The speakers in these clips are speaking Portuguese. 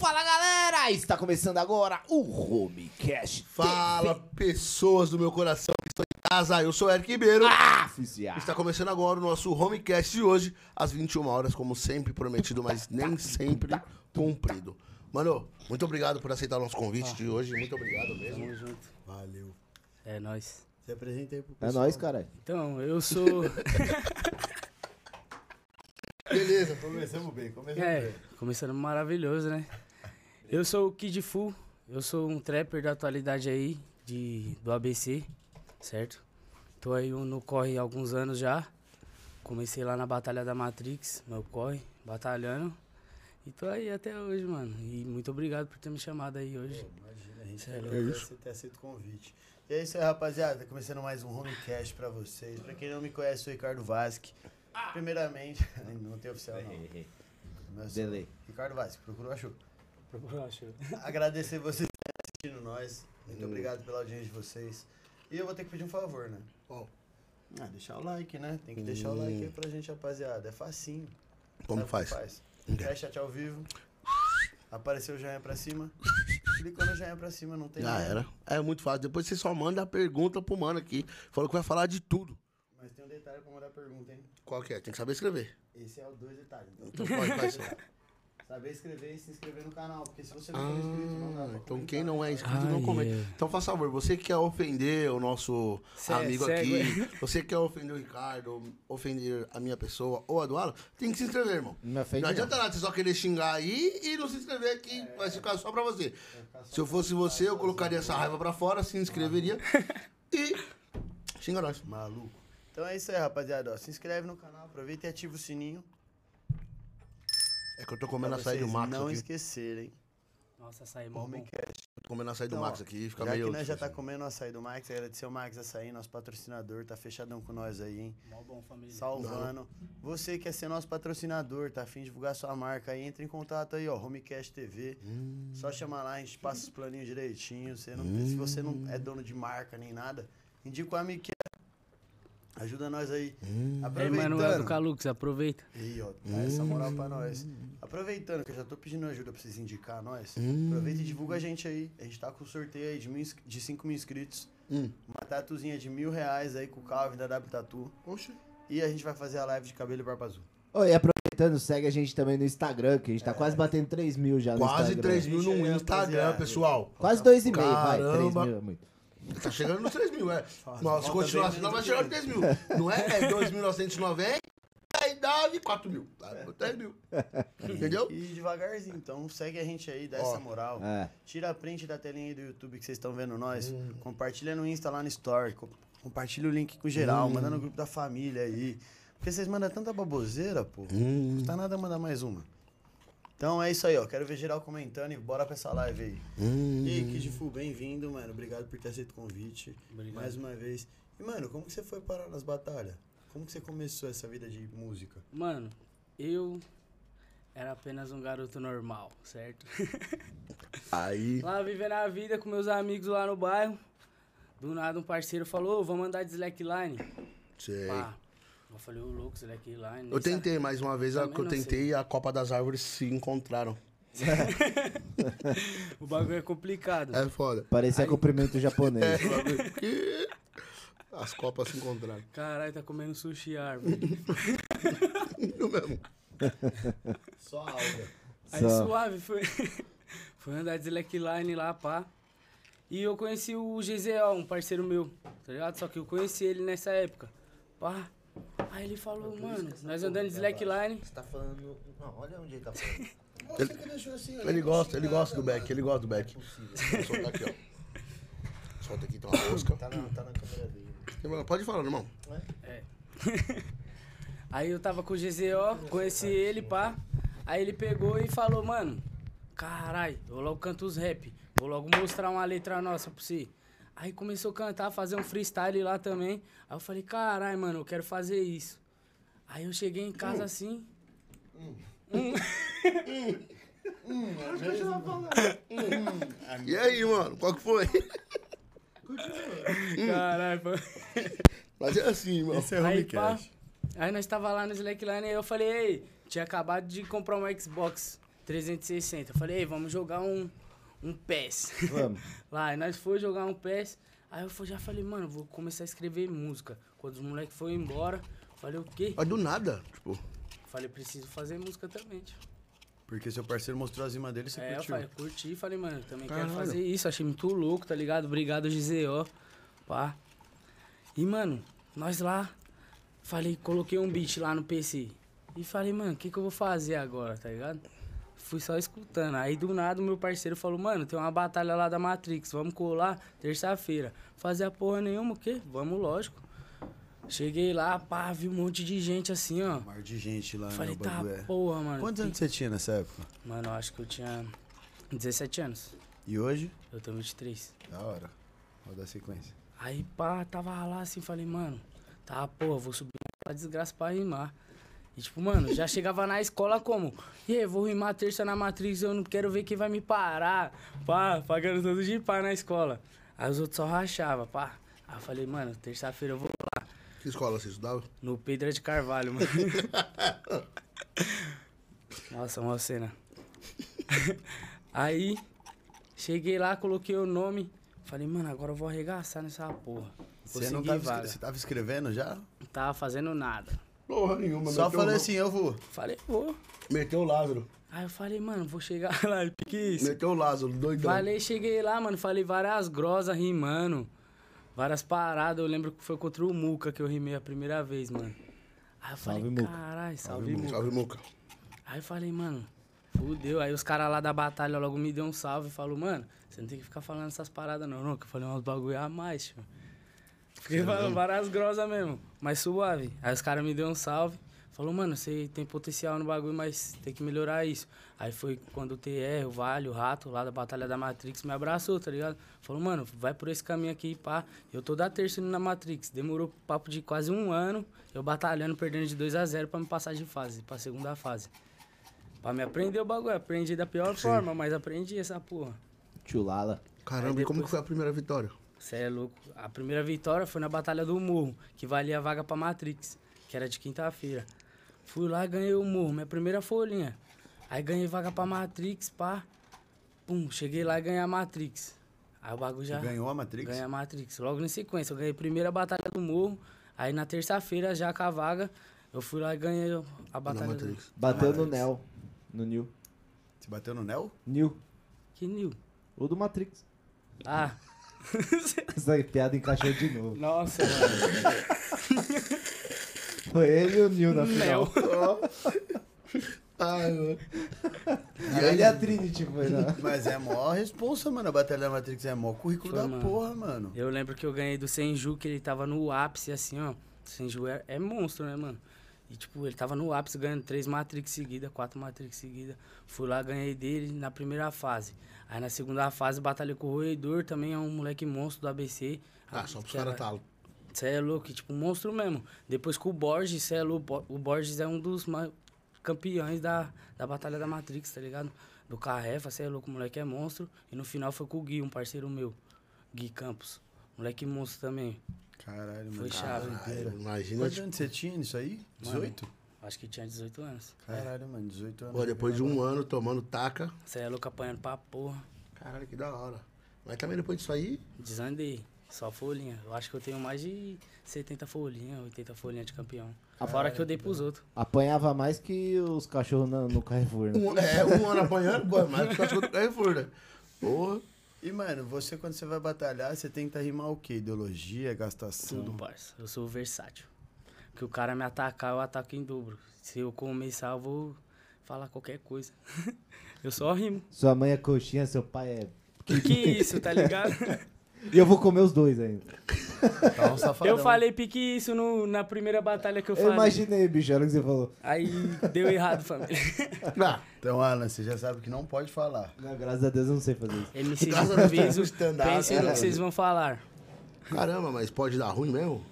Fala galera! Está começando agora o Homecast. Fala, pessoas do meu coração que estão em casa. Eu sou o Eric Ribeiro. Ah, oficial. Está começando agora o nosso Homecast de hoje, às 21 horas, como sempre prometido, mas nem sempre cumprido. Mano, muito obrigado por aceitar o nosso convite de hoje. Muito obrigado mesmo. Tamo junto. Valeu. É nóis. Se apresenta aí pro É pessoal. nóis, cara. Então, eu sou. Beleza, começamos bem, começamos é, bem. começando maravilhoso, né? Eu sou o Kid Fu, eu sou um trapper da atualidade aí, de, do ABC, certo? Tô aí no corre há alguns anos já. Comecei lá na Batalha da Matrix, meu corre, batalhando. E tô aí até hoje, mano. E muito obrigado por ter me chamado aí hoje. Imagina, a gente é agradece por ter aceito o convite. E é isso aí, rapaziada. Começando mais um Homecast pra vocês. Pra quem não me conhece, eu sou o Ricardo Vasque. Primeiramente, não tem oficial não. Delay. Ricardo Vasque, procurou, achou. Agradecer vocês que estão assistindo nós. Muito obrigado pela audiência de vocês. E eu vou ter que pedir um favor, né? Qual? Ah, deixar o like, né? Tem que deixar o like aí pra gente, rapaziada. É facinho. Como Sabe o faz? Fecha chat ao vivo. Apareceu o joinha pra cima. Clicou no joinha pra cima, não tem Já nada. era. É muito fácil. Depois você só manda a pergunta pro mano aqui. Falou que vai falar de tudo. Mas tem um detalhe pra mandar pergunta, hein? Qual que é? Tem que saber escrever. Esse é o dois detalhes. Então, Então pode, ser. saber escrever e se inscrever no canal. Porque se você não for inscrito, não dá Ah, pra então comentar. quem não é inscrito Ah, não comenta. yeah. Então faça favor, você que quer ofender o nosso Cê- amigo aqui, você que quer ofender o Ricardo, ofender a minha pessoa ou a do Alan, tem que se inscrever, irmão. Não ofende, Não adianta nada você só querer xingar aí e não se inscrever aqui, vai ficar só pra você. Se eu fosse você, eu colocaria essa raiva pra fora, se inscreveria e xinga nós. Maluco. Então é isso aí, rapaziada. ó. Se inscreve no canal, aproveita e ativa o sininho. É que eu tô Pra comendo açaí do Max não aqui. esquecerem. Nossa, açaí mó bom. Homecast. Tô comendo açaí do Então, Max aqui, fica já meio... que nós já tá comendo o açaí do Max, agradecer o Max Açaí, nosso patrocinador, tá fechadão com nós aí, hein? Mó bom, família. Salvando. Você quer ser nosso patrocinador, tá afim de divulgar sua marca aí, entra em contato aí, ó, Homecast TV. Hum. Só chamar lá, a gente passa os planinhos direitinho. Você não, Se você não é dono de marca nem nada, indica o amigo que é. Ajuda nós aí. Hum. Aí, Manuel do Aproveitando. Calux, aproveita. Aí, ó, dá essa moral pra nós. Aproveitando que eu já tô pedindo ajuda pra vocês indicar nós, aproveita e divulga a gente aí. A gente tá com sorteio aí de, mil, de 5 mil inscritos. Hum. Uma tatuzinha de mil reais aí com o Calvin da W Tatu. Oxe. E a gente vai fazer a live de cabelo e barba azul. Ô, e aproveitando, segue a gente também no Instagram, que a gente tá quase batendo 3 mil já no Quase Instagram. 3 mil no Instagram, pessoal. Quase 2,5, vai. 3 Caramba. mil é muito. Tá chegando nos 3 mil, é. Nossa, Falta se continuar assim, nós do chegar nos 3 mil. Não é? É 2.990, aí dá 4 mil. Tá? 3 mil. Entendeu? E devagarzinho, então segue a gente aí, dá Ó. essa moral. É. Tira a print da telinha aí do YouTube que vocês estão vendo nós. Compartilha no Insta lá no Story. co- Compartilha o link com geral, manda no grupo da família aí. Porque vocês mandam tanta baboseira, pô. Não custa nada mandar mais uma. Então é isso aí, ó. Quero ver geral comentando e bora pra essa live aí. Hum. E aí, Kid Fu, bem-vindo, mano. Obrigado por ter aceito o convite. Obrigado. Mais uma vez. E, mano, como que você foi parar nas batalhas? Como que você começou essa vida de música? Mano, eu era apenas um garoto normal, certo? Aí. lá vivendo a vida com meus amigos lá no bairro. Do nada um parceiro falou, "Ô, vamos andar de slackline. Sei. Pá. Eu falei, ô louco, slackline. Eu tentei mais uma vez, Também que eu não tentei e a Copa das Árvores se encontraram. O bagulho é complicado. É foda. Parecia cumprimento É, japonês. que as copas se encontraram. Caralho, tá comendo sushi árvore. Eu mesmo. Só alga. Aí Só. suave, foi, foi andar de slackline lá, pá. E eu conheci o GZO, um parceiro meu, tá ligado? Só que eu conheci ele nessa época. Pá. Aí ele falou, mano, nós andando de slackline. Você tá falando. Não, olha onde ele tá falando. Você que deixou assim, ó. Ele gosta, ele gosta do back, ele gosta do back. Vou soltar aqui, ó. Solta aqui, tem uma rosca. Tá na, tá na câmera dele. Pode falar, irmão. É. Aí eu tava com o GZO, conheci ele, pá. Aí ele pegou e falou, mano, carai, eu logo canto os rap. Vou logo mostrar uma letra nossa pra você. Aí começou a cantar, fazer um freestyle lá também. Aí eu falei, carai, mano, eu quero fazer isso. Aí eu cheguei em casa assim. E aí, mano, qual que foi? Caralho, pô. Mas é assim, irmão. Esse é Aí, pá, aí nós tava lá no Slackline e eu falei, ei, tinha acabado de comprar um Xbox 360. Eu falei, ei, vamos jogar um, um PES. Vamos. Lá, aí nós foi jogar um PES. Aí eu já falei, mano, vou começar a escrever música. Quando os moleques foram embora, falei, o quê? Mas do nada, tipo. Falei, preciso fazer música também, tio. Porque seu parceiro mostrou as rimas dele e você É, eu curtiu. falei, curti, falei, mano, eu também Caralho. quero fazer isso, achei muito louco, tá ligado? Obrigado, GZO, pá. E, mano, nós lá, falei, coloquei um beat lá no PC. E falei, mano, o que que eu vou fazer agora, tá ligado? Fui só escutando. Aí, do nada, o meu parceiro falou, mano, tem uma batalha lá da Matrix, vamos colar terça-feira. Fazer a porra nenhuma, o quê? Vamos, lógico. Cheguei lá, pá, vi um monte de gente assim, ó. Um mar de gente lá Falei, no tá, é. porra, mano. Quantos anos você tinha nessa época? Mano, eu acho que eu tinha 17 anos. E hoje? Eu tenho 23. Da hora. Vou dar sequência. Aí, pá, tava lá assim, falei, mano, tá, porra, vou subir pra desgraça pra rimar. E, tipo, mano, já chegava na escola como? E aí, vou rimar terça na Matrix, eu não quero ver quem vai me parar. Pá, pagando todo de pá na escola. Aí os outros só rachavam, pá. Aí eu falei, mano, terça-feira eu vou lá. Que escola você estudava? No Pedra de Carvalho, mano. Nossa, uma cena. Aí, cheguei lá, coloquei o nome. Falei, mano, agora eu vou arregaçar nessa porra. Você não tava, escre- você tava escrevendo já? Não tava fazendo nada. Porra nenhuma, Só falei assim, eu vou. Falei, vou. Meteu o Lázaro. Aí eu falei, mano, vou chegar lá, e que isso? Meteu o Lázaro, doidão. Falei, cheguei lá, mano, falei várias grosas rimando. Várias paradas. Eu lembro que foi contra o Muca que eu rimei a primeira vez, mano. Aí eu Salve, falei, caralho, salve, Muca. Salve, Muca. Aí eu falei, mano, fudeu. Aí os caras lá da batalha logo me deu um salve e falou, mano, você não tem que ficar falando essas paradas não, não. Que eu falei umas bagulho a mais, tio. Fiquei falando várias grosas mesmo, mas suave. Aí os caras me deu um salve. Falou, mano, você tem potencial no bagulho, mas tem que melhorar isso. Aí foi quando o TR, o Vale, o Rato, lá da Batalha da Matrix, me abraçou, tá ligado? Falou, mano, vai por esse caminho aqui, pá. Eu tô da terça indo na Matrix. Demorou papo de quase um ano, eu batalhando, perdendo de 2 a 0 pra me passar de fase, pra segunda fase. Pra me aprender o bagulho, aprendi da pior forma, mas aprendi essa porra. Tio Lala. Caramba, Aí e como depois- que foi a primeira vitória? Cê é louco. A primeira vitória foi na Batalha do Morro, que valia a vaga pra Matrix, que era de quinta-feira. Fui lá e ganhei o morro, minha primeira folhinha. Aí ganhei vaga pra Matrix, pá. Pum, cheguei lá e ganhei a Matrix. Aí o bagulho já. Você ganhou a Matrix? Ganhei a Matrix. Logo em sequência, eu ganhei a primeira batalha do morro. Aí na terça-feira, já com a vaga, eu fui lá e ganhei a batalha do. Matrix. Bateu no. Nel. No Nil. Você bateu no Nel? Nil. Que new? O do Matrix. Ah, Essa piada encaixou de novo. nossa, mano. Foi ele e o Nil na final. Ai, mano. Ele e a Trinity foi, né? Mas é mó responsa, mano. A Batalha da Matrix é mó currículo Foi, da mano. porra, mano. Eu lembro que eu ganhei do Senju, que ele tava no ápice, assim, ó. O Senju é, é monstro, né, mano? E, tipo, ele tava no ápice ganhando três Matrix seguidas, quatro Matrix seguidas. Fui lá, ganhei dele na primeira fase. Aí na segunda fase, batalhei com o Roedor, também é um moleque monstro do ABC. Ah, só pros caras tá. Cê é louco, tipo, um monstro mesmo. Depois com o Borges, cê é louco. O Borges é um dos campeões da, da Batalha da Matrix, tá ligado? Do Carrefa, cê é louco, o moleque é monstro. E no final foi com o Gui, um parceiro meu. Gui Campos. Moleque monstro também. Caralho, Foi mano. chave. Caralho, imagina, Quantos tipo, anos você tinha nisso aí? 18? Acho que tinha 18 anos. Caralho, mano, 18 anos. pô, depois de um ano tomando taca. Cê é louco apanhando pra porra. Caralho, que da hora. Mas também depois disso aí, Desandei. Só folhinha. Eu acho que eu tenho mais de 70 folhinhas, 80 folhinhas de campeão. Fora que eu dei pros outros. Apanhava mais que os cachorros na- no Carrefour, né? um, é, um ano apanhando, pô, mas que cachorro do Carrefour, né? Porra. E, mano, você quando você vai batalhar, você tenta rimar o quê? Ideologia, gastação? Tudo, parça. Eu sou versátil. Que o cara me atacar, eu ataco em dobro. Se eu começar, eu vou falar qualquer coisa. eu só rimo. Sua mãe é coxinha, seu pai é. Que que isso, tá ligado? E eu vou comer os dois ainda. Tá um safadão. eu falei pique isso no- na primeira batalha que eu Eu falei. imaginei, bicho, era o que você falou. Aí deu errado, família. Ah, Então, Alan, você já sabe que não pode falar. Não, graças a Deus eu não sei fazer isso. MC Graças a Deus, improviso, stand-up. pensem no que vocês vão falar. caramba, mas pode dar ruim mesmo?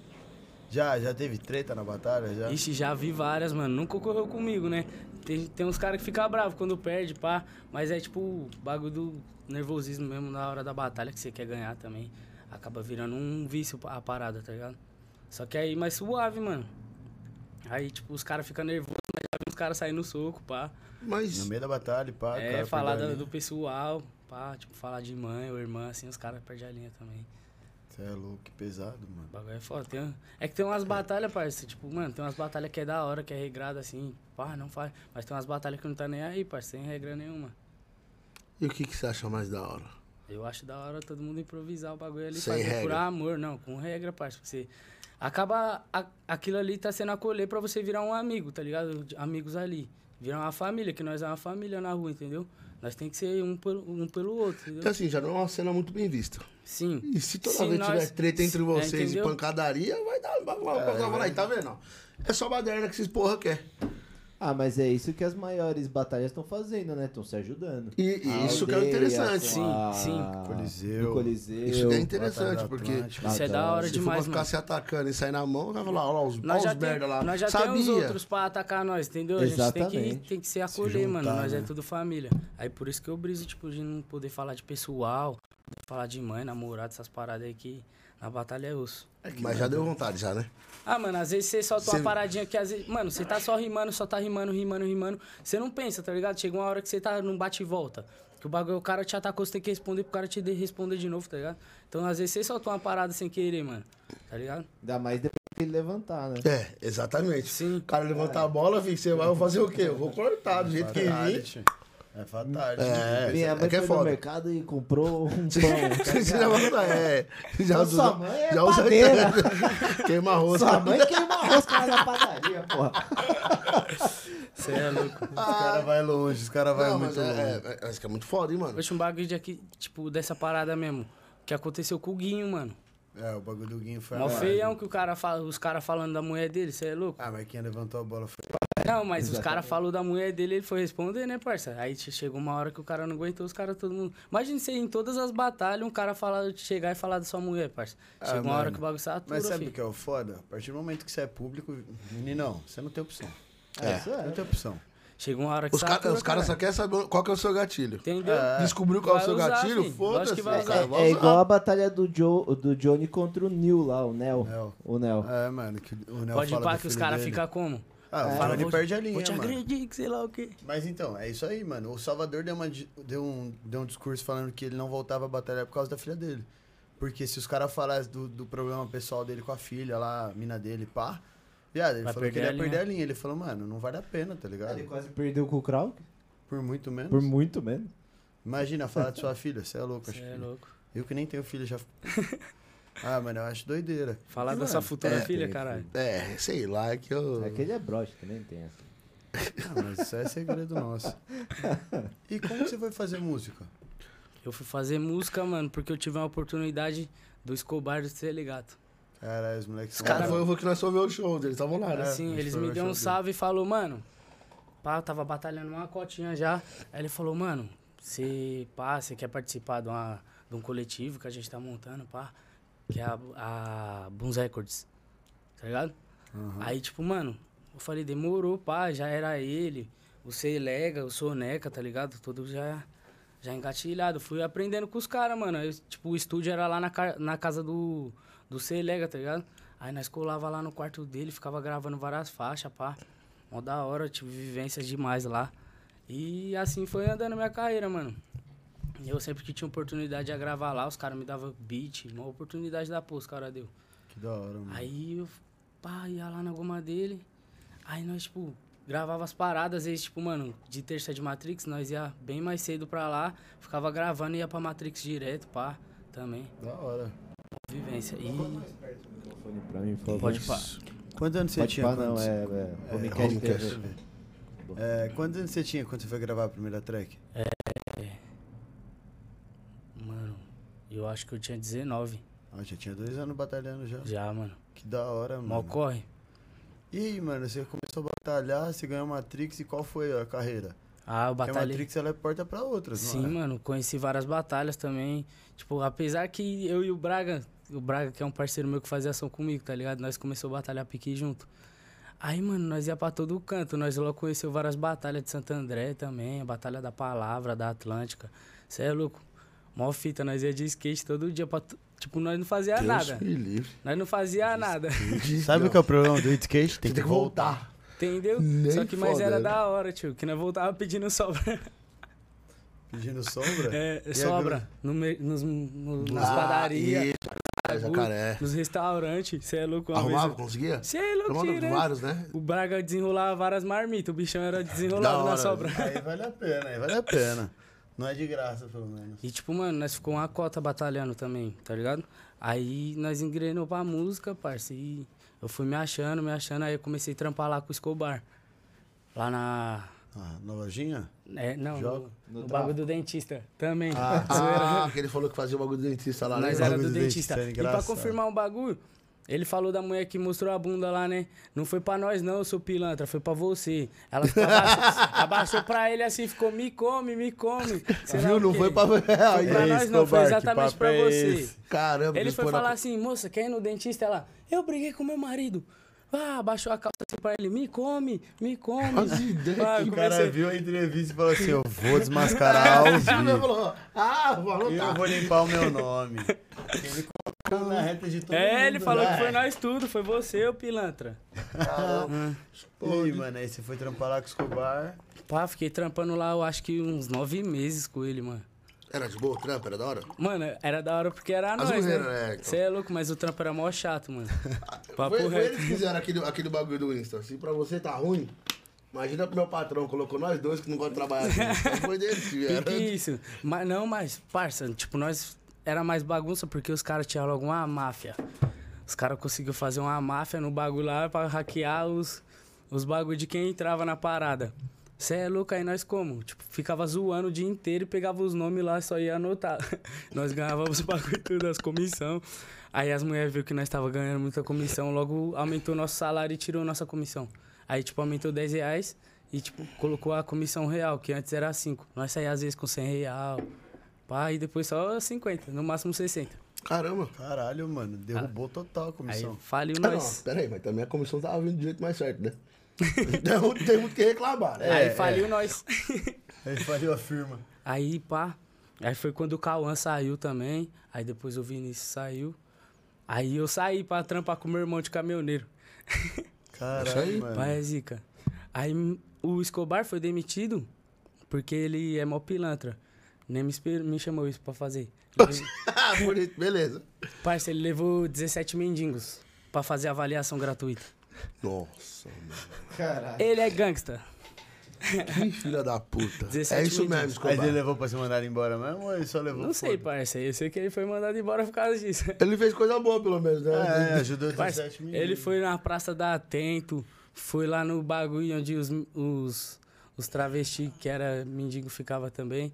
Já, já teve treta na batalha? Já? Ixi, já vi várias, mano. Nunca ocorreu comigo, né? Tem, tem uns caras que ficam bravos quando perde, pá. Mas é tipo o bagulho do nervosismo mesmo na hora da batalha que você quer ganhar também. Acaba virando um vício a parada, tá ligado? Só que aí mais suave, mano. Aí, tipo, os caras ficam nervosos, já vimos os caras saindo no soco, pá. Mas No meio da batalha, pá. é, cara, falar do, do pessoal, pá, tipo, falar de mãe ou irmã, assim, os caras perdem a linha também. Cê é louco, que pesado, O mano. bagulho é foda. Tem, é que tem umas batalhas, parceiro. Tipo, mano, tem umas batalhas que é da hora, que é regrada assim. Pá, não faz. Mas tem umas batalhas que não tá nem aí, parceiro, sem regra nenhuma. e o que, que você acha mais da hora? Eu acho da hora todo mundo improvisar o bagulho ali, Sem fazer por regra. amor, não, com regra, parceiro. Você acaba. a- aquilo ali tá sendo acolher pra você virar um amigo, tá ligado? De- Amigos ali. Virar uma família, que nós é uma família na rua, entendeu? Nós tem que ser um pelo, um pelo outro, entendeu? Porque assim, já não é uma cena muito bem vista. Sim. E se toda Sim, vez nós- tiver treta entre é, vocês e entendeu? pancadaria, vai dar. Vai, vai, vai, vai, vai, tá vendo? É só baderna que esses porra quer. Ah, mas é isso que as maiores batalhas estão fazendo, né? Estão se ajudando. E, e isso que é aldeia interessante. Sim, a- sim. Coliseu. Coliseu. Isso que é interessante, porque Atlântico. Isso é da hora se demais, ficar mano. se atacando e sair na mão, vai falar, olha lá os, Nós olha já, os tem, merda lá. nós já Sabia. temos outros pra atacar nós, entendeu? A gente tem Exatamente. que, tem que se acolher, mano. juntar, Nós é né? tudo família. Aí por isso que eu briso, tipo, de não poder falar de pessoal, poder falar de mãe, namorado, essas paradas aí que na batalha é osso. Mas já deu vontade, já, né? Ah, mano, às vezes você solta Cê- uma paradinha que às vezes. Mano, você tá só rimando, só tá rimando, rimando, rimando. Você não pensa, tá ligado? Chega uma hora que você tá num bate e volta. Que o bagulho, o cara te atacou, você tem que responder pro cara te de- responder de novo, tá ligado? Então, às vezes, você solta uma parada sem querer, mano. Tá ligado? Ainda mais depois que ele levantar, né? É, exatamente. Sim. O cara levantar a bola, filho, você vai fazer o quê? Eu vou cortar do jeito que vir. É fatality. É, Minha mãe é que é foi no foda. mercado e comprou um pão. Você já vai é. Já Então, usa, sua mãe é já usa padeira. queima arroz. Sua mãe queima rosca na padaria, porra. Você é louco. Os caras vão longe, os caras vão Não, muito mas longe. é, é, é, isso que é muito foda, hein, mano? Hoje um bagulho de aqui, tipo, dessa parada mesmo. Que aconteceu com o Guinho, mano. É, o bagulho do Guinho foi Mó a feião que o cara fala, os caras falando da mulher dele, você é louco? Ah, mas quem levantou a bola foi. Não, mas os caras falaram da mulher dele, ele foi responder, né, parça? Aí che- chegou uma hora que o cara não aguentou, os caras todo mundo. Imagina você em todas as batalhas, um cara falar, chegar e falar da sua mulher, parça. Ah, Chegou uma hora mano. que o bagulho satura, Mas sabe o que é o foda? A partir do momento que você é público, meninão, você não tem opção. É, isso Não é. tem opção. Chegou uma hora que Os caras satura, os cara só querem saber qual que é o seu gatilho. Entendeu? É. Descobriu qual é o seu usar, gatilho? Foda-se. Caras É, é igual a batalha do, Joe, do Johnny contra o Neil lá, o Nel. O Nel. É, mano, que o Nel Pode ir fala pá do que os caras ficam como? Ah, o Fala, vou- perde a linha, Vou te mano. agredir, que sei lá o quê. Mas então, é isso aí, mano. O Salvador deu, uma, deu, um, deu um discurso falando que ele não voltava a batalhar por causa da filha dele. Porque se os caras falassem do, do problema pessoal dele com a filha lá, a mina dele, pá. Viado, ele Vai falou que ele ia perder a linha. Ele falou, mano, não vale a pena, tá ligado? Ele quase perdeu com o Krauk. Por muito menos. Por muito menos. Imagina falar de sua filha, você é louco. acho Você é que- louco. Eu que nem tenho filho já. ah, mano, eu acho doideira. Falar da sua futura é, filha, caralho. É, sei lá, é que eu. É que ele é broche, também tem essa. Ah, mas isso é segredo nosso. E como que você foi fazer música? Eu fui fazer música, mano, porque eu tive uma oportunidade do Escobar de ser ligado. Caralho, os moleques Os caras foi, foi que nós fomos ver o show deles, estavam lá, né? É, Assim, gente eles me deu show um salve e falou, mano, pá, eu tava batalhando uma cotinha já. Aí ele falou, mano, você, pá, você quer participar de, uma, de um coletivo que a gente tá montando, pá, que é a, a Boons Records, tá ligado? Aí, tipo, mano, eu falei, demorou, pá, já era ele, o Celega, o Soneca, tá ligado? Tudo já, já engatilhado. Fui aprendendo com os caras, mano. Aí, tipo, o estúdio era lá na, na casa do, do Celega, tá ligado? Aí nós colava lá no quarto dele, ficava gravando várias faixas, pá. Mó da hora, tive vivências demais lá. E assim foi andando minha carreira, mano. Eu sempre que tinha oportunidade de gravar lá, os caras me davam beat, uma oportunidade da pô, os caras deu. Que da hora, mano. Aí eu, pá, ia lá na goma dele. Aí nós, tipo, gravava as paradas, às vezes, tipo, mano, de terça de Matrix, nós ia bem mais cedo pra lá, ficava gravando e ia pra Matrix direto, pá, também. Da hora. Vivência. E Microfone pra mim, por pode pá. Quantos anos você Pode tinha? pá, não, quando você- é, é É, Homecast. É, quantos anos você tinha quando você foi gravar a primeira track? Mano, eu acho que eu tinha 19 Ah, já tinha dois anos batalhando já. já, mano. Que da hora, mano. Mal corre. E aí, mano, você começou a batalhar, você ganhou a Matrix e qual foi a carreira? Ah, eu Porque a. Matrix ela é porta pra outras, Sim, não é? mano, conheci várias batalhas também. Tipo, apesar que eu e o Braga, o Braga que é um parceiro meu que fazia ação comigo, tá ligado? Nós começamos a batalhar pique junto. Aí, mano, nós ia pra todo canto. Nós logo conheceu várias batalhas de Santo André também, a Batalha da Palavra, da Atlântica. Cê é louco. Mó fita, nós ia de skate todo dia pra. Tipo, nós não fazia Deus nada. me livre. Sabe o nada. Sabe o que é o problema do skate? Tem Tem que voltar. Entendeu? Nem Só que mais era da hora, tio. Que nós voltava pedindo sobra. Pedindo sombra? É, E sobra. No me- nos nos Ah, padarias, jacaré. nos restaurantes. Você é louco, uma Arrumava, vez. conseguia? Você é louco, tirando. vários, né? O Braga desenrolava várias marmitas. O bichão era desenrolado hora. na sobra. Aí vale a pena, aí vale a pena. Não é de graça, pelo menos. E tipo, mano, nós ficou uma cota batalhando também, tá ligado? Aí nós engrenou pra música, parça. E eu fui me achando, me achando. Aí eu comecei a trampar lá com o Escobar. Lá na. Ah, na lojinha? É, não, Joga? no, No no bagulho do dentista. Também. Ah, Zoeira. que ele falou que fazia o bagulho do dentista lá, né? Nós era bagulho do do dentista. dentista, é e pra confirmar um bagulho, ele falou da mulher que mostrou a bunda lá, né? Não foi pra nós não, seu pilantra, foi pra você. Ela abaixou, abaixou pra ele assim, ficou, me come, me come. Sei lá Viu? Não foi pra... Foi pra É nós isso, não, foi exatamente pra é você. esse? Caramba, Ele foi falar assim, moça, quer ir no dentista? Ela, eu briguei com meu marido. Ah, abaixou a calça assim pra ele, me come, me come. As ideias Ah, que O cara viu a entrevista e falou assim: Eu vou desmascarar Ele vivo. falou, ah, vou E eu vou limpar o meu nome. Ele colocou na reta de todo mundo. É, ele falou né? que foi nós tudo, foi você, ô pilantra. E aí, mano, aí você foi trampar lá com o Escobar. Pá, fiquei trampando lá, eu acho que uns nove meses com ele, mano. Era de boa o trampo? Era da hora? Mano, era da hora porque era As nós, né? né. Você é louco, mas o trampo era mó chato, mano. Papo Foi, foi eles que fizeram aquele, aquele bagulho do Insta. Se pra você tá ruim, imagina pro meu patrão, colocou nós dois que não gostam de trabalhar. Então foi deles que vieram. que isso? Mas não, mas, parça, tipo, nós era mais bagunça porque os caras tinham logo uma máfia. Os caras conseguiram fazer uma máfia no bagulho lá pra hackear os, os bagulho de quem entrava na parada. Cê é louco, aí nós como? Tipo, ficava zoando o dia inteiro e pegava os nomes lá, só ia anotar. nós ganhávamos o bagulho tudo, as comissão. Aí as mulheres viram que nós tava ganhando muita comissão, logo aumentou nosso salário e tirou nossa comissão. Aí, tipo, aumentou 10 reais e, tipo, colocou a comissão real, que antes era 5. Nós saíamos às vezes com 100 real. Pá, e depois só 50, no máximo 60. Caramba. Caralho, mano, derrubou total a Aí comissão. faliu Ah, não, nós. pera aí, mas também a comissão tava vindo do jeito mais certo, né? Então tem muito que reclamar, né? Aí É, faliu nós. Aí faliu a firma. Aí, pá. Aí foi quando o Cauã saiu também. Aí depois o Vinícius saiu. Aí eu saí pra trampar com meu irmão de caminhoneiro. Caralho, aí. mano. Pai é zica. Aí o Escobar foi demitido porque ele é mó pilantra. Nem me, esper- me chamou isso pra fazer. Ah, bonito, beleza. Parça, ele levou 17 mendigos pra fazer avaliação gratuita. Nossa, mano. Caralho. Ele é gangsta. Que filha da puta. 17 É isso mesmo, Aí Escobar. ele levou pra ser mandado embora mesmo ou ele só levou? Não sei, parça. Eu sei que ele foi mandado embora por causa disso. Ele fez coisa boa, pelo menos, né? É, ajudou Parça, 17 mil. ele foi na Praça da Atento, foi lá no bagulho onde os, os, os travestis, que era mendigo, ficava também.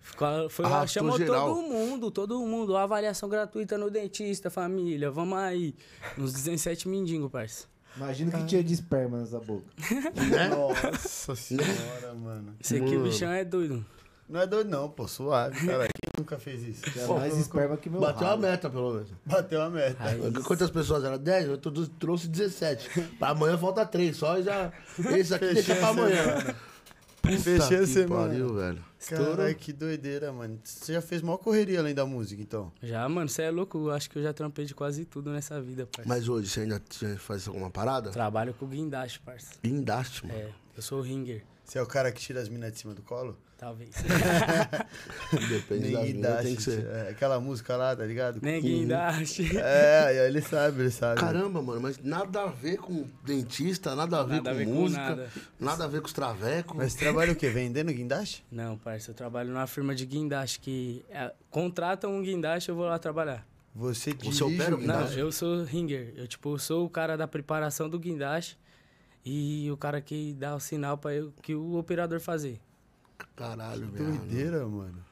Ficou, foi lá, chamou geral. todo mundo, todo mundo. Avaliação gratuita no dentista, família. Vamos aí. Uns 17 mendigos, parça. Imagina que tinha de esperma nessa boca. Nossa senhora, mano. Esse aqui, o bichão é doido. Não é doido não, pô, suave, cara. Quem nunca fez isso? Tinha Pô, mais esperma que meu Bateu a meta, pelo menos. Bateu a meta. Aí, Quantas pessoas eram? 10? Eu tô- trouxe 17. Pra amanhã falta 3. Só já. Esse aqui deixa pra amanhã. Fechei a que semana. pariu, velho. Caralho, que doideira, mano. Você já fez maior correria além da música, então? já, mano, você é louco. Eu acho que eu já trampei de quase tudo nessa vida, parça. Mas hoje você ainda faz alguma parada? Trabalho com guindaste, parça. Guindaste, mano. É, eu sou ringer, Você é o cara que tira as minas de cima do colo? Talvez. Depende das Nem minas, tem que ser. é, aquela música lá, tá ligado? Nem guindaste. É, aí ele sabe, ele sabe. Caramba, mano, mas nada a ver com dentista, nada a ver, Nada com, a ver com música, nada. nada. a ver com os travecos. Mas você trabalha o quê? Vendendo guindaste? Não, parça, eu trabalho numa firma de guindaste que é, contratam um guindaste eu vou lá trabalhar. Você dirige Você opera o Não, Guindaste? eu sou ringer. Eu, tipo, sou o cara da preparação do guindaste e o cara que dá o sinal para que o operador fazer. Caralho, velho. Doideira, mano.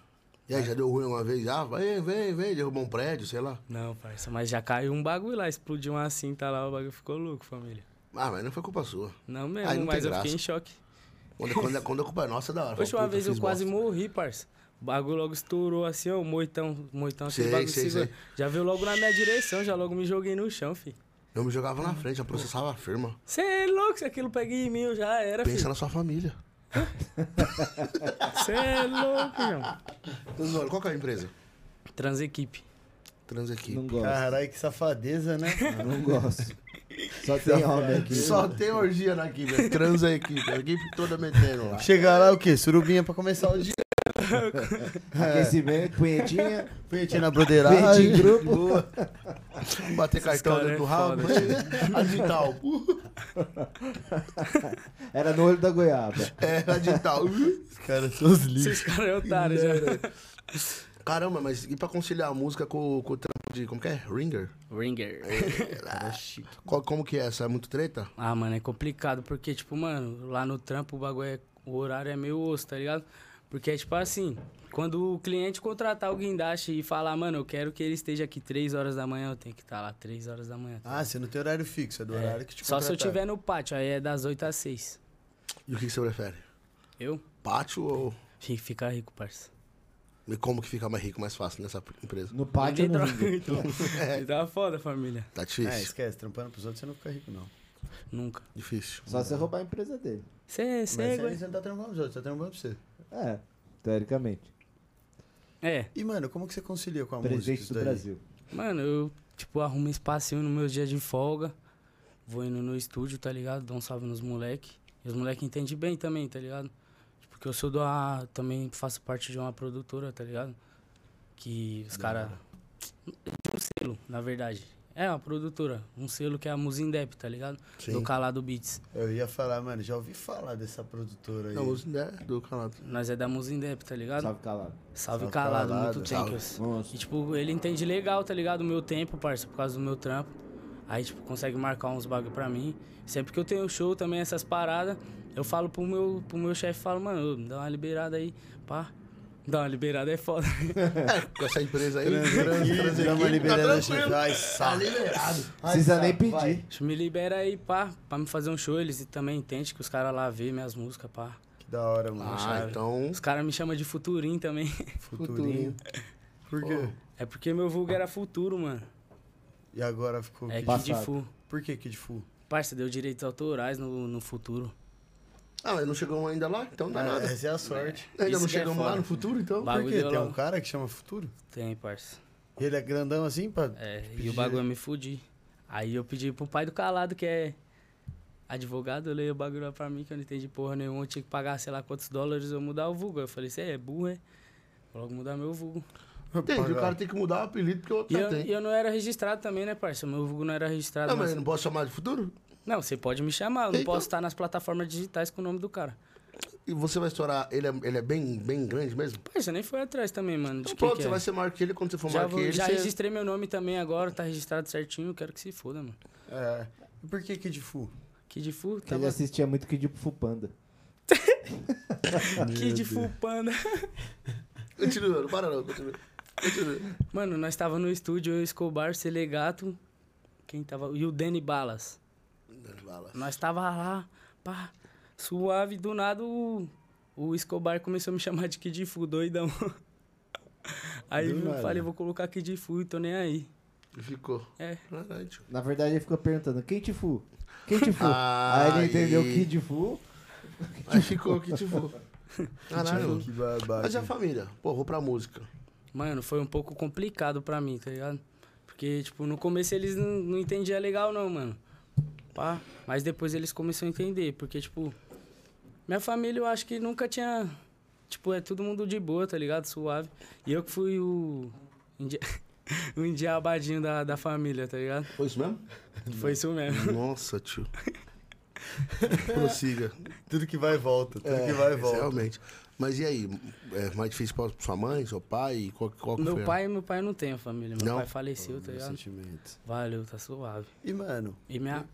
E aí, já deu ruim uma vez? Já, vem, vem, vem, derrubou um prédio, sei lá. Não, parça, mas já caiu um bagulho lá, explodiu uma cinta lá, o bagulho ficou louco, família. Ah, mas não foi culpa sua. Não mesmo, Aí não mas tem eu fiquei graça. em choque. Quando, quando, quando a culpa é nossa, é da hora. Poxa, uma puta, vez eu quase bosta. morri, parça. O bagulho logo estourou assim, ó, o moitão, moitão, aquele Sei, bagulho sei, sei. Já veio logo na minha direção, já logo me joguei no chão, fi. Eu me jogava na frente, eu processava a firma. Você é louco, se aquilo pega em mim, eu já era, Pensa filho. na sua família. Você é louco, João. Então, Qual que é a empresa? Transequipe. Trans aqui. Não gosto. Caralho, que safadeza, né? Não gosto. Só tem homem aqui. Só tem orgia na equipe. Transa a equipe. A equipe toda metendo lá. Chegar lá, o quê? Surubinha pra começar o dia. Aquecimento, punhetinha, Punhetinha na punhetinha em broderagem. grupo. Bater cartão dentro do é rabo. foda, A digital. Era no olho da goiaba. É, a digital. Os caras são os lixos. Esses caras é otário já. Caramba, mas e pra conciliar a música com, com o trampo de. Como que é? Ringer? Ringer. Qual- como que é essa? É muito treta? Ah, mano, é complicado, porque, tipo, mano, lá no trampo o bagulho é. O horário é meio osso, tá ligado? Porque é tipo assim, quando o cliente contratar o guindaste e falar, mano, eu quero que ele esteja aqui 3 horas da manhã, eu tenho que estar lá 3 horas da manhã. Ah, você não tem horário fixo, é do horário que te Só se eu contratar. tiver no pátio, aí é das 8 às 6. E o que, que você prefere? Eu? Pátio ou. Ih, Fica rico, parça. E como que fica mais rico, mais fácil nessa empresa? No pátio Vender no ringue. então. Tá foda, família. Tá É, difícil. esquece, trampando pros outros você não fica rico, não. Nunca. Difícil. Só você roubar a empresa dele. Você, Mas você, aí você não tá trampando pros outros, você tá trampando pra você. É, teoricamente. É, E, mano, como que você concilia com a Presidente música isso do? Brasil. mano, eu, tipo, arrumo um espacinho no meu dia de folga. Vou indo no estúdio, tá ligado? Dou um salve nos moleque. E os moleque entendem bem também, tá ligado? Tipo, Porque eu sou do A, também faço parte de uma produtora, tá ligado? Que os caras. De um selo, na verdade. É uma produtora. Um selo que é a Musindep, tá ligado? Sim. Do Calado Beats. Eu ia falar, mano, já ouvi falar dessa produtora aí. Não, usa ideia do canal. Nós é da Musindep, tá ligado? Salve calado. Salve, Salve Calado, Calado, muito. Monstro. E, tipo, ele entende legal, tá ligado? O meu tempo, parça, por causa do meu trampo. Aí, tipo, consegue marcar uns bagulho pra mim. Sempre que eu tenho show também, essas paradas, eu falo pro meu, pro meu chefe, falo, mano, dá uma liberada aí, pá. Dá uma liberada é foda. É, com essa empresa aí. Aqui, dá uma liberada vai, sai. liberado. Precisa nem pedir. Me libera aí, pá, pra me fazer um show. Eles também entendem que os caras lá vê minhas músicas, pá. Que da hora, mano. Ah, chave. então. Os caras me chamam de Futurinho também. Futurinho. Por quê? É porque meu vulgo era futuro, mano. E agora ficou É Kid. Fu. Por que Kid Fu? Parça, deu direitos autorais no, no futuro. Ah, mas não chegamos ainda lá, então não dá Ah, nada. essa é a sorte. Ainda isso não é chegamos lá foda. no futuro, então. Por quê? Tem lá. um cara que chama Futuro? Tem, parça. E ele é grandão assim pra... É, e Pedir- o bagulho eu me fudi. Aí eu pedi pro pai do calado, que é advogado, eu leio o bagulho lá pra mim, que eu não entendi porra nenhuma. Eu tinha que pagar, sei lá, quantos dólares eu mudar o vulgo. Eu falei, você é burro, é? Vou logo mudar meu vulgo. Entendi, o cara tem que mudar o apelido porque o outro E já eu, tem. e eu não era registrado também, né, parça? Meu vulgo não era registrado. Não, mas mas- eu não posso chamar de futuro? Não, você pode me chamar, eu não Então- posso estar nas plataformas digitais com o nome do cara. E você vai estourar. Ele é, ele é bem, bem grande mesmo? Parça, nem foi atrás também, mano. Então pronto, que você é. vai ser maior que ele quando você for Já, maior que vou- ele. já você- registrei meu nome também agora, tá registrado certinho, eu quero que se foda, mano. É. E por que Kid Fu? Kid Fu, tava... ele assistia muito Kid Fu Panda. Kid Fu Panda. Continua, não para não, continua. Continua. Mano, nós tava no estúdio, eu, Escobar, Selegato, quem tava... E o Danny Balas. Bala. Nós tava lá, pá, suave, do nada o, o Escobar começou a me chamar de Kid Fu, doidão. Aí Do eu nada. falei, vou colocar Kid Fu e tô nem aí. E ficou. É. Verdade. Na verdade, ele ficou perguntando, quem te fu? Quem te fu? Ah, Aí ele entendeu e- Kid Fu. Aí ficou que tipo. Caralho. Que. Mas e a família? Pô, vou pra música. Mano, foi um pouco complicado pra mim, tá ligado? Porque, tipo, no começo eles não, não entendiam legal, não, mano. Pá. Mas depois eles começaram a entender, porque, tipo, minha família eu acho que nunca tinha. Tipo, é todo mundo de boa, tá ligado? Suave. E eu que fui o. Indi... o endiabadinho da, da família, tá ligado? Foi isso mesmo? Foi isso mesmo. Nossa, tio. Prossiga. Tudo que vai e volta, tudo É, que vai e volta. Realmente. Mas e aí? É mais difícil pra sua mãe, seu pai? Qual, qual que Meu foi? a- pai, meu pai não tenho família. Meu Não? pai faleceu, tá ligado? sentimentos. Valeu, tá suave. E, mano, E minha,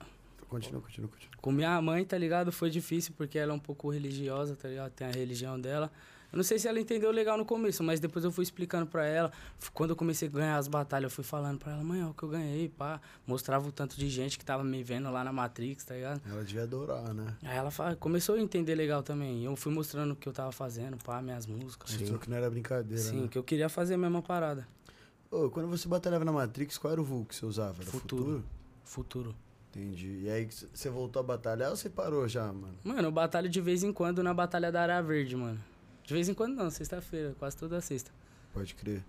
continua, continua, continua. Com minha mãe, tá ligado? Foi difícil porque ela é um pouco religiosa, tá ligado? Tem a religião dela. Eu não sei se ela entendeu legal no começo, mas depois eu fui explicando pra ela. Quando eu comecei a ganhar as batalhas, eu fui falando pra ela, mãe, olha o que eu ganhei, pá. Mostrava o tanto de gente que tava me vendo lá na Matrix, tá ligado? Ela devia adorar, né? Aí ela fa- começou a entender legal também. Eu fui mostrando o que eu tava fazendo, pá, minhas músicas. Mostrou que não era brincadeira, Sim, né? que eu queria fazer a mesma parada. Ô, quando você batalhava na Matrix, qual era o vulgo que você usava? Era Futuro. futuro? Futuro. Entendi. E aí, você voltou a batalhar ou você parou já, mano? Mano, eu batalho de vez em quando na Batalha da Área Verde, mano. De vez em quando não, sexta-feira, quase toda sexta. Pode crer.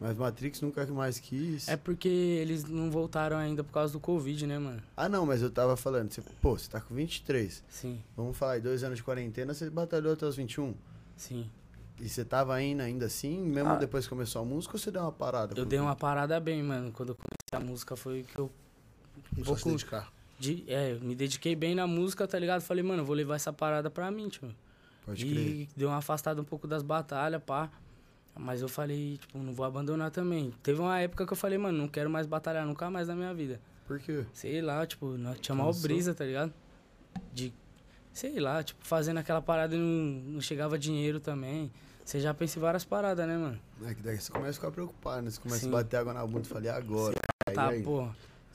Mas Matrix nunca mais quis. É porque eles não voltaram ainda por causa do Covid, né, mano? Ah, não, mas eu tava falando, você, pô, você tá com 23. Sim, Vamos falar, aí, dois anos de quarentena, você batalhou até os 21. sim. E você tava indo ainda assim, mesmo Ah. depois que começou a música, ou você deu uma parada? Eu dei uma parada bem, mano. Quando eu comecei a música foi que eu Começou a se dedicar. de- é, me dediquei bem na música, tá ligado? Falei, mano, vou levar essa parada pra mim, tio. Pode crer. E deu uma afastada um pouco das batalhas, pá. Mas eu falei, tipo, não vou abandonar também. Teve uma época que eu falei, mano, não quero mais batalhar nunca mais na minha vida. Por quê? Sei lá, tipo, nós tinha Cansou? brisa, tá ligado? De, sei lá, tipo, fazendo aquela parada e não, não chegava dinheiro também. Você já pensa em várias paradas, né, mano? É que daí você começa a ficar preocupado, né? Você começa Sim. a bater água na bunda e fala, e agora? Aí, Tá, aí. porra.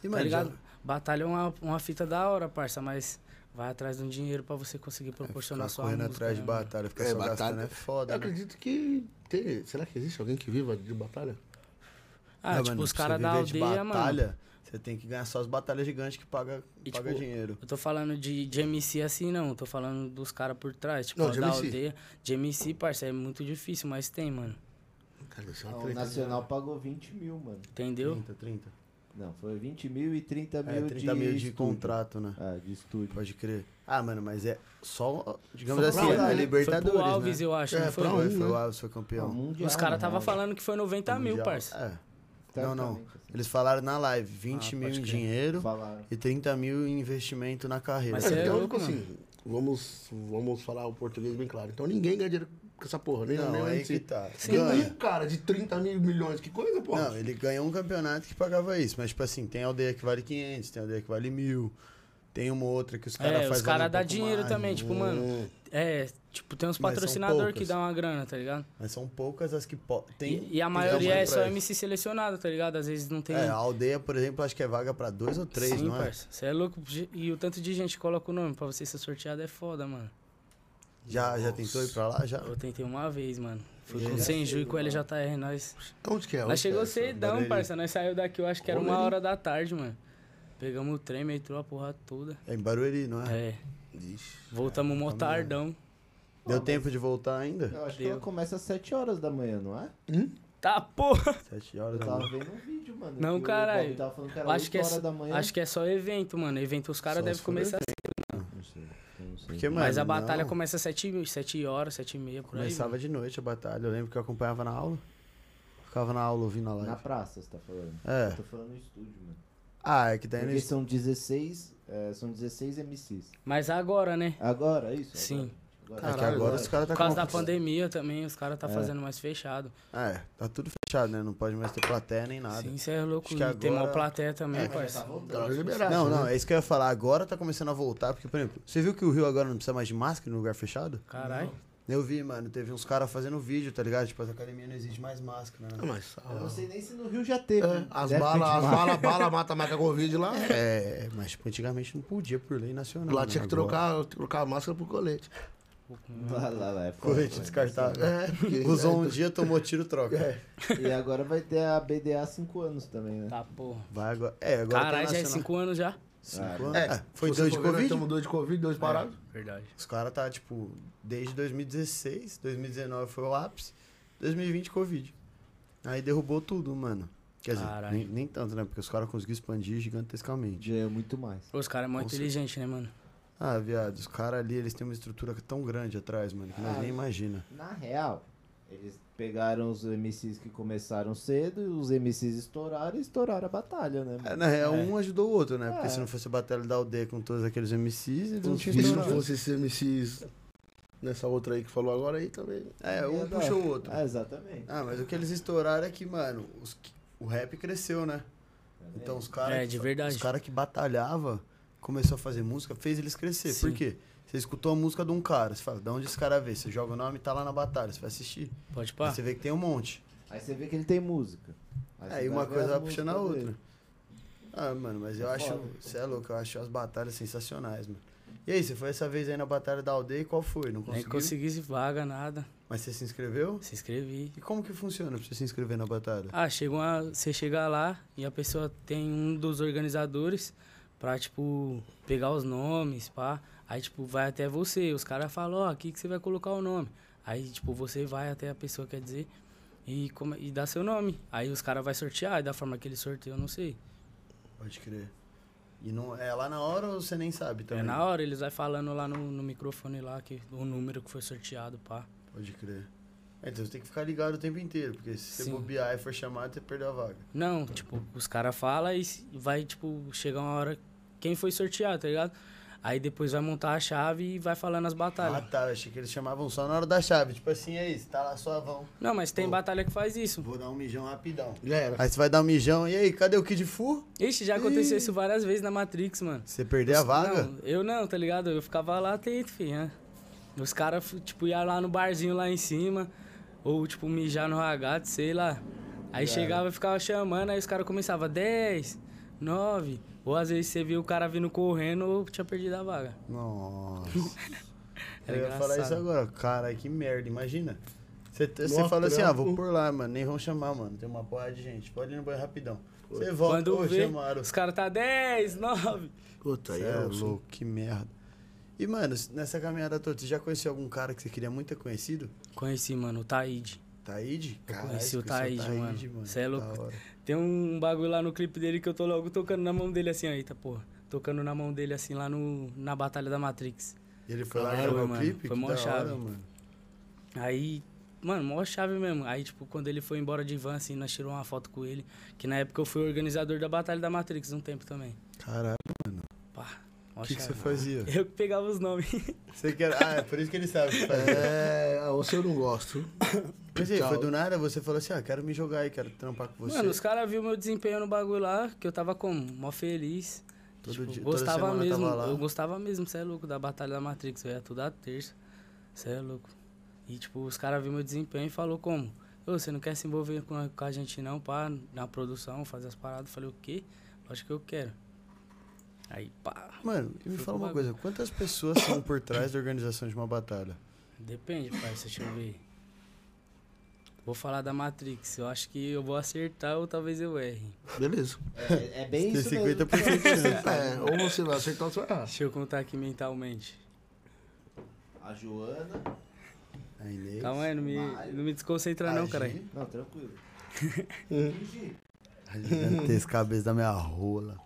Tá mano, ligado? já- Batalha é uma, uma fita da hora, parça, mas vai atrás de um dinheiro pra você conseguir proporcionar É, sua correndo música, atrás de né, mano? batalha, ficar É, só batalha- gastando é Eu foda, né? acredito que. Tem... Será que existe alguém que viva de batalha? Ah, Não, tipo, mano, os caras da aldeia, mano. batalha, você tem que ganhar só as batalhas gigantes que paga, E, paga tipo, dinheiro. Eu tô falando de, de MC assim, não. Eu tô falando dos caras por trás. Tipo, Não, a de da MC. aldeia. De MC, parça, é muito difícil, mas tem, mano. Cara, é Ah, o. Nacional pagou 20 mil, mano. Entendeu? 30, 30. Não, foi 20 mil e 30 É, mil 30 de mil de estúdio. contrato, né? É, de estúdio. Pode crer. Ah, mano, mas é só, digamos Só assim, é né? Libertadores, foi pro Alves, né? eu acho, É, não foi? Foi, um, foi né? o Alves, foi Ah, campeão. mundial, Os caras real. falando que foi 90 mil, parça. É. Não, não. Assim. Eles falaram na live, 20 Ah, mil em dinheiro Falaram. e 30 mil em investimento na carreira. Mas É, Você é então, louco, tipo assim, vamos, vamos falar o português bem claro. Então ninguém ganha dinheiro com essa porra, nem Não, nem aí que tá. Tem um Ganha. cara de 30 mil milhões, que coisa, porra. Não, ele ganhou um campeonato que pagava isso, mas tipo assim, tem aldeia que vale 500, tem aldeia que vale mil, tem uma outra que os caras É, fazem os caras um dão pouco dinheiro mais, também, tipo, mano. Hum. É, tipo, tem uns patrocinadores que dão uma grana, tá ligado? Mas são poucas as que tem. E, e a maioria é só MC selecionado, tá ligado? Às vezes não tem. É, a aldeia, por exemplo, acho que é vaga pra dois ou três, Sim, não é? parça. Você é louco. E o tanto de gente que coloca o nome pra você ser sorteado é foda, mano. Já, já tentou ir pra lá? Já? Eu tentei uma vez, mano. Fui E com o Senju e com o LJR, nós. Onde que é? Nós Onde que chegou é? cedão, parça. Nós saiu daqui, eu acho que era uma Barueri. hora da tarde, mano. Pegamos o trem, metrô, a porra toda. É em Barueri, não é? É. Ixi. Voltamos mó tardão. Deu tempo de voltar ainda? Eu acho que Deu. ela começa às 7 horas da manhã, não é? Tá, porra! Sete horas Eu da tava manhã. vendo um vídeo, mano. Não, que caralho. Tava falando que era Eu acho 8 que, é, horas da manhã. acho que é só evento, mano. Evento os caras Só devem começar Não sei, eu não sei. Porque, mano, Mas a batalha não. começa às 7, 7 horas, 7 e meia, por aí. Começava mano. de noite a batalha. Eu lembro que eu acompanhava na aula. Ficava na aula ouvindo a live. Na praça, você tá falando. É. Eu tô falando no estúdio, mano. Ah, é que daí Porque no são 16, é, são 16 MCs. Mas agora, né? Agora, é isso? Sim. Agora. É que Caralho, agora os caras tá Por causa da pandemia também, os caras tá É. fazendo mais fechado. É, tá tudo fechado, né? Não pode mais ter plateia nem nada. Sim, você é louco. Acho que E tem agora- mal plateia também, É, parça. Agora liberaram. Não, né? não, é isso que eu ia falar. Agora tá começando a voltar, porque, por exemplo, você viu que o Rio agora não precisa mais de máscara no lugar fechado? Caralho. Eu vi, mano, teve uns caras fazendo vídeo, tá ligado? Tipo, as academias não existe mais máscara, Ah, né? mas. Eu não ah, sei nem se no Rio já teve. é, as balas, as balas, bala mata mais que a Covid lá. É, mas tipo, antigamente não podia por lei nacional. Lá né? tinha que Agora- trocar, trocar a máscara por colete. Lá, lá, lá. É foda, Colete mano. descartável. É, porque. Usou um dia, tomou tiro, troca. É. E agora vai ter a BDA há 5 anos também, né? Tá, porra. Vai agora. É, agora Caralho, tá já é nacional. 5 anos já? Cinco anos. É, É, foi se você dois de for ver, nós Covid? Estamos dois de Covid, dois parados. Verdade. Os caras tá, tipo, desde 2016, 2019 foi o ápice, 2020 Covid. Aí derrubou tudo, mano. Quer dizer, Caralho. nem, nem tanto, né? Porque os caras conseguiram expandir gigantescamente. Já é muito mais. Os caras é muito Com inteligente, né, mano? Ah, viado, os caras ali, eles têm uma estrutura tão grande atrás, mano, que nós Ah, nem imagina. Na real, eles pegaram os MCs que começaram cedo e os MCs estouraram e estouraram a batalha, né? É, na real, É. um ajudou o outro, né? Porque É. se não fosse a batalha da aldeia com todos aqueles MCs, eles não Os tinham E se não fosse esses MCs nessa outra aí que falou agora aí também. É, um puxou o outro. Ah, exatamente. Ah, mas o que eles estouraram é que, mano, os o rap cresceu, né? Então os caras. É, que de verdade. Os caras que batalhava, começou a fazer música, fez eles crescer. Sim. Por quê? Você escutou a música de um cara, você fala, de onde esse cara veio? Você joga o nome e tá lá na batalha, você vai assistir. Pode Aí pá. você vê que tem um monte. Aí você vê que ele tem música. você Aí uma coisa vai puxando a outra. dele. Ah, mano, mas eu É acho. Você é louco, eu acho as batalhas sensacionais, mano. E aí, você foi essa vez aí na Batalha da Aldeia e qual foi? Não Nem conseguiu? consegui vaga, nada. Mas você se inscreveu? Se inscrevi. E como que funciona pra você se inscrever na batalha? Ah, chega uma, você chega lá e a pessoa tem um dos organizadores pra, tipo, pegar os nomes, pá. Aí, tipo, vai até você. Os caras falam, ó, aqui que você vai colocar o nome. Aí, tipo, você vai até a pessoa, quer dizer. e, come- e dá seu nome. Aí os caras vão sortear, da forma que eles sorteiam, eu não sei. Pode crer. E não, é lá na hora ou você nem sabe também? É na hora, eles vão falando lá no, no microfone lá que, o número que foi sorteado, pá. Pode crer. É, então você tem que ficar ligado o tempo inteiro, porque se você bobear e for chamado, você perdeu a vaga. Não, tipo, os caras falam e vai, tipo, chegar uma hora quem foi sorteado, tá ligado? Aí depois vai montar a chave e vai falando as Ah, batalhas. tá. eu Achei que eles chamavam só na hora da chave. Tipo assim, é isso, tá lá suavão. Não, mas tem Pô. batalha que faz isso. Vou dar um mijão rapidão. Já era. Aí você vai dar um mijão, e aí, cadê o Kid Fu? Ixi, já aconteceu isso várias vezes na Matrix, mano. Você perdeu a vaga? Não, eu não, tá ligado? Eu ficava lá atento, filho. né? Os caras, tipo, iam lá no barzinho lá em cima, ou, tipo, mijar no ragato, sei lá. Aí chegava e ficava chamando, aí os caras começavam 10, 9. Ou às vezes você viu o cara vindo correndo ou tinha perdido a vaga. Nossa. Era eu ia falar isso agora. Caralho, que merda, imagina. Você, você fala assim, ah, vou por lá, mano. Nem vão chamar, mano. Tem uma porra de gente. Pode ir no banho rapidão. Você volta, Quando ô, vê, chamaram. os caras tá 10, 9. Puta, aí é, é louco, que merda. E, mano, nessa caminhada toda, você já conheceu algum cara que você queria muito ter conhecido? Conheci, mano, o Taíde. Taíde? Caralho, conheci você o Taíde, mano. Cê é louco. Tem um bagulho lá no clipe dele que eu tô logo tocando na mão dele assim, ó. Eita, porra. Tocando na mão dele assim lá no, na Batalha da Matrix. E ele foi lá gravar o mano. clipe? Foi mó chave. hora, mano. Aí, mano, mó chave mesmo. Aí, tipo, quando ele foi embora de van, assim, nós tiramos uma foto com ele. Que na época eu fui organizador da Batalha da Matrix um tempo também. Caralho, Pá, mó o que, que você fazia? Eu que pegava os nomes. Você quer... Ah, é por isso que ele sabe o que fazer. É, você eu não gosto. Mas aí, foi do nada, você falou assim, ah, quero me jogar aí, quero trampar com você. Mano, os caras viram meu desempenho no bagulho lá, que eu tava como? Mó feliz. Todo Tipo, dia- toda gostava mesmo, tava lá. eu gostava mesmo, cê é louco, da Batalha da Matrix, eu ia tudo à terça, cê é louco. E tipo, os caras viram meu desempenho e falou como? Ô, você não quer se envolver com a, com a gente não, pá, na produção, fazer as paradas? Eu falei, o quê? Acho que eu quero. Aí, pá, Mano, e me fala uma bagulho. coisa, quantas pessoas são por trás da organização de uma batalha? depende, parça, deixa eu ver. Vou falar da Matrix, eu acho que eu vou acertar ou talvez eu erre. Beleza. É, é bem Tem isso mesmo. 50% de chance. É, ou você vai acertar ou você vai errar. Deixa eu contar aqui mentalmente. A Joana. A Inês. Calma aí, não me, não me desconcentra não, Gi, caralho. Não, tranquilo. A gigantesca cabeça da minha rola.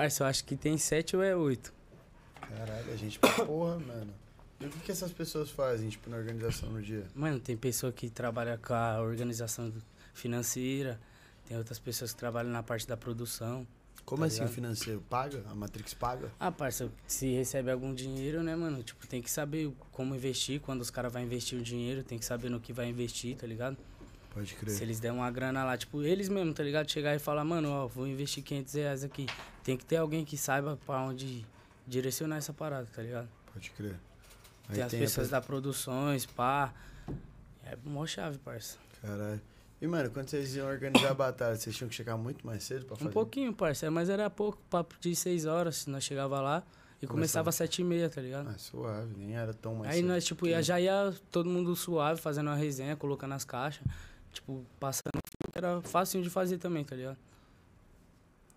Parça, eu acho que tem sete ou é oito. Caralho, a gente pra porra, mano. E o que, que essas pessoas fazem, tipo, na organização no dia? Mano, tem pessoa que trabalha com a organização financeira, tem outras pessoas que trabalham na parte da produção. Como Tá assim, ligado? financeiro? Paga? A Matrix paga? Ah, parça, se recebe algum dinheiro, né, mano? Tipo, tem que saber como investir, quando os caras vão investir o dinheiro, tem que saber no que vai investir, tá ligado? Pode crer. Se eles der uma grana lá, tipo, eles mesmo, tá ligado? Chegar e falar, mano, ó, vou investir 500 reais aqui. Tem que ter alguém que saiba pra onde direcionar essa parada, tá ligado? Pode crer. Aí tem as a pessoas pe- da produções, pá. É mó chave, parça. Caralho. E, mano, quando vocês iam organizar a batalha, vocês tinham que chegar muito mais cedo pra fazer? Um pouquinho, parça, mas era pouco, papo de seis horas, nós chegava lá e Começava. começava às sete e meia, tá ligado? Ah, suave, nem era tão mais Aí cedo. nós, tipo, ia, já ia todo mundo suave, fazendo uma resenha, colocando as caixas, tipo, passando era facinho de fazer também, tá ligado?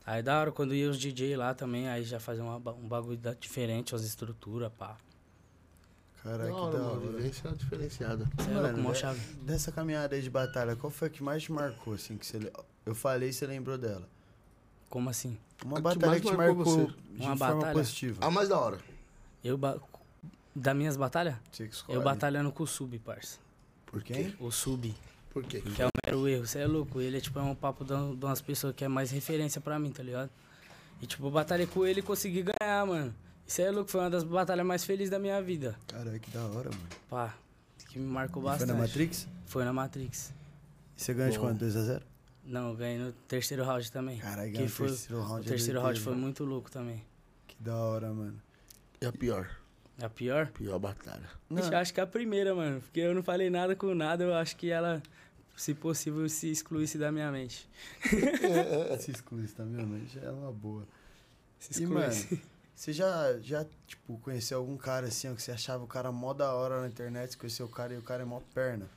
Aí da hora, quando ia os DJ lá também, aí já fazia uma um bagulho da- diferente, as estruturas, pá. Caralho, Da que da hora. Vivência diferenciada. É Mano, louco, mó né? chave. Dessa caminhada aí de batalha, qual foi a que mais te marcou, assim, que você... Eu falei e você lembrou dela? Como assim? Uma A que batalha mais que te marcou marcou você? de Uma forma batalha? positiva. A mais da hora. Eu, ba... da minhas batalhas? Você que escolhe. Eu batalhando com o Sub, parça. Por quem? O Sub, Por quê? que é o mero erro, você é louco. Ele é, tipo, é um papo de um- umas pessoas que é mais referência pra mim, tá ligado? E, tipo, eu batalhei com ele e consegui ganhar, mano. Isso é louco, foi uma das batalhas mais felizes da minha vida. Caralho, que da hora, mano. Pá, que me marcou E bastante. foi na Matrix? Foi na Matrix. E você ganhou de quanto? 2x0? Não, eu ganhei no terceiro round também. Caralho, que ganhou foi, o terceiro round. o é terceiro round foi muito louco também. Que da hora, mano. E a pior? A pior? Pior batalha. Não. Acho que é a primeira, mano. Porque eu não falei nada com nada, eu acho que ela, se possível, se excluísse da minha mente. Se excluir isso na minha mente é uma boa. Se E, mano, excluísse. você já, já, tipo, conheceu algum cara assim, ó, que você achava o cara mó da hora na internet, você conheceu o cara e o cara é mó perna?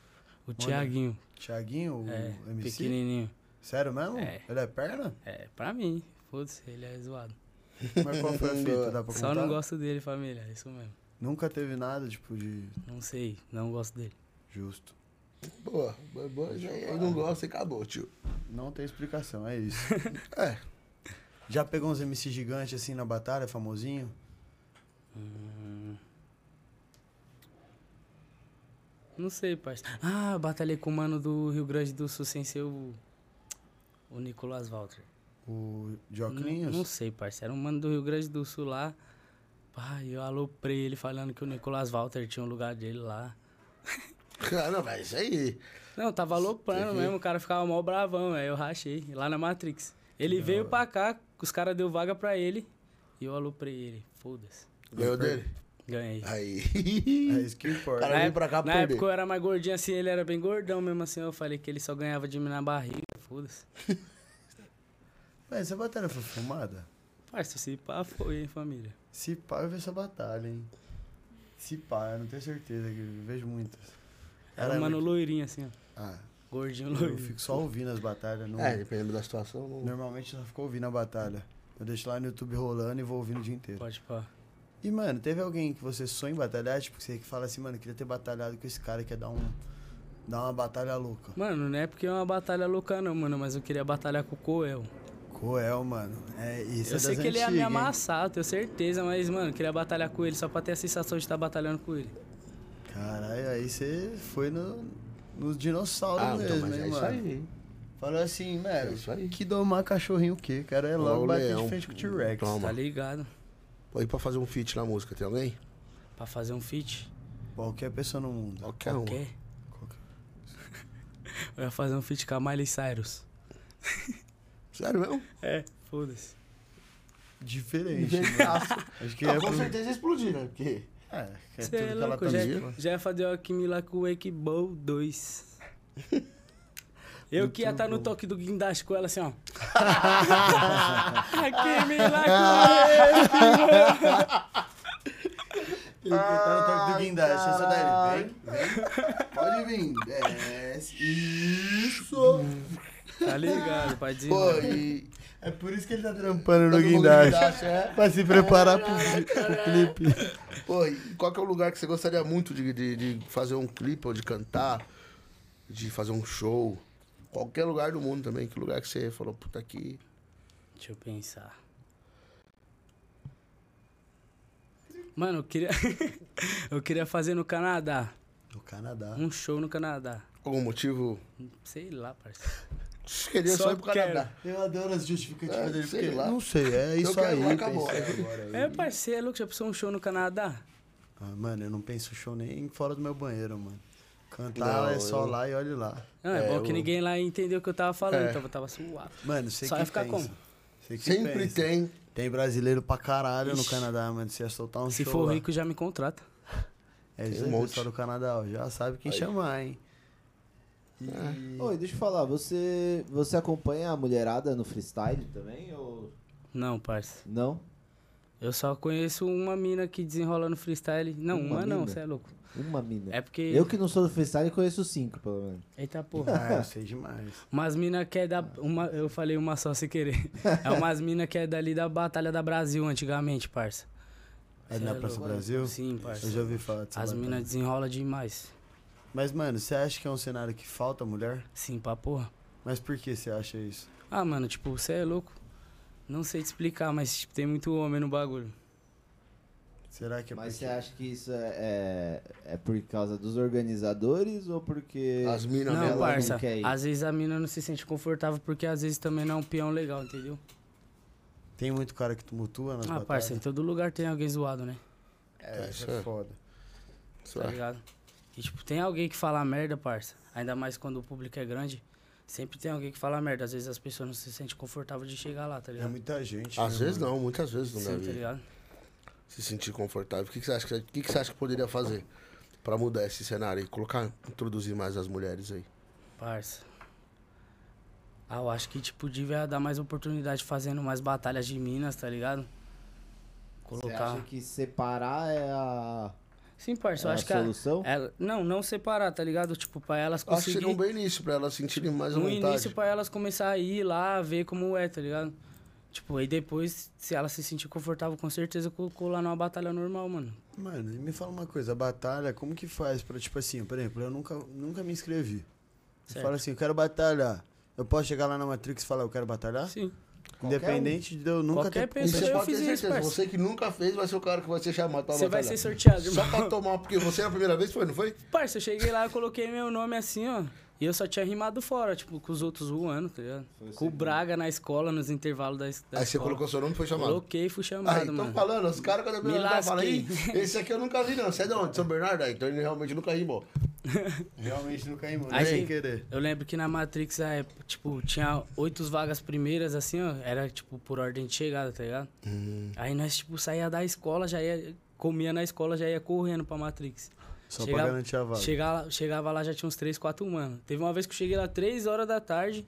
O Thiaguinho, Thiaguinho, o é, MC? pequenininho. Sério mesmo? É. Ele é perna? É, pra mim. Foda-se, ele é zoado. Mas qual foi a fita? Dá pra Só contar? não gosto dele, família. É isso mesmo. Nunca teve nada, tipo, de Não sei, não gosto dele. justo. Boa, boa, boa. Já, aí não gosta e acabou, tio. Não tem explicação, é isso. É. Já pegou uns MC gigantes assim na batalha, famosinho? Não sei, parceiro. Ah, eu batalhei com o mano do Rio Grande do Sul sem ser o. O Nicolas Walter. O Não, Joclinhos? não sei, parceiro. Era um mano do Rio Grande do Sul lá. Pai, eu aloprei ele falando que o Nicolas Walter tinha um lugar dele lá. Não, mas isso aí. Não, tava aloprando mesmo, o cara ficava mó bravão, aí eu rachei, lá na Matrix. Ele veio pra cá, os caras deu vaga pra ele, e eu aloprei ele. Foda-se. Ganhou dele? Ganhei. Aí. É isso que importa. Cara, vem pra cá na perder. época eu era mais gordinho assim, ele era bem gordão mesmo assim. Eu falei que ele só ganhava de mim na barriga, foda-se. Véi, essa batalha foi filmada? Parça, se pá foi, hein, família. Se pá, eu vi essa batalha, hein? Se pá, eu não tenho certeza, que eu vejo muitas. Era um mano loirinho assim, ó. Ah, Gordinho eu loirinho. fico só ouvindo as batalhas. Não... É, dependendo da situação. Não... Normalmente eu só fico ouvindo a batalha. Eu deixo lá no YouTube rolando e vou ouvindo o dia inteiro. Pode pá. E, mano, teve alguém que você sonha em batalhar? Tipo, você que fala assim, mano, queria ter batalhado com esse cara que ia dar um. dar uma batalha louca. Mano, não é porque é uma batalha louca não, mano, mas eu queria batalhar com o Coel. Coel, mano. É, isso eu é sei das que ele ia me antigas, hein? amassar, tenho certeza, mas, mano, eu queria batalhar com ele só pra ter a sensação de estar batalhando com ele. Caralho, aí você foi no, nos dinossauros Ah, mesmo, então, mas hein, é isso mano? aí. Falou assim, É mano, isso aí. que domar cachorrinho o quê? Cara, é logo o bater leão. de frente com o T-Rex. Tá ligado? Aí pra fazer um feat na música, tem alguém? Pra fazer um feat. Qualquer pessoa no mundo. Qualquer um. Qualquer. Qualquer. Eu ia fazer um feat com a Miley Cyrus. Sério mesmo? É, foda-se. Diferente. né? Acho que Não, é com pro... certeza ia explodir, né? Porque. É, que é Cê tudo é que ela louco, tá já, já ia fazer o Alquimia lá com o Wake Bowl 2. Eu que ia estar no toque do guindaste com ela assim, ó. Alquimia lá Ele tá no toque do guindaste. Essa daí, vem, vem. Pode vir. Desce. Isso. com Tá ligado, dizer. Pô, e. É por isso que ele tá trampando no guindaste. guindaste, é? Pra se preparar pro, pro clipe. Pô, e qual que é o lugar que você gostaria muito de, de, de fazer um clipe ou de cantar? De fazer um show? Qualquer lugar do mundo também. Que lugar que você falou, puta aqui. Deixa eu pensar. Mano, eu queria. eu queria fazer no Canadá. No Canadá. Um show no Canadá. Algum motivo? Sei lá, parceiro. Queria só, Só ir pro quero. Canadá. Eu adoro as justificativas É, dele, sei porque... lá. Não sei, é isso aí. lá, acabou. É, parceiro, louco, já pensou um show no Canadá? Ah, mano, eu não penso show nem fora do meu banheiro, mano. Cantar Não, é só eu- lá e olhe lá. Não, é, É, bom que eu- ninguém lá entendeu o que eu tava falando, É. então eu tava suave. Mano, sei Só que ia ficar pensa. como? Sei que Sempre pensa. tem. Tem brasileiro pra caralho no Ixi. Canadá, mano. Se ia soltar um Se show for lá. rico, já me contrata. É Tem isso um aí, monte. pessoal do Canadá, ó. Já sabe quem Aí. chamar, hein? E... Oi, deixa eu falar, você, você acompanha a mulherada no freestyle também ou Não, parça. não? Eu só conheço uma mina que desenrola no freestyle. Não, Uma uma, não, você é louco. Uma mina. É porque. Eu que não sou do freestyle conheço cinco, pelo menos. Eita porra. Ah, eu sei demais. Umas mina que é da. Uma, eu falei uma só sem querer. É umas mina que é dali da Batalha da Brasil antigamente, parça. É na é Praça louco? Brasil? Sim, parça. Eu já ouvi falar dessa As minas desenrolam demais. Mas, mano, você acha que é um cenário que falta mulher? Sim, pra porra. Mas por que você acha isso? Ah, mano, tipo, você é louco. Não sei te explicar, mas tipo, tem muito homem no bagulho. Será que é Mas porque... você acha que isso é, é, é por causa dos organizadores ou porque. As minas Não, ela dela. parça. não quer ir. Às vezes a mina não se sente confortável porque às vezes também não é um peão legal, entendeu? Tem muito cara que tumultua nas Ah, batalhas? parça, em todo lugar tem alguém zoado, né? É, Isso isso é. é foda. Isso Tá é. ligado? E tipo, tem alguém que fala merda, parça. Ainda mais quando o público é grande. Sempre tem alguém que fala merda. Às vezes as pessoas não se sentem confortáveis de chegar lá, tá É ligado? muita gente. Às né, vezes mano? não, muitas vezes não Sim, tá ligado? se sentir confortável. O que, que, você acha que, o que, que você acha que poderia fazer pra mudar esse cenário e colocar, introduzir mais as mulheres aí? Parça. Ah, eu acho que, tipo, devia dar mais oportunidade fazendo mais batalhas de minas, tá ligado? Você Colocar. acha que separar é a, Sim, parça, é eu a acho que. a- solução? ela- Não, não separar, tá ligado? Tipo, pra elas Acho que seria um conseguirem. bem início pra elas sentirem mais à No vontade. início, pra elas começar a ir lá, ver como é, tá ligado? Tipo, aí depois, se ela se sentir confortável, com certeza colocou lá numa batalha normal, mano. Mano, me fala uma coisa, a batalha, como que faz pra, tipo assim, por exemplo, eu nunca, nunca me inscrevi. Você fala assim, eu quero batalhar. Eu posso chegar lá na Matrix e falar, eu quero batalhar? Sim. Independente de eu nunca Qualquer ter... Pessoa você eu fiz isso, parça. você que nunca fez vai ser o cara que vai ser chamado pra Você vai ser sorteado, irmão. Só pra tomar, porque você é a primeira vez, foi, não foi? Parça, eu cheguei lá, eu coloquei meu nome assim, ó. E eu só tinha rimado fora, tipo, com os outros voando, tá ligado? Foi Com o. Braga na escola, nos intervalos da, da Aí você escola. colocou seu nome e foi chamado. Coloquei e fui chamado, Aí, tô mano. falando, os caras quando a Me falam aí, lasquei. esse aqui eu nunca vi não, você é de onde? São Bernardo? Aí, então ele realmente nunca rimou. Realmente nunca rimou, Aí, sem querer. Eu lembro que na Matrix, é, tipo, tinha oito vagas primeiras, assim, ó. Era, tipo, por ordem de chegada, tá ligado? Hum. Aí nós, tipo, saía da escola, já ia... Comia na escola, já ia correndo pra Matrix. Só Chegava- pra garantir a vaga. Chegava, chegava lá, já tinha uns 3, 4 mano. Teve uma vez que eu cheguei lá 3 horas da tarde,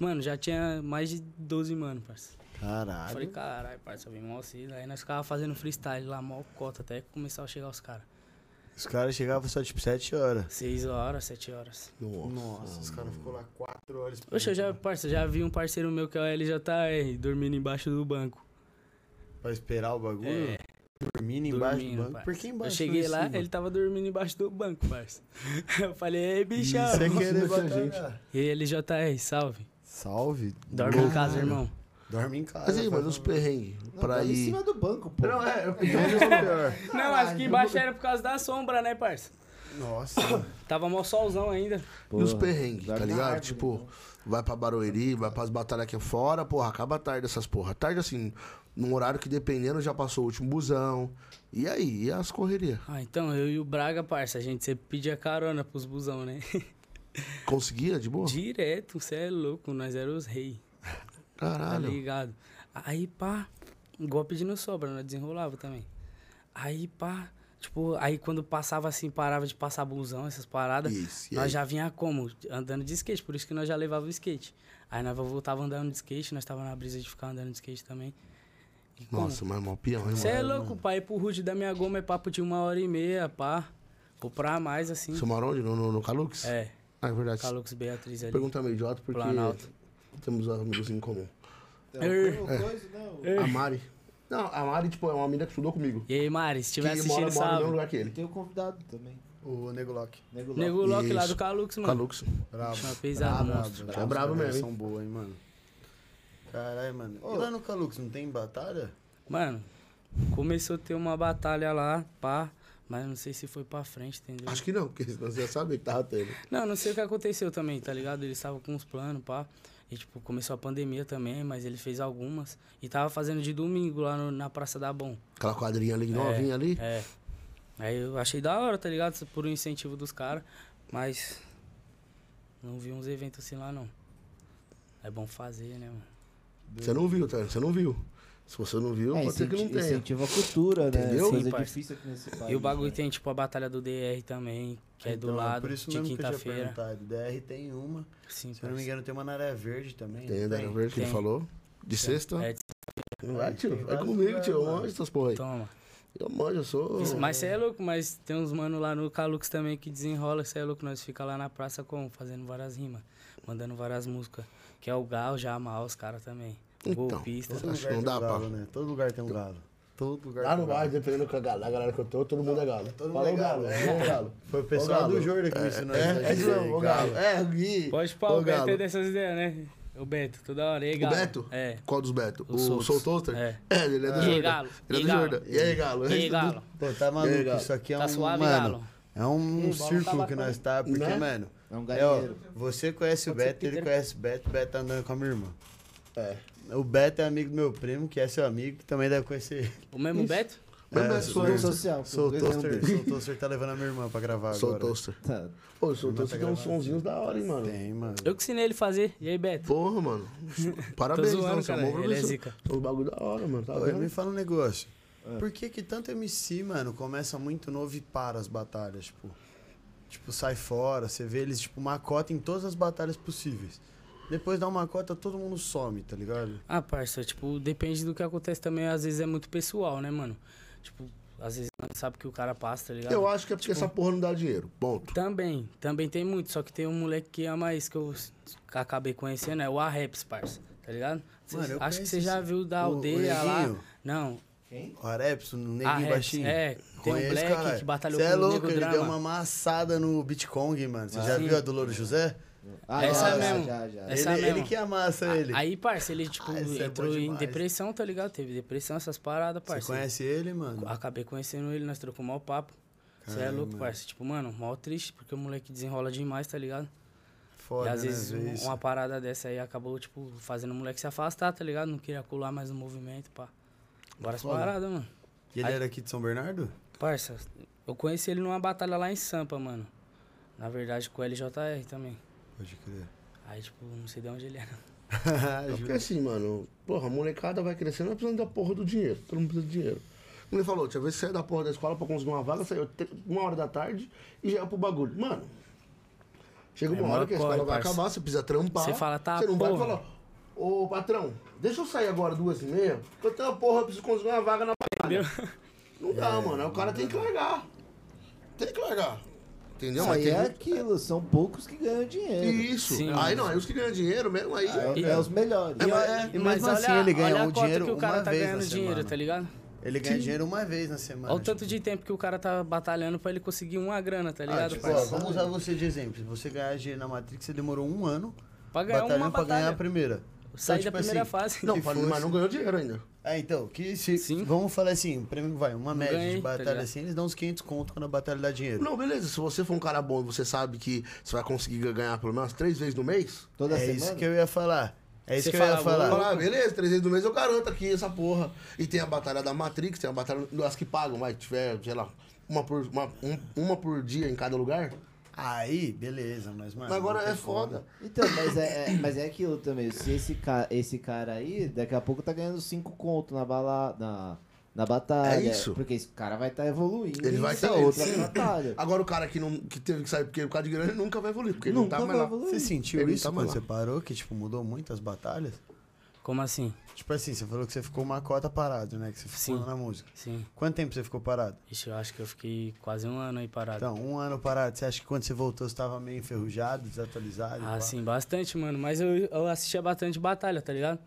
mano, já tinha mais de 12 mano, parça. Caralho. Falei, caralho, parça, vem mó cedo. Aí nós ficava fazendo freestyle lá, mó cota, até que começava a chegar os caras. Os caras chegavam só tipo 7 horas. 6 horas, 7 horas. Nossa, os caras ficou lá 4 horas. Oxe, eu já, parça, já vi um parceiro meu que é o LJR dormindo embaixo do banco. Pra esperar o bagulho? É, Dormindo embaixo dormindo, do banco? parça. Por que embaixo? Eu cheguei lá, cima? ele tava dormindo embaixo do banco, parça. Eu falei, ei, bichão. Você Nossa, querer muita batalhar. E aí, LJR, salve. Salve. Dorme em casa, irmão. Dorme em casa. Mas aí, mano, os perrengues Não, pra tava em ir... cima do banco, pô. Não, é, eu pior. Não, acho que embaixo era por causa da sombra, né, parça? Nossa. Tava mó solzão ainda. E os perrengues, tá ligado? árvore, tipo, então. vai pra Barueri, vai pras batalhas aqui fora, porra, acaba tarde essas porra. Tarde assim, num horário que dependendo já passou o último busão. E aí, e as correrias? Ah, então, eu e o Braga, parça, a gente sempre pedia carona pros busão, né? Conseguia de boa? Direto, cê é louco, nós éramos os reis, tá Caralho. ligado? Aí, pá, igual pedindo sobra, nós desenrolava também. Aí, pá, tipo, aí quando passava assim, parava de passar busão, essas paradas, Isso, nós aí? já vinha como? Andando de skate, por isso que nós já levava o skate. Aí nós voltava andando de skate, nós tava na brisa de ficar andando de skate também. Nossa, mas mal peão, hein, Você é mano? louco, pai, pro Rude da minha goma é papo de uma hora e meia, pá. Ou pra mais, assim. Você mora onde? No, no, no Calux? É, Ah, é verdade. Calux Beatriz ali. Pergunta meio idiota porque Planalto. temos amigos em comum. É, coisa, né? o- A Mari. Não, a Mari, tipo, é uma mina que estudou comigo. E aí, Mari, se estiver que assistindo, mora, mora no mesmo sabe? lugar que ele. Tem o convidado também. O Nego Lock. Nego Lock. Nego Lock lá do Calux, mano. Calux. Bravo. É brabo Os caras mesmo, São boas, hein, mano. Caralho, mano. Ô. E lá no Calux, não tem batalha? Mano, começou a ter uma batalha lá, pá. Mas não sei se foi pra frente, entendeu? Acho que não, porque senão você já sabia que tava tendo. Não, não sei o que aconteceu também, tá ligado? Eles estavam com uns planos, pá. E, tipo, começou a pandemia também, mas ele fez algumas. E tava fazendo de domingo lá no- na Praça da Bom. Aquela quadrinha ali, novinha ali. É. Aí eu achei da hora, tá ligado? Por um incentivo dos caras. Mas não vi uns eventos assim lá, não. É bom fazer, né, mano? Você não viu, tá? Você não viu. Se você não viu, É, pode ser que não tenha. incentiva a cultura, né? Entendeu? Coisa Sim, parça. difícil aqui nesse país. E o bagulho né? tem, tipo, a batalha do DR também, que é do Então, lado, por isso de mesmo que eu tinha quinta-feira. perguntado. DR tem uma. Sim, Se eu não me engano, tem uma na área verde também. Tem, não Dana Verde que ele Tem. falou. De sexta. É, Vai, tio. Tem Vai comigo, tio. Eu manjo essas porra aí. toma. Eu manjo, eu sou. Mas cê é louco, mas tem uns mano lá no Calux também que desenrola, cê é louco, nós fica lá na praça como? Fazendo várias rimas, mandando várias músicas. Que é o Gal, já amar os caras também. O Então, golpista. Todo Acho lugar que não tem dá um galo, pra- né? Todo lugar tem um galo. Todo lugar Lá tem no galo. dependendo da ga- da galera que eu tô, todo mundo é galo. Todo mundo é o galo. galo. É o galo. Foi o pessoal Galo. do Jordan que me ensinou É, isso é mesmo, o galo. É, o Gui. Pode Ô, o Beto Galo. é dessas ideias, né? O Beto, toda hora. E aí, O Galo? Beto? É. Qual dos Beto? O O. Soul Toaster? É. É, ele é do E aí, Jordan. Galo? Ele é do Galo? Jordan. E aí, Galo? E aí, Galo? Pô, tá maluco? Galo? Isso aqui é Tá um. suave, mano, Galo? É um círculo tá que nós tá, porque, Né? mano. É um É, ó, galinheiro. você conhece o Pode ser Beto, ele conhece o Beto, o Beto tá andando com a minha irmã. É. O Beto é amigo do meu primo, que é seu amigo, que também deve conhecer ele. O mesmo Beto? Mas É, é sou isso. social. Sou o é Toaster, sou o Toaster tá levando a minha irmã pra gravar Soul agora. Toaster. Tá. Pô, o Soul Irmã Toaster tá tem uns sonzinhos da hora, hein, mano. Tem, mano. Eu que ensinei ele fazer. E aí, Beto? Porra, mano. Tô Parabéns, zoando, não. É cara. Ele é zica. Os bagulho da hora, mano. Tá Ô, me fala um negócio. É. Por que que tanto MC, mano, começa muito novo e para as batalhas, tipo? Tipo, sai fora, você vê eles, tipo, uma cota em todas as batalhas possíveis. Depois dá uma cota, todo mundo some, tá ligado? Ah, parça, tipo, depende do que acontece também. Às vezes é muito pessoal, né, mano? Tipo, às vezes não sabe o que o cara passa, tá ligado? Eu acho que é porque Tipo- essa porra não dá dinheiro. Ponto. Também, também tem muito. Só que tem um moleque que ama isso que eu acabei conhecendo, é o Arreps, parça. tá ligado? Cê- Mano, eu acho que você já viu da o- o aldeia lá. Neguinho. Não, O Arepson, o neguinho Rex, baixinho. é, tem um Conheço, Black caralho. que batalhou Cê com é o louco, Nego ele Drama. deu uma amassada no Bitcoin, mano. Você já Sim. viu a do Louro José? Ah, Essa já, mesmo. Já, já. Essa ele, mesmo. ele que amassa ele. Aí, parça, ele, tipo, Ah, é entrou em demais. depressão, tá ligado? Teve depressão, essas paradas, Você parça. conhece ele, mano? Acabei conhecendo ele, nós trocamos mal papo. Você é louco, parça. Tipo, mano, mal triste, porque o moleque desenrola demais, tá ligado? Foda, e às né, vezes um- isso. uma parada dessa aí acabou, tipo, fazendo o moleque se afastar, tá ligado? Não queria colar mais no movimento, pá. Várias Foda. paradas, mano. E ele Aí- era aqui de São Bernardo? Parça, eu conheci ele numa batalha lá em Sampa, mano. Na verdade, com o LJR também. Pode crer. Aí, tipo, não sei de onde ele era. É porque assim, mano, porra, a molecada vai crescendo, vai precisando da porra do dinheiro. Todo mundo precisa de dinheiro. Como ele falou, tinha vezes que saia da porra da escola pra conseguir uma vaga, saiu uma hora da tarde e já ia pro bagulho. Mano, chega uma É hora que a corre, escola vai parça. acabar, você precisa trampar. Você fala, tá, Você não vai porra. falar, ô patrão, deixa eu sair agora duas e meia, porque eu tenho uma porra, eu preciso conseguir uma vaga na Entendeu? Não dá, mano. Aí o cara tem que largar. Tem que largar. Entendeu? Isso Mas aí tem é aquilo, são poucos que ganham dinheiro. Isso. Sim. aí não, aí os que ganham dinheiro mesmo, aí. É, é os melhores. E- mas- E mesmo assim ele ganha olha o dinheiro que o cara uma tá vez ganhando dinheiro, semana. tá ligado? Ele ganha dinheiro uma vez na semana. Olha o tanto de tempo que o cara tá batalhando pra ele conseguir uma grana, tá ligado? tipo, ó, vamos usar você de exemplo. Se você ganhar dinheiro na Matrix, você demorou um ano Pra ganhar uma batalhando pra ganhar a batalha. primeira. Sair Então, da tipo primeira assim, fase. Não, que mas fosse- não ganhou dinheiro ainda. É, então, que se. Sim. Vamos falar assim, prêmio vai, uma média ganhei, de tá batalha ligado? assim, eles dão uns 500 conto quando a batalha dá dinheiro. Não, beleza. Se você for um cara bom e você sabe que você vai conseguir ganhar pelo menos três vezes no mês, Toda é semana. isso que eu ia falar. É isso Você que eu ia fala, falar. fala, ah, beleza, três vezes no mês eu garanto aqui essa porra. E tem a batalha da Matrix, tem a batalha das que pagam, mas tiver, sei lá, uma por, uma, um- uma por dia em cada lugar. Aí, beleza, mas mano. Mas agora é foda. Então, mas é, é- mas é aquilo também. Se esse, ca, esse cara aí, daqui a pouco tá ganhando 5 conto na, bala, na, na batalha. É isso. Porque esse cara vai estar evoluindo. Ele vai essa ter- outra sim. batalha. Agora o cara que, não, que como? Sai porque por causa de grana, ele nunca vai evoluir, porque ele Nunca não tá mais vai lá. evoluir. Você sentiu Ele isso tá quando lá. você parou? Que, tipo, mudou muito as batalhas? Como assim? Tipo assim, você falou que você ficou uma cota parado, né? Que você ficou Sim. na música. Sim. Quanto tempo você ficou parado? Ixi, eu acho que eu fiquei quase um ano aí parado. Então, um ano parado. Você acha que quando você voltou você tava meio enferrujado, desatualizado? Ah, sim, bastante, mano. Mas eu, eu assistia bastante batalha, tá ligado?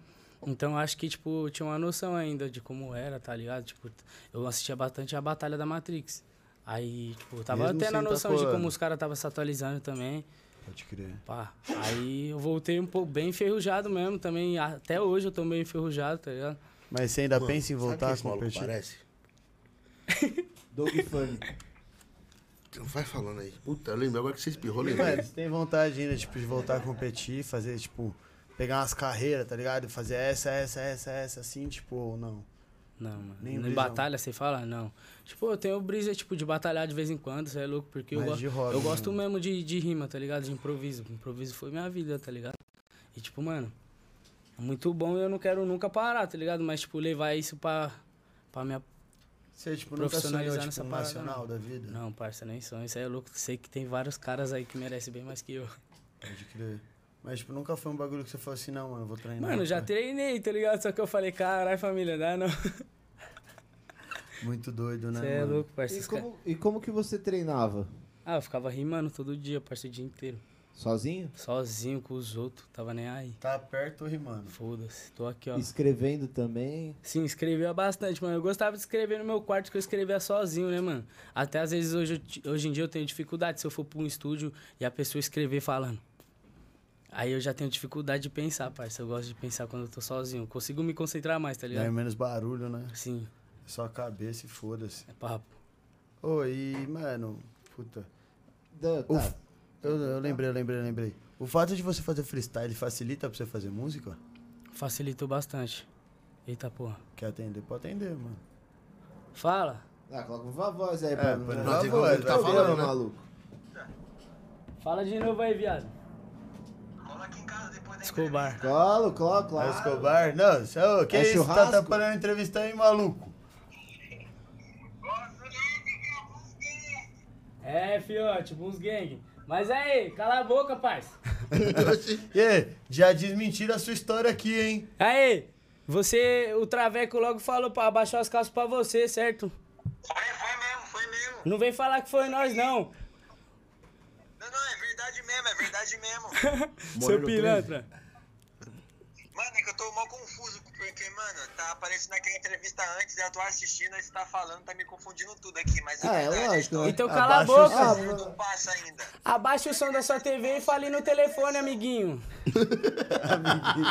Então acho que, tipo, eu tinha uma noção ainda de como era, tá ligado? Tipo, eu assistia bastante a Batalha da Matrix. Aí, tipo, eu tava Mesmo tendo a sem tá noção de como os caras estavam se atualizando também. Pode crer. Pá. Aí eu voltei um pouco bem enferrujado mesmo também. Até hoje eu tô meio enferrujado, tá ligado? Mas você ainda Mano, pensa em sabe voltar quem a competir? parece? Doug Funny. Vai falando aí. Puta, eu lembro agora que você espirrou, lembrei. Mano, você tem vontade ainda, tipo, de voltar a competir, fazer, tipo, pegar umas carreiras, tá ligado? Fazer essa, essa, essa, essa, assim, tipo, ou não? Não, mano. Nem em batalha, você fala? Não. Tipo, eu tenho brisa, tipo, de batalhar de vez em quando, você é louco, porque eu, Mais gosto hobby eu gosto mesmo. mesmo de, de rima, tá ligado? De improviso. Improviso foi minha vida, tá ligado? E, tipo, mano, é muito bom e eu não quero nunca parar, tá ligado? Mas, tipo, levar isso pra, pra minha... Você, tipo, nunca sonhou, Profissionalizar tipo, nessa um parada, nacional não. da vida? Não, parça, nem sonho. Isso aí é louco. Sei que tem vários caras aí que merecem bem mais que eu. Pode crer. Mas, tipo, nunca foi um bagulho que você falou assim, não, mano, vou treinar. Mano, já cara. treinei, tá ligado? Só que eu falei, caralho, família, dá não. Muito doido, né, Você é mano? louco, parça. E como, e como que você treinava? Ah, eu ficava rimando todo dia, parça, o dia inteiro. Sozinho? Sozinho com os outros, tava nem aí. Tá perto rimando. Foda-se, tô aqui, ó. Escrevendo também. Sim, escrevia bastante, mano. Eu gostava de escrever no meu quarto, que eu escrevia sozinho, né, mano? Até às vezes hoje, hoje em dia eu tenho dificuldade se eu for pra um estúdio e a pessoa escrever falando. Aí eu já tenho dificuldade de pensar, parça. Eu gosto de pensar quando eu tô sozinho. Consigo me concentrar mais, tá Daí é ligado? menos barulho, né? Sim, Só a cabeça e foda-se. é papo. Ô, e, mano, puta. Da- tá. Uf. Eu, eu lembrei, eu lembrei, eu lembrei. O fato de você fazer freestyle facilita pra você fazer música? Facilitou bastante. Eita porra. Quer atender? Pode atender, mano. Fala. Ah, coloca uma voz aí É, pra Não, tem como ele tá falando, né? maluco. Fala de novo aí, viado. Escobar. Colo, colo, claro. Escobar? Não, você, ô, que É isso? Tá churrasco? atrapalhando a entrevista aí, maluco? É, fiote, uns gang. Mas aí, cala a boca, parça. E aí, já desmentiram a sua história aqui, hein? Aí, você, o Traveco logo falou pra abaixar as calças pra você, certo? Foi, foi mesmo, foi mesmo. Não vem falar que foi nós, não. É mesmo, é verdade mesmo. Seu pilantra. Mano, é que eu apareci naquela entrevista antes, eu tô assistindo, aí você tá falando, tá me confundindo tudo aqui, mas Ah, é verdade, lógico, né? Então cala a Abaixa o boca. som. Não passa ainda. Abaixa o som da sua TV e fale no telefone, amiguinho.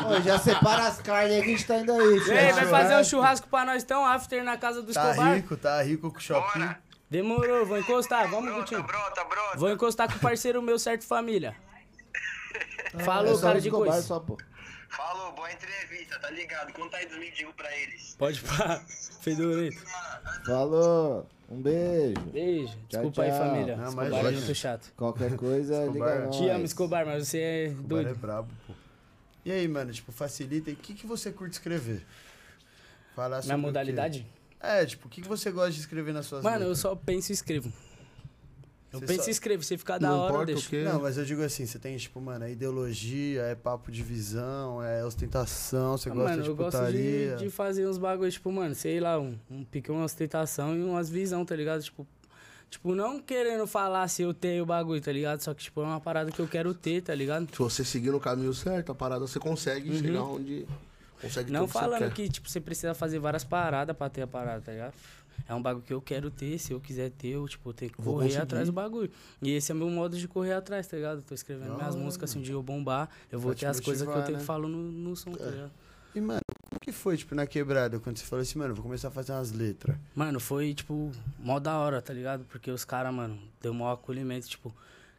Ô, já separa as carnes aí que a gente tá indo aí. Ei, vai fazer um churrasco pra nós então, after na casa do Tá Escobar? rico, tá rico com o shopping. Bora. Demorou, vou encostar, vamos, Brota, Gutinho. brota, brota. Vou encostar com o parceiro meu, certo, família? É Falou, só cara de Escobar coisa. Só, pô. Falou, boa entrevista, tá ligado? Conta aí dos mendigos pra eles. Pode pá, Fedorento. Falou. Um beijo. Beijo. Desculpa tchau. aí, família. Não, Escobar imagina. é muito chato. Qualquer coisa, liga Escobar. nós. Te amo, Escobar, mas você é O bar é doido. brabo, pô. E aí, mano, tipo, facilita. E o que, que você curte escrever? Falar sobre Minha o quê? É, tipo, o que, que você gosta de escrever nas suas Mano, eu letras? só penso e escrevo. Eu Você penso só- e escrevo. Se ficar da Não hora, eu importa o deixo. quê. Não, mas eu digo assim, você tem, tipo, mano, é ideologia, é papo de visão, é ostentação, você Ah, gosta mano, de eu gosto putaria. de, de fazer uns bagulhos, tipo, mano, sei lá, um, um pique, uma ostentação e umas visão, tá ligado? Tipo, tipo, não querendo falar se eu tenho o bagulho, tá ligado? Só que, tipo, é uma parada que eu quero ter, tá ligado? Tipo, Se você seguir no caminho certo, a parada você consegue chegar onde. Consegue Não que falando quer. que, tipo, você precisa fazer várias paradas pra ter a parada, tá ligado? É um bagulho que eu quero ter, se eu quiser ter, eu, tipo, tenho que Vou correr conseguir. atrás do bagulho. E esse é meu modo de correr atrás, tá ligado? Eu tô escrevendo Da minhas hora, músicas, assim, mano. de eu bombar, eu vou ter as coisas que eu tenho né? que falar no, no som, tá ligado? E, mano, como que foi, tipo, na quebrada, quando você falou assim, mano, vou começar a fazer umas letras? Mano, foi, tipo, mó da hora, tá ligado? Porque os caras, mano, deu maior acolhimento, tipo,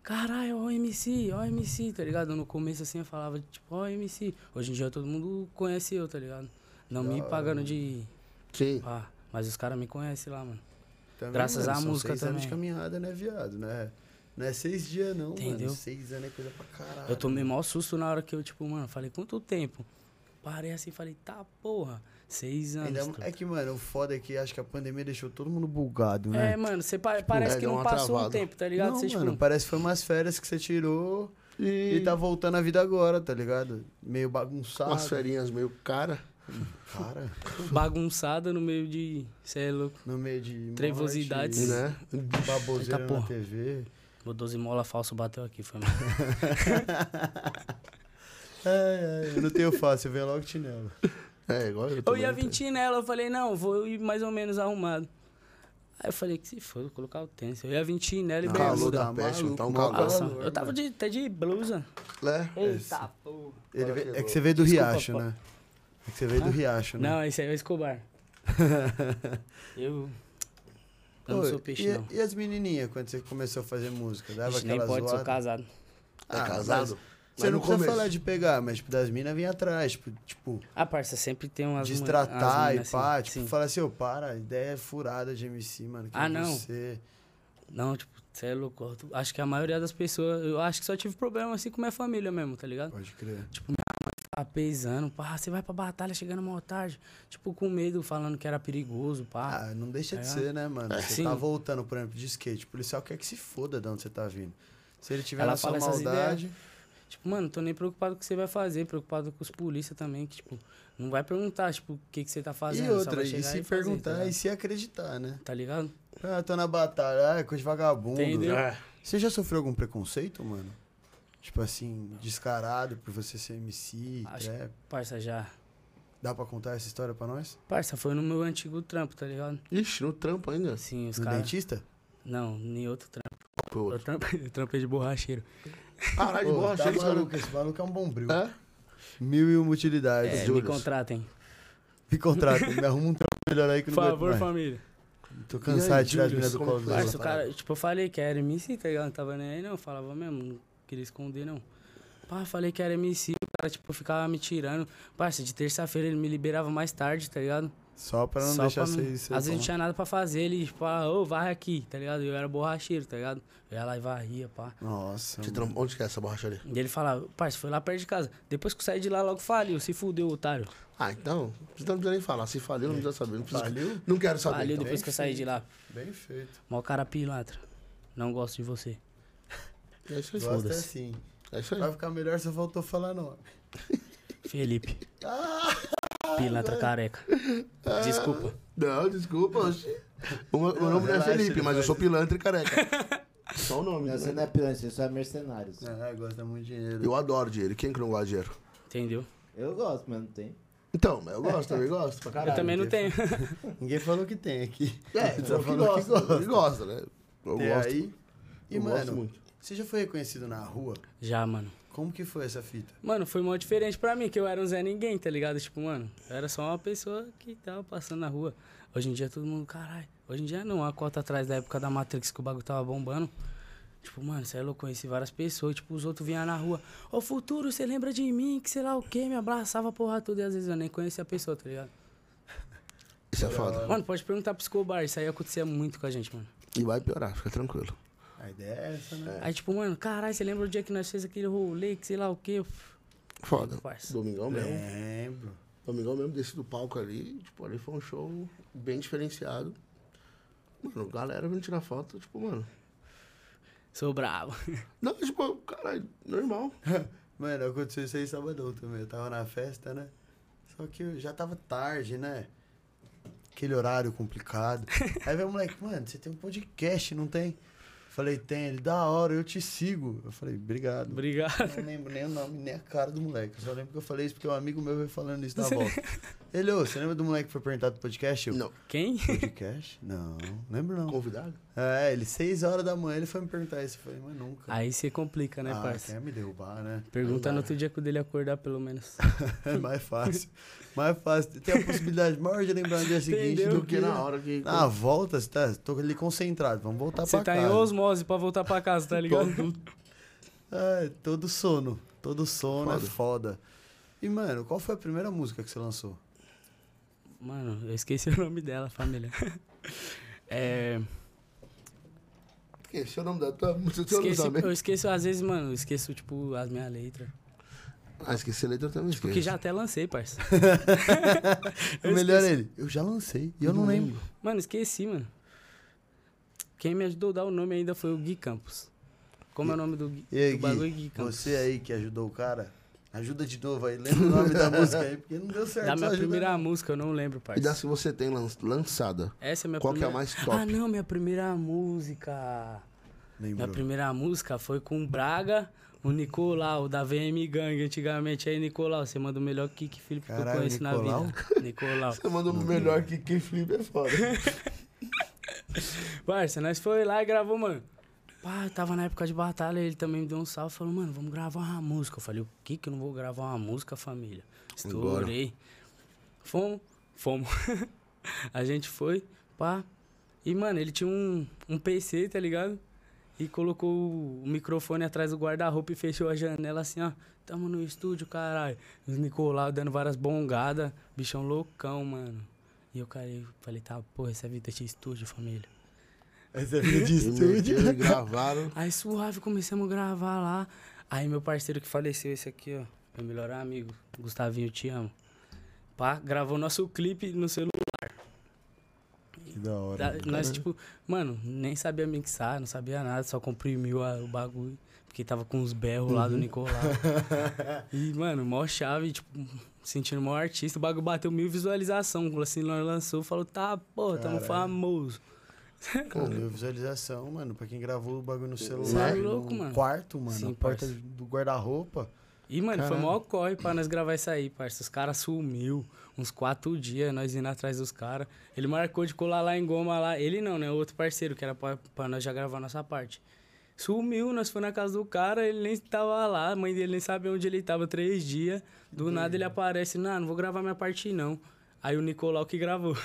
caralho, ó o MC, ó o MC, tá ligado? No começo, assim, eu falava, tipo, ó o MC. Hoje em dia todo mundo conhece eu, tá ligado? Não me pagando de. Sim. Ah, mas os caras me conhecem lá, mano. Também, Graças mano, à são música seis anos de também. caminhada, né, viado, né? Não é seis dias, não, Entendeu? mano. Seis anos é coisa pra caralho. Eu tomei maior susto na hora que eu, tipo, mano, falei, quanto tempo? Parei assim, falei, tá, porra, seis anos. Ainda, truta. é que, mano, o foda é que acho que a pandemia deixou todo mundo bugado, É, né? mano, você pa- parece é, que deu não passou um travada. tempo, tá ligado? Não, Você, mano, tipo, parece que foi umas férias que você tirou e, tá voltando à vida agora, tá ligado? Meio bagunçado. Umas ferinhas meio cara. Cara, bagunçada no meio de. Cê é louco. no meio de Trevosidades. morte, Né? Baboseira Eita, na. TV. O 12 mola falso bateu aqui, foi mal. Ai, ai, eu não tenho fácil, eu venho logo chinelo. É, igual eu. Eu ia né? vir nela, eu falei, não, vou ir mais ou menos arrumado. Aí eu falei, que se for, vou colocar o tênis. Eu ia vir nela e Calor da peste, tá um calor. Nossa, calor, eu tava de, até de blusa. É. Eita, porra. Veio- é que você veio do Desculpa, Riacho, pô. né? É que você veio do Riacho, né? Não, esse aí é o Escobar. eu. Eu não sou peixe, e, não. e as menininhas, quando você começou a fazer música? Dava Ixi, nem pode, sou zoada? casado. É Ah, casado? Você não precisa começo. falar de pegar, mas tipo, das minas vinha atrás, tipo, tipo Ah, parça, sempre tem umas. destratar umas e pá, assim, tipo, sim. falar assim, ô, para, a ideia é furada de MC, mano. que Ah, é não. Você. Não, tipo, você é louco. Eu Acho que a maioria das pessoas. Eu acho que só tive problema assim com minha família mesmo, tá ligado? Pode crer. Tá pesando, pá, você vai pra batalha chegando mal tarde. Tipo, com medo, falando que era perigoso, pá. Ah, não deixa de É. ser, né, mano? Você Sim. tá voltando, por exemplo, de skate. O policial quer que se foda de onde você tá vindo. Se ele tiver Ela na sua fala maldade. Tipo, mano, tô nem preocupado com o que você vai fazer, preocupado com os polícia também, que, tipo, não vai perguntar, tipo, o que, que você tá fazendo. E só outra, vai e se fazer, perguntar tá ligado? e se acreditar, né? Tá ligado? Ah, tô na batalha, ah, coisa de vagabundo. Entendeu? É. Você já sofreu algum preconceito, mano? Tipo assim, descarado por você ser MC, Acho- trap. Parça, já. Dá pra contar essa história pra nós? Parça, foi no meu antigo trampo, tá ligado? Ixi, no trampo ainda. Assim, os caras. dentista? Não, nem outro trampo. Pô, Eu trampei, eu trampei de borracheiro. Caralho, de Ô, borracha, tá eles maluco, esse maluco é um bombril. É? Mil e uma utilidades. É, me contratem. Me contrata, me arruma um trampo melhor aí que Por não favor, aguento mais. família. Tô cansado aí, de tirar as meninas do colo? Parça, outros. o cara, tipo, eu falei que era MC, tá ligado? Não tava nem aí, não. Eu falava mesmo, não queria esconder, não. Pá, falei que era MC, o cara, tipo, ficava me tirando. Parça, de terça-feira ele me liberava mais tarde, tá ligado? Só pra não Só deixar pra você... Às vezes não tinha nada pra fazer, ele, tipo, ah, ô, varre aqui, tá ligado? Eu era borracheiro, tá ligado? Eu ia lá e varria, pá. Nossa, tram- Onde que é essa borracharia? E ele falava, parça, foi lá perto de casa. Depois que eu saí de lá, logo faliu, se fudeu, otário. Ah, então. Você não precisa nem falar. Se faliu, não precisa saber. Não, precisa... Faliu? não quero saber. Faliu então. depois que eu saí de lá. Bem feito. Mó cara pilantra. Não gosto de você. É isso aí. Gosta assim. É isso aí. Vai ficar melhor se eu voltou a falar nome. Felipe. Pilantra careca. Desculpa. Não, desculpa. oxi. O meu, meu nome não é relaxa, Felipe, mas eu sou pilantra e careca. Só o nome. Não, né? você não é pilantra, você só é mercenários. Ah, gosta muito de dinheiro. Eu adoro dinheiro. Quem que não gosta de dinheiro? Entendeu? Eu gosto, mas não tem. Então, mas eu gosto, também gosto pra caralho. eu também não tenho. Ninguém falou que tem aqui. É, só que falando que gosta, gosta. né? Eu Tem gosto. aí. E, eu gosto mano, muito. você já foi reconhecido na rua? Já, mano. Como que foi essa fita? Mano, foi mó diferente pra mim, que eu era um Zé Ninguém, tá ligado? Tipo, mano, eu era só uma pessoa que tava passando na rua. Hoje em dia todo mundo, caralho. Hoje em dia não, a cota atrás da época da Matrix que o bagulho tava bombando. Tipo, mano, você é louco, conheci várias pessoas. Tipo, os outros vinham na rua. Ô, futuro, você lembra de mim? Que sei lá o quê? Me abraçava, porra, tudo. E às vezes eu nem conhecia a pessoa, tá ligado? Isso é foda. Mano, pode perguntar pro Escobar. Isso aí acontecia muito com a gente, mano. E vai piorar, fica tranquilo. A ideia é essa, né? Aí, tipo, mano, caralho, você lembra o dia que nós fez aquele rolê, que sei lá o quê? Foda. Parça. Domingão mesmo. Lembro. Domingão mesmo, desci do palco ali, tipo, ali foi um show bem diferenciado. Mano, galera vindo tirar foto, tipo, mano. Sou bravo. Não, tipo, caralho, normal. Mano, aconteceu isso aí sabadão também. Eu tava na festa, né? Só que eu já tava tarde, né? Aquele horário complicado. Aí veio o moleque, mano, você tem um podcast, não tem? Falei, tem. Ele, da hora, eu te sigo. Eu falei, obrigado. Obrigado. Eu não lembro nem o nome, nem a cara do moleque. Eu só lembro que eu falei isso porque um amigo meu veio falando isso na volta. Ele, ô, você lembra do moleque que foi perguntado do podcast? Eu, Não. Quem? Podcast? Não, lembro não. Convidado? É, ele, seis horas da manhã, ele foi me perguntar isso. Eu falei, mas nunca. Aí você complica, né, ah, parça? quer me derrubar, né? Pergunta no outro dia que o dele acordar, pelo menos. É mais fácil. mais fácil. Tem a possibilidade maior de lembrar no dia seguinte Entendeu? do que na hora que. Na volta, você tá, tô ali concentrado. Vamos voltar Você pra tá em casa. osmose pra voltar pra casa, tá ligado? É, todo sono. Todo sono é Foda. foda. E, mano, qual foi a primeira música que você lançou? Mano, eu esqueci o nome dela, família. É. É o nome da tua música, não Esqueci, eu esqueço, às vezes, mano, eu esqueço, tipo, as minhas letras. Ah, esqueci a letra também. Porque esqueci. já até lancei, parça. O Eu melhor esqueci. é ele. Eu já lancei e eu não lembro. Mano, esqueci, mano. Quem me ajudou a dar o nome ainda foi o Gui Campos. Como é o nome do, Gui, E aí, do bagulho Gui, Gui Campos? você aí que ajudou o cara, ajuda de novo aí. Lembra o nome da música aí, porque não deu certo. Da minha ajuda primeira não. música, eu não lembro, E parça. das que você tem lan- lançada. Essa é minha Qual que é a primeira... mais top? Ah, não, minha primeira música... Minha Lembrou. primeira música foi com o Braga, o Nicolau, da VM Gang, antigamente. Aí, Nicolau, você manda o melhor kick flip que eu Caralho, conheço Nicolau? na vida. Nicolau. Você mandou melhor que quem flip é foda. Parça, nós foi lá e gravou, mano. Pá, tava na época de batalha, ele também me deu um salve, falou, mano, vamos gravar uma música. Eu falei, o que que eu não vou gravar uma música, família? Estourei. Fomos, fomos. a gente foi, pá. E, mano, ele tinha um, um PC, tá ligado? E colocou o microfone atrás do guarda-roupa e fechou a janela assim, ó. Tamo no estúdio, caralho. Os Nicolau dando várias bongadas. Bichão loucão, mano. E eu, cara, eu falei, tá, porra, essa é vida de estúdio, família. Essa é vida de estúdio. gravaram. Aí suave, começamos a gravar lá. Aí meu parceiro que faleceu, esse aqui, ó. Meu melhor amigo, Gustavinho, te amo. Pá, gravou nosso clipe no celular. Que da hora. Da- nós, tipo, mano, nem sabia mixar, não sabia nada, só comprimiu a- o bagulho. Porque tava com os berros lá do Nicolau. e, mano, mó chave, tipo, sentindo mó artista. O bagulho bateu mil visualizações. Assim, nós lançou, falou, tá, pô, tamo famoso. Pô, deu visualização, mano. Pra quem gravou o bagulho no celular. é louco, no mano. quarto, mano. Sim, na porta parça. do guarda-roupa. E, mano, foi Caralho. mó corre pra nós gravar isso aí, parça. Os caras sumiu uns quatro dias, nós indo atrás dos caras. Ele marcou de colar lá em Goma lá. Ele não, né? O outro parceiro, que era pra, pra nós já gravar a nossa parte. Sumiu, nós fomos na casa do cara, ele nem tava lá, a mãe dele nem sabia onde ele tava três dias. Do nada ele aparece, não, não vou gravar minha parte não. Aí o Nicolau que gravou.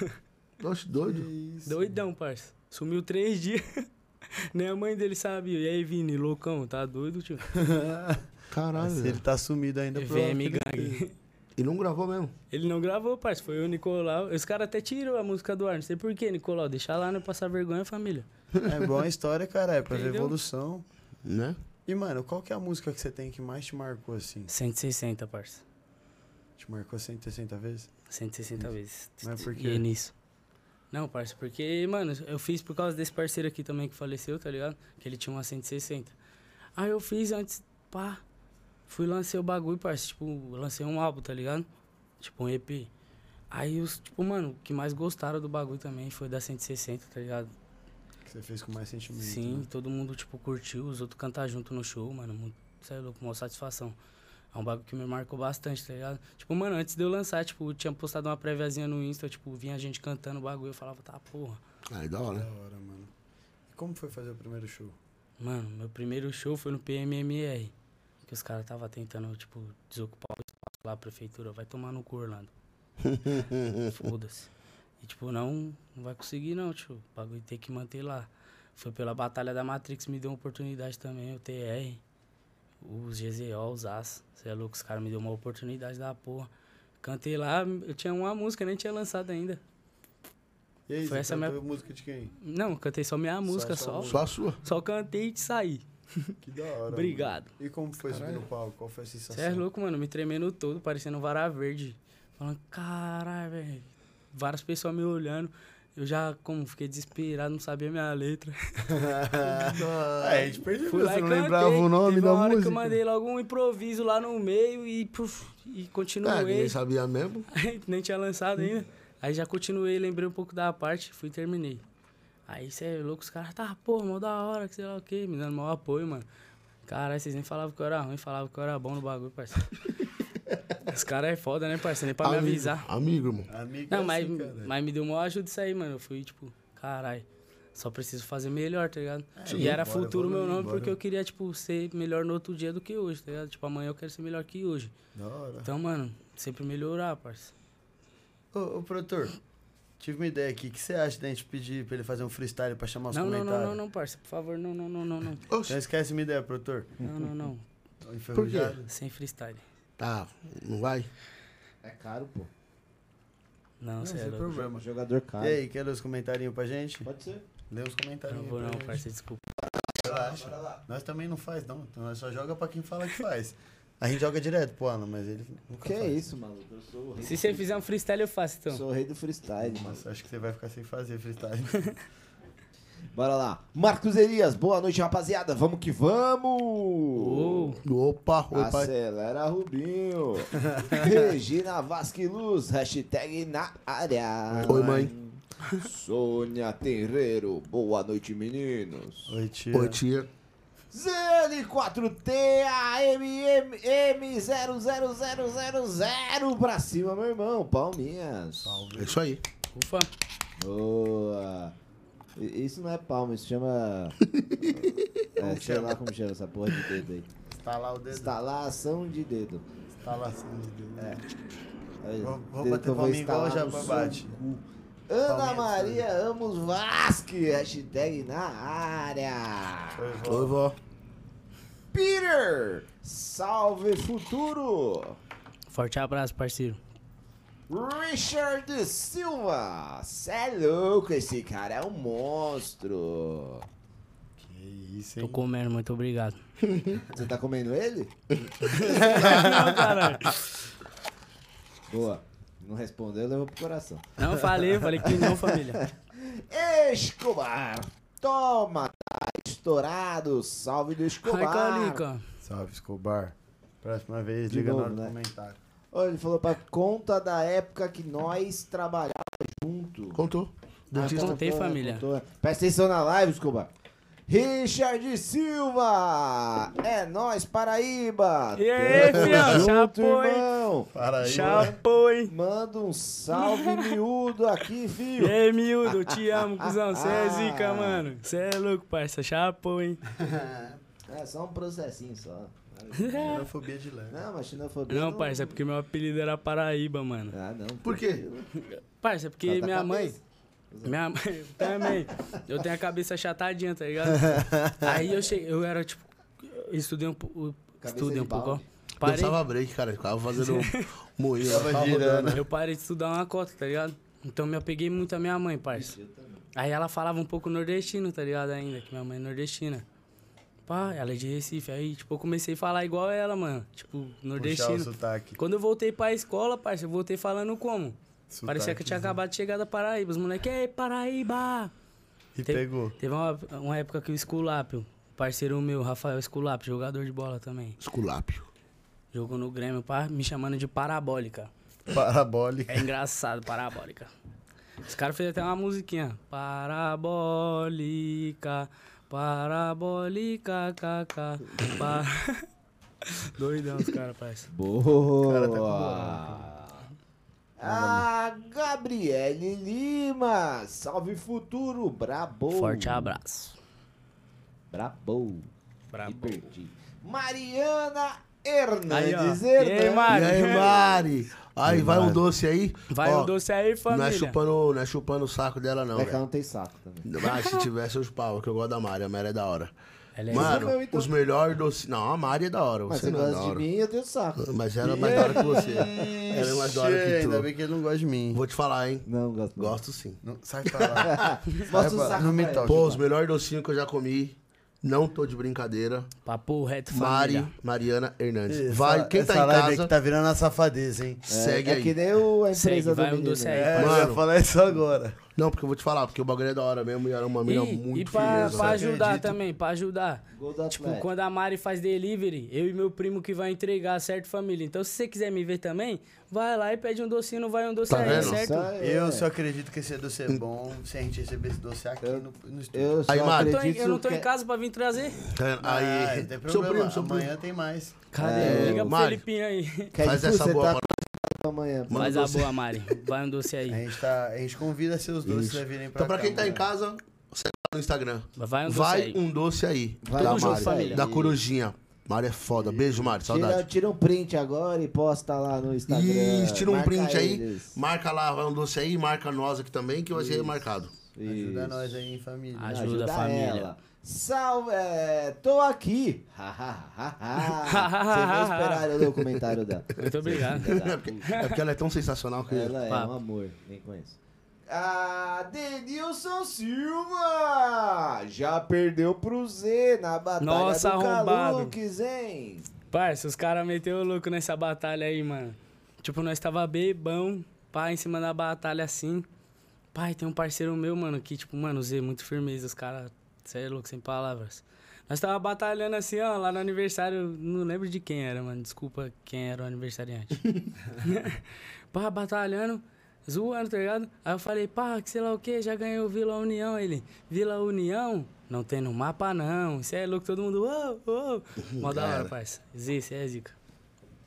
Oxe, doido. Doidão, parça. Sumiu três dias. Nem a mãe dele sabia. E aí, Vini, loucão, tá doido, tio? Caralho. Se ele tá sumido ainda, VM provavelmente- Gang. E não gravou mesmo. Ele não gravou, parça. Foi o Nicolau. Os caras até tirou a música do ar. Não sei por quê, Nicolau. Deixa lá, não passar vergonha, família. É boa a história, cara. É pra ver evolução. Né? E, mano, qual que é a música que você tem que mais te marcou, assim? 160, parça. Te marcou 160 vezes? 160 vezes. Mas por E quê? é nisso. Não, parça, porque, mano, eu fiz por causa desse parceiro aqui também que faleceu, tá ligado? Que ele tinha uma 160. Aí eu fiz antes, pá. Fui lancei o bagulho, parça. Tipo, lancei um álbum, tá ligado? Tipo, um EP. Aí os, tipo, mano, o que mais gostaram do bagulho também foi da 160, tá ligado? Que você fez com mais sentimento. Sim, né? todo mundo, tipo, curtiu, os outros cantar junto no show, mano. Muito, sei louco, uma satisfação. É um bagulho que me marcou bastante, tá ligado? Tipo, mano, antes de eu lançar, tipo, eu tinha postado uma préviazinha no Insta, tipo, vinha gente cantando o bagulho, eu falava, tá, porra. Aí, da hora. Da hora, mano. E como foi fazer o primeiro show? Mano, meu primeiro show foi no PMMR. Que os caras tava tentando, tipo, desocupar o espaço lá, a prefeitura. Vai tomar no cu, Orlando. Foda-se. E, tipo, não, não vai conseguir, não, tio. O bagulho tem que manter lá. Foi pela Batalha da Matrix, me deu uma oportunidade também, o TR. Os GZO, os As. Você é louco, os caras me deu uma oportunidade da porra. Cantei lá, eu tinha uma música, nem tinha lançado ainda. E aí, Foi essa minha- música de quem? Não, cantei só minha música, só só. a sua. Só cantei e te saí. Que da hora. Obrigado. mano. E como foi subir no palco? Qual foi a sensação? Você é louco, mano, me tremendo todo, parecendo um vara verde. Falando, caralho, velho. Várias pessoas me olhando. Eu já, como, fiquei desesperado, não sabia minha letra. É, a gente percebeu, Fui lá você e não cantei. lembrava o nome Teve da uma hora que música. eu mandei logo um improviso lá no meio e, puf, e É, ninguém continuei. sabia mesmo. Nem tinha lançado ainda. Aí já continuei, lembrei um pouco da parte, fui e terminei. Aí cê é louco, os caras, tá, pô, mó da hora, que sei lá o quê, me dando maior apoio, mano. Caralho, vocês nem falavam que eu era ruim, falavam que eu era bom no bagulho, parceiro. Os caras é foda, né, parceiro? Nem pra me Amigo, avisar. Amigo, irmão. Amigo Não, é mas, assim, mas me deu uma ajuda isso aí, mano. Eu fui, tipo, caralho, só preciso fazer melhor, tá ligado? Sim, e era bora futuro meu evoluir, nome bora. porque eu queria, tipo, ser melhor no outro dia do que hoje, tá ligado? Tipo, amanhã eu quero ser melhor que hoje. Da hora. Então, mano, sempre melhorar, parceiro. Ô, ô, produtor, tive uma ideia aqui. O que você acha da gente pedir pra ele fazer um freestyle pra chamar os Não, não, comentários? não, não, não, parça, por favor, não, não, não, não, não. Oxe, Não esquece minha ideia, produtor. Não, não, não. Tô Enferrujado. Sem freestyle. Tá, não vai? É caro, pô. Não, Não, você é sem louco. problema. Jogador caro. E aí, quer ler os comentarinhos pra gente? Pode ser. Lê os comentários Não vou não, gente. parça, desculpa. Relaxa. Nós também não faz, não. Então nós só joga pra quem fala que faz. A gente joga direto pro Alan, mas ele nunca Que é faz. isso, maluco? Eu sou o rei. Se você fizer um freestyle, eu faço, então. Sou o rei do freestyle, mano. Nossa, acho que você vai ficar sem fazer freestyle. Bora lá. Marcos Elias, boa noite, rapaziada. Vamos que vamos! Ô, Opa, oi, pai. Acelera, Rubinho. Regina Vasque Luz, hashtag na área. Oi, mãe. Sônia Terreiro, boa noite, meninos. Oi, tia. Oi, tia. ZL4TAMM00000 pra cima, meu irmão. Palminhas. É isso aí. ufa. Boa. Isso não é palma, isso chama. é, sei lá como chama essa porra de dedo aí. Lá o dedo. Instalação de dedo. Assim de dedo. É. Aí, Vou, vou bater palminha igual já bate. Ana Palminhas, Maria Amos Vasque, hashtag na área. Oi, vó. Peter, salve futuro. Forte abraço, parceiro. Richard Silva, cê é louco, esse cara é um monstro. Que isso, Tô hein? comendo, muito obrigado. Você tá comendo ele? Não, caralho. Boa. Não respondeu, levou pro coração. Não falei, falei que não, família. Escobar, toma, tá estourado, salve do Ai, Escobar. Calica. Salve, Escobar. Próxima vez, De liga novo, na hora do né? comentário. Olha, ele falou pra conta da época que nós trabalhávamos junto. Contou. Dentista. contei, Contou, né? família. Contou. Presta atenção na live, Escobar. Richard Silva! É nós, Paraíba! E aí, fião? junto, Chapou, hein? irmão! Para aí, Chapou, hein? Manda um salve miúdo aqui, E filho! aí, miúdo, te amo, cuzão. Cê é zica, mano. Cê é louco, parça. Chapou, hein? É só um processinho só. Xenofobia de leve. Não, mas xenofobia Não, parça, é porque meu apelido era Paraíba, mano. Ah, não. Por quê? Parça, é porque minha mãe... cabeça. Minha mãe eu também. Eu tenho a cabeça chatadinha, tá ligado? Aí eu cheguei, eu era tipo. eu Estudei um pouco. Estudei de um pouco, ó. Parei, Dançava break, cara. Ficava fazendo moinho. Tava girando. rodando. eu parei de estudar uma cota, tá ligado? Então me apeguei muito à minha mãe, parça. Aí ela falava um pouco nordestino, tá ligado? Ainda, que minha mãe é nordestina. Pá, ela é de Recife. Aí, tipo, eu comecei a falar igual ela, mano. Tipo, Puxar o nordestino. sotaque. Quando eu voltei pra escola, parça, eu voltei falando como? Parecia que eu tinha Sotaquezinho. acabado de chegar da Paraíba. Os moleques, ei, Paraíba! E Te- pegou. Teve uma, uma época que o Esculápio, parceiro meu, Rafael Esculápio, jogador de bola também, Esculápio. jogou no Grêmio, pá, me chamando de Parabólica. Parabólica. É engraçado, Parabólica. Os caras fez até uma musiquinha. Parabólica, parabólica, kk. Pa... Doidão os caras, parça. Boa! Cara, tá com bola, a Gabriele Lima, salve futuro, brabo. Forte abraço. Brabo. Brabo. Me perdi. Mariana Hernandes Aí, ó. E aí, Hernandes. E Mari? aí, Mari? Aí, vai um doce aí? Vai Ó, um doce aí, Não é, família. chupando, não é chupando o saco dela, não, É que ela não tem saco também. Mas se tivesse os pau, que eu gosto da Mari, a Mari é da hora. Ela é Mano, meu, então. os melhores doces. Não, a Mari é da hora. Mas Você não é da gosta de hora. mim, eu tenho saco. Mas ela é mais da hora que você. Ela é mais da hora que Ainda tu. bem que ele não gosta de mim. Vou te falar, hein? Não, gosto. Gosto sim. Não, sai pra lá. Mostra o saco não me. Pô, os melhores docinhos que eu já comi. Não tô de brincadeira. Papo reto, Mari, família. Mariana Hernandes. Essa- Vai, quem tá essa em live casa, aqui tá virando a safadeza, hein? É, segue é aí. que nem o, a empresa Segue, do vai um menino, doce né? aí, É, eu Mano. ia falar isso agora. Não, porque eu vou te falar, porque o bagulho é da hora mesmo e era uma mina E, muito e pra, firmeza. pra ajudar Acredito. também, pra ajudar. Tipo, Atlético. quando a Mari faz delivery, eu e meu primo que vai entregar, certo, família? Então, se você quiser me ver também, vai lá e pede um docinho, não vai um doce Tá aí, vendo? certo? Isso aí, Eu é. só acredito que esse doce é bom se a gente receber esse doce aqui no, no estúdio. Eu só Aí, Mari. Eu, tô em- acredito eu não tô que... em casa pra vir trazer. Tá, Ah, Aí, não tem seu problema. primo, seu primo. Amanhã tem mais. Cadê? É, Liga pro Mari. Felipinho aí. Faz essa você boa, tá mano. Amanhã. Manda Faz um a doce. boa, Mari. Vai um doce A aí. gente, tá, a gente convida seus doces Isso. a virem pra Então, pra cá, quem tá em casa, segue lá no Instagram. Vai um doce Vai aí. um doce aí. Vai da um doce, Mari. família. Da Corujinha. Mari é foda. Beijo, Mari. Tira, Saudade. tira um print agora e posta lá no Instagram. Isso, tira um Marca print aí. eles. Marca lá, vai um doce aí. Marca nós aqui também, que vai ser marcado. Ajuda Isso. nós aí, família. Ajuda a família. ela. Salve, é, tô aqui. Vocês não esperaram ler o comentário dela. Muito obrigado. É porque, é porque ela é tão sensacional que. Ela é Papo. um amor, nem conheço. Ah, Denilson Silva! Já perdeu pro Z na batalha Nossa, do arrombado. Calux, hein? Parça, os caras meteu o louco nessa batalha aí, mano. Tipo, nós tava bebão, pá, em cima da batalha assim. Pai, tem um parceiro meu, mano, que, tipo, mano, Z, muito firmeza, os caras, cê é louco, sem palavras. Nós tava batalhando assim, ó, lá no aniversário, não lembro de quem era, mano, desculpa quem era o aniversariante. pá, batalhando, zoando, tá ligado? Aí eu falei, pá, que sei lá o que, já ganhou Vila União. Ele, Vila União? Não tem no mapa, não. Isso é louco, todo mundo, ô, ô. Mó da hora, parça. Z, cê é zica.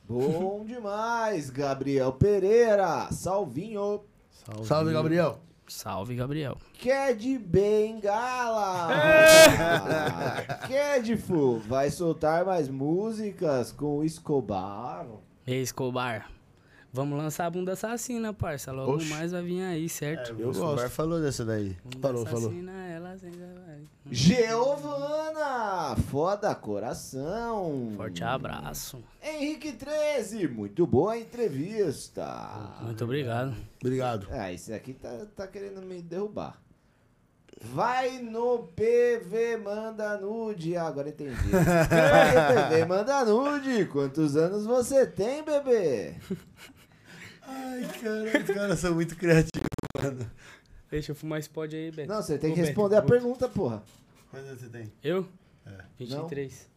Bom demais, Gabriel Pereira. Salvinho. Salve, Gabriel. Salve, Gabriel. Quer de bengala? Quer de fu? Vai soltar mais músicas com o Escobar? Ei, Escobar. Vamos lançar a bunda assassina, parça. Logo Oxi. mais vai vir aí, certo? Eu gosto. O Escobar falou dessa daí. Bunda falou, falou. assassina, ela sem vai. Giovana, foda coração. Forte abraço. Henrique 13, muito boa entrevista. Muito obrigado. Obrigado. Ah, esse aqui tá, tá querendo me derrubar. Vai no PV, manda nude. Ah, agora entendi. Vai no PV, manda nude. Quantos anos você tem, bebê? Ai, cara, os caras são muito criativos, mano. Deixa eu fumar esse pod aí, Beto. Não, você tem que Beto, responder a pergunta, porra. Quantos você tem? Eu? 23.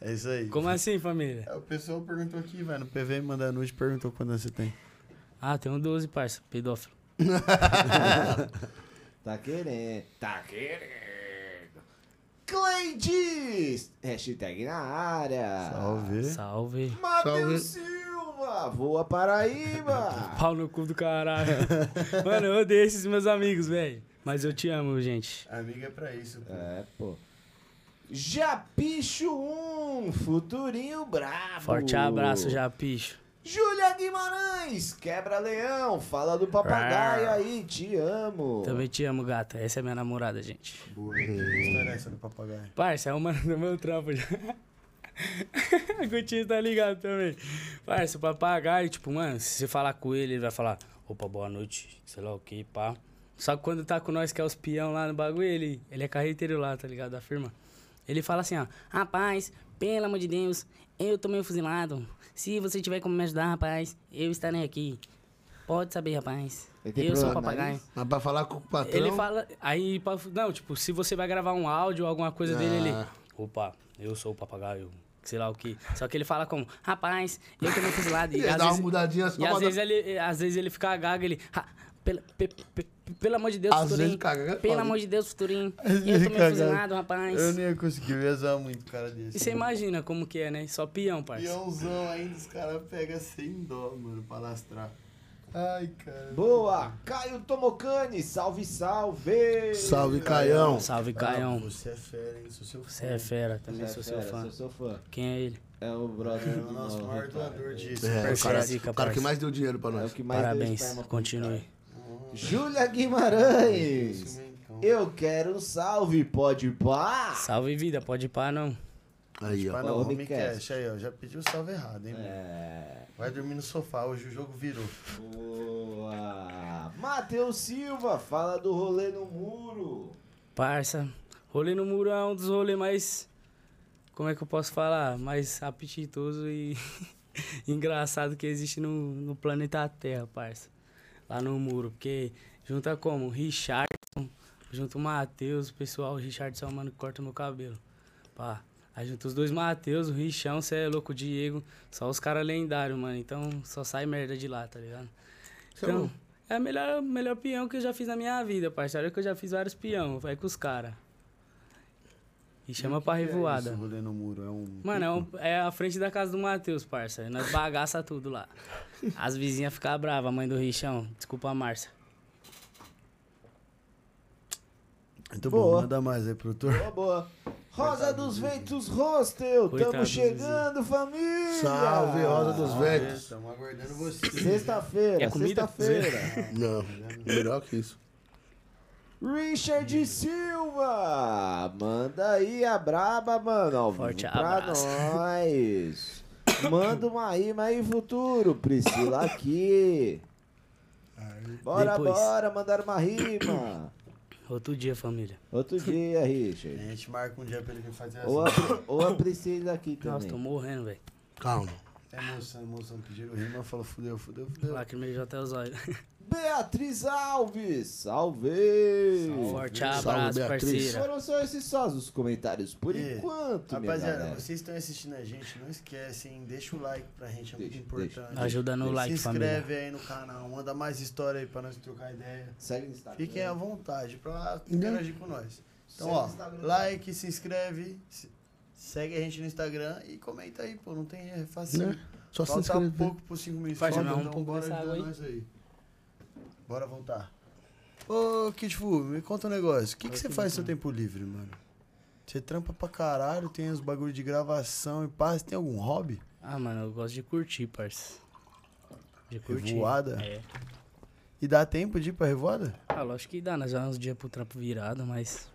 É isso aí. Como assim, família? É, O pessoal perguntou aqui, vai no PV, manda nude, perguntou quantos você tem. Ah, tem um 12, parça. Pedófilo. Tá querendo. Tá querendo. Cleides! Hashtag na área. Salve. Salve. Matheus Silva, voa Paraíba. Pau no cu do caralho. Mano, eu odeio esses meus amigos, velho. Mas eu te amo, gente. Amiga é pra isso, pô. É, pô. Japicho 1, futurinho brabo. Forte abraço, Japicho. Júlia Guimarães, quebra-leão, fala do papagaio aí, te amo. Também te amo, gata. Essa é minha namorada, gente. Boa. Que história é essa do papagaio? Parça, é uma do meu trampo já. A Gutinho tá ligado também. Parça, o papagaio, tipo, mano, se você falar com ele, ele vai falar, opa, boa noite, sei lá o que, pá. Só que quando tá com nós, que é os peão lá no bagulho, ele, ele é carreteiro lá, tá ligado? Da firma. Ele fala assim, ó, rapaz, pelo amor de Deus, eu tô meio fuzilado. Se você tiver como me ajudar, rapaz, eu estarei aqui. Pode saber, rapaz. Eu sou o problema papagaio. nariz? Mas pra falar com o patrão. Ele fala. Aí, não, tipo, se você vai gravar um áudio ou alguma coisa dele, ele. Ah. Opa, eu sou o papagaio. Sei lá o que. Só que ele fala como, rapaz, eu também fiz lado. E às dá uma vezes, mudadinha só e às pra vezes ele, às vezes ele fica gago, ele. "Ha, pela- pe- pe- Pelo amor de Deus, Às Futurinho. caga, Pelo amor de Deus, Futurinho. Eu tô meio rapaz. Eu nem ia conseguir, eu ia zoar muito cara desse. E você imagina como que é, né? Só peão, parça. Peãozão ainda, os caras pegam sem dó, mano, pra lastrar. Ai, cara. Boa! Caio Tomocani, salve, salve! Salve, Caião. Salve, Ah, Caião. você é fera, hein? Sou seu fã. Você é fera, também Você sou é seu fera, fã. Sou seu fã. Quem é ele? É o brother É o nosso maior doador de É, o cara, Zica, o cara que mais deu dinheiro pra É o nós. que mais deu Parabéns, continue. cara. Júlia Guimarães. Eu quero um salve, pode pá? Salve vida, pode ir pá não. Aí, ó. Mas não, Homecast. Homecast. aí, ó. Já pediu o salve errado, hein, mano? É. Vai dormir no sofá, hoje o jogo virou. Boa! Matheus Silva, fala do rolê no muro. Parça, rolê no muro é um dos rolês mais. Como é que eu posso falar? Mais apetitoso e engraçado que existe no, no planeta Terra, parça. Lá no muro. Porque junta como? Richardson, junto o Matheus, o pessoal, o Richardson é o mano que corta meu cabelo. Pá. Aí junta os dois Matheus, o Richão, cê é louco, o Diego. Só os caras lendários, mano. Então só sai merda de lá, tá ligado? É Então, é o melhor, melhor peão que eu já fiz na minha vida, parceiro. Que eu já fiz vários peão, vai com os caras. E chama pra revoada. Esse rolê no muro é um. Mano, é, um- é a frente da casa do Matheus, parça. Nós bagaça tudo lá. As vizinhas ficam bravas, a mãe do Richão. Desculpa a Márcia. Muito Boa. bom, manda mais aí, produtor. Boa, boa. Rosa dos Ventos Hostel, do chegando, família! Salve, Rosa dos Ventos. Estamos aguardando você. Sexta-feira, comida? sexta-feira. Não, melhor que isso. Richard Silva, manda aí a braba, mano, Forte pra abraço. nós. Manda uma rima aí, futuro. Priscila aqui. Bora, Depois. bora, mandar uma rima. Outro dia, família. Outro dia, A Richard. gente marca um dia pra ele vir fazer assim. Ou a, ou a Priscila aqui Nossa, tô também. morrendo, velho. Calma. É emoção, emoção. Pediram rima, falou fudeu, fudeu, fudeu. Lacrimejou até os olhos. Beatriz Alves, salve! Forte Salve, abraço, Beatriz. parceira. Foram só esses só os comentários por E, enquanto, minha Rapaziada, vocês estão assistindo a gente, não esquecem, deixa o like pra gente, é muito Deixa, importante. deixa. Ajuda no Se like, família. inscreve aí no canal, manda mais história aí pra nós trocar ideia. Segue no Instagram. Fiquem à vontade pra interagir com nós. Então, Segue ó, like, se inscreve, se- segue a gente no Instagram e comenta aí, pô, não tem erro, é fácil. Né? Só se Falta inscrever. pouco por 5 mil Parça, inscritos, um pouco bora ajudar nós aí. Bora voltar. Ô, Kid Fu, me conta um negócio. O que, que você faz no seu tempo livre, mano? Você trampa pra caralho, tem os bagulho de gravação e pá. Você tem algum hobby? Ah, mano, eu gosto de curtir, parça. De curtir. Revoada? É. E dá tempo de ir pra revoada? Ah, lógico que dá, nós já uns dias pro trampo virado, mas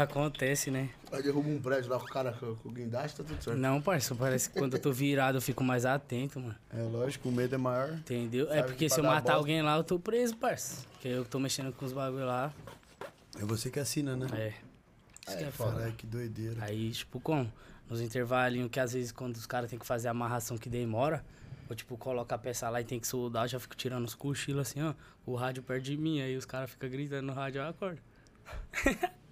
acontece, né? Aí derruba um prédio lá com o cara com o guindaste, tá tudo certo. Não, parça, parece que quando eu tô virado eu fico mais atento, mano. É lógico, o medo é maior. Entendeu? é porque que se eu matar alguém lá, eu tô preso, parça. Porque eu tô mexendo com os bagulho lá. É você que assina, né? É. Isso que é foda. Que doideira. Aí, tipo, como? Nos intervalinhos que às vezes quando os caras tem que fazer a amarração que demora, ou tipo, coloca a peça lá e tem que soldar, eu já fico tirando os cochilos assim, ó. O rádio perto de mim, aí os caras ficam gritando no rádio, eu acordo.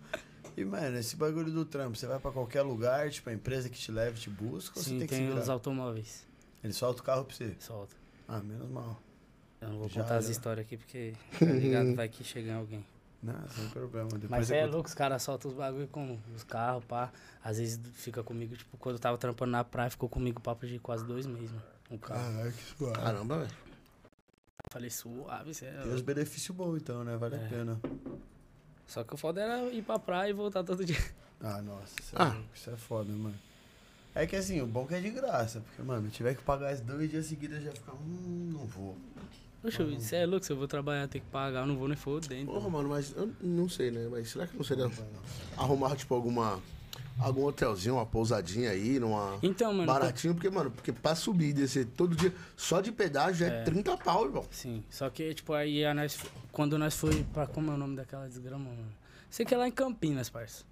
E, mano, esse bagulho do trampo, você vai pra qualquer lugar, tipo, a empresa que te leva, te busca, ou você Sim, tem que se tem os automóveis. Ele solta o carro pra você. Solta. Ah, menos mal. Eu não vou Já contar as era. histórias aqui porque, tá ligado, vai que chega em alguém. Não, sem problema. Depois Mas é conto. louco, os caras soltam os bagulho com os carros, pá. Às vezes fica comigo, tipo, quando eu tava trampando na praia, ficou comigo papo de quase dois meses, mano. Um carro. Caralho, que suave. Caramba, velho. Falei, suave, é Tem os benefícios bons, então, né? Vale É. a pena. Só que o foda era ir pra praia e voltar todo dia. Ah, nossa, isso é, Ah. louco, isso é foda, mano. É que assim, o bom que é de graça, porque, mano, tiver que pagar esses dois dias seguidos, já fica, hum, não vou. Poxa, você é louco, se eu vou trabalhar, ter que pagar, eu não vou nem fodendo. Porra, mano, mas eu não sei, né? Mas será que não seria arrumar, tipo, alguma. Algum hotelzinho, uma pousadinha aí, numa. Então, mano. Baratinho, porque, mano, porque pra subir e descer todo dia, só de pedágio é, É. 30 pau, irmão. Sim, só que, tipo, aí a nós, quando nós foi pra. Como é o nome daquela desgrama, mano? Sei que é lá em Campinas, parça.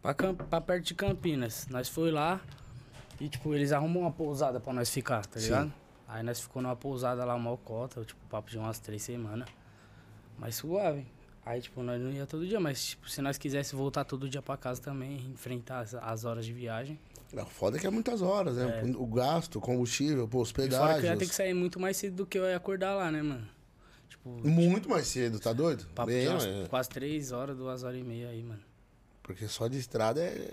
Pra, Cam- pra perto de Campinas. Nós foi lá e, tipo, eles arrumam uma pousada pra nós ficar, tá Sim. ligado? Aí nós ficou numa pousada lá, mal cota, tipo, papo de umas três semanas. Mas suave. Aí, tipo, nós não ia todo dia, mas, tipo, se nós quisesse voltar todo dia pra casa também, enfrentar as, as horas de viagem. O foda é que é muitas horas, né? O gasto, o combustível, pô, E fora que eu ia ter que sair muito mais cedo do que eu ia acordar lá, né, mano? Tipo, Muito mais cedo, tá doido? papo Bem, é, quase três horas, duas horas e meia aí, mano. Porque só de estrada é,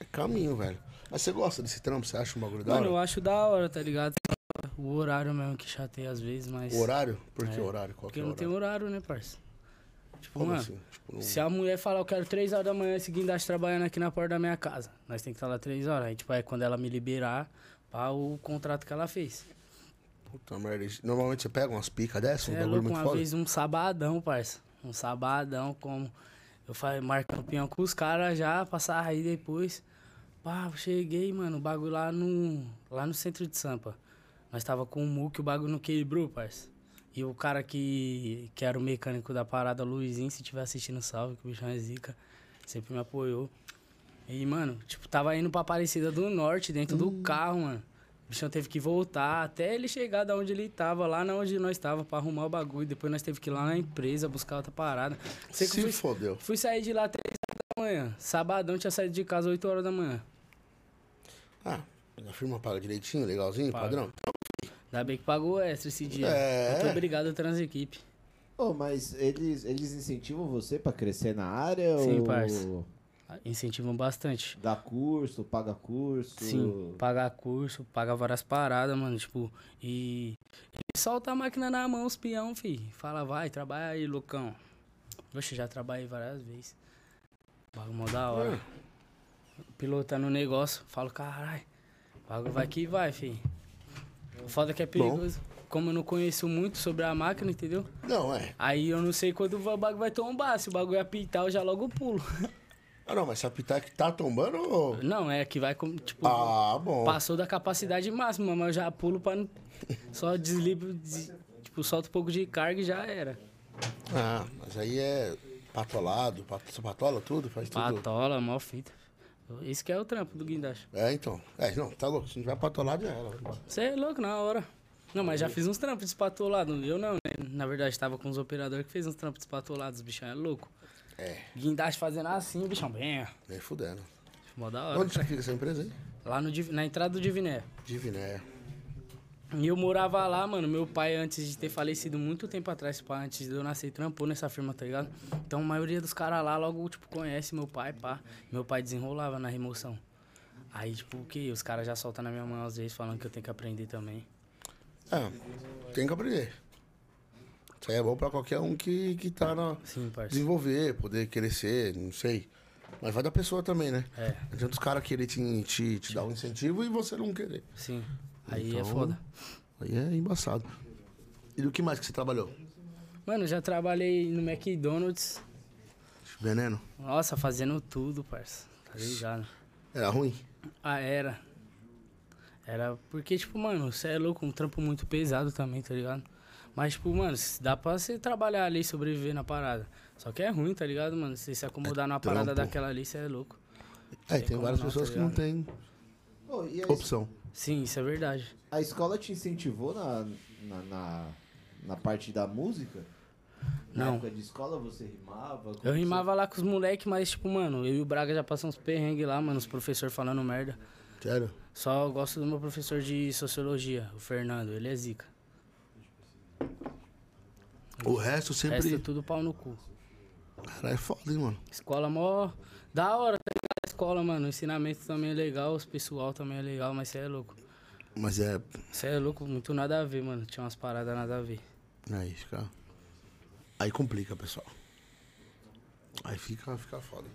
é caminho, velho. Mas você gosta desse trampo? Você acha um bagulho da Mano, eu hora? acho da hora, tá ligado? O horário mesmo que chateia às vezes, mas. O horário? Por que É, horário? Qual que Porque é não tem horário? horário, né, parça? Tipo, Como mano, assim? Tipo, não- se a mulher falar, eu quero três horas da manhã esse guindaste trabalhando aqui na porta da minha casa, nós tem que estar lá três horas. Aí, tipo, é quando ela me liberar para o contrato que ela fez. Puta merda. Normalmente você pega umas picas um é bagulho louco, muito uma foda? vez um sabadão, parça. Um sabadão, como eu falei, marcando pinhão com os caras já, passar aí depois. Pá, cheguei, mano, o bagulho lá no, lá no centro de Sampa. Nós tava com o muque, o bagulho não quebrou, parça. E o cara que, que era o mecânico da parada, Luizinho, se tiver assistindo, salve, que o bichão é zica. Sempre me apoiou. E, mano, tipo, tava indo pra Aparecida do Norte, dentro do carro, mano. O bichão teve que voltar até ele chegar da onde ele tava, lá na onde nós tava, pra arrumar o bagulho. Depois nós teve que ir lá na empresa buscar outra parada. Sei Se fui, fodeu. fui sair de lá 3 horas da manhã. Sabadão tinha saído de casa 8 horas da manhã. Ah, a firma paga direitinho, legalzinho, Paga. padrão? Ainda bem que pagou extra esse dia. É. Muito obrigado, Transequipe. Ô, mas eles, eles incentivam você pra crescer na área? Sim, ou parça. Incentivam bastante. Dá curso, paga curso? Sim, pagar curso, pagar várias paradas, mano, tipo, e ele solta a máquina na mão, os peão, fi. Fala, vai, trabalha aí, loucão. Oxe, já trabalhei várias vezes. Bagulho mó da hora. Pilotando o negócio, falo, caralho, bagulho vai que vai, fi. O foda é que é perigoso. Como eu não conheço muito sobre a máquina, entendeu? Não, é. Aí eu não sei quando o bagulho vai tombar. Se o bagulho apitar, eu já logo pulo. Ah, não, mas se apitar que tá tombando ou... Não, é que vai, tipo, Ah, bom. Passou da capacidade máxima, mas eu já pulo pra. não- Só desligo, des- tipo, solta um pouco de carga e já era. Ah, mas aí é patolado, pat- você patola tudo, faz tudo. Patola, mó fita. Esse que é o trampo do guindaste. É, então. É, não, tá louco. Se não tiver patolado, já era. Você é louco na hora. Não, mas já fiz uns trampos despatolados. Eu não, né? Na verdade, tava com os operadores que fez uns trampos despatolados. O bichão é louco. É, Guindaste fazendo assim, o bichão bem. nem fudendo. Mó da hora. Onde que fica essa empresa aí? Lá no, na entrada do Diviné. Diviné. E eu morava lá, mano. Meu pai, antes de ter falecido muito tempo atrás, pá, antes de eu nascer, trampou nessa firma, tá ligado? Então a maioria dos caras lá logo, tipo, conhece meu pai, pá. Meu pai desenrolava na remoção. Aí, tipo, o que? Os caras já soltam na minha mão às vezes, falando que eu tenho que aprender também. É, tem que aprender. Isso aí é bom pra qualquer um que, que tá na. Sim, parceiro. Desenvolver, poder crescer, não sei. Mas vai da pessoa também, né? É, Não adianta os caras querer te, te, te dar um incentivo e você não querer. sim. Aí é Então- foda. Aí é embaçado. E do que mais que você trabalhou? Mano, já trabalhei no McDonald's. Veneno? Nossa, fazendo tudo, parça. Tá ligado? Era ruim? Ah, era. Era porque, tipo, mano, você é louco, um trampo muito pesado também, tá ligado? Mas, tipo, mano, se dá pra você trabalhar ali e sobreviver na parada. Só que é ruim, tá ligado, mano? Você se acomodar numa parada É trampo. daquela ali, você é louco. É, Tem tem como várias não, pessoas tá que não e a, opção. Sim, isso é verdade. a escola te incentivou na, na, na, na parte da música? Na Não. época de escola você rimava? Eu rimava lá com os moleques, mas, tipo, mano, eu e o Braga já passamos uns perrengues lá, mano, os professores falando merda. Sério? Só eu gosto do meu professor de sociologia, o Fernando, ele é zica. O resto O sempre. resto é tudo pau no cu. Cara, é foda, hein, mano? Escola mó da hora, tá escola, mano, o ensinamento também é legal, os pessoal também é legal, mas você é louco. Mas é. Você é louco, muito nada a ver, mano. Tinha umas paradas nada a ver. Aí fica. Aí complica, pessoal. Aí fica, fica foda.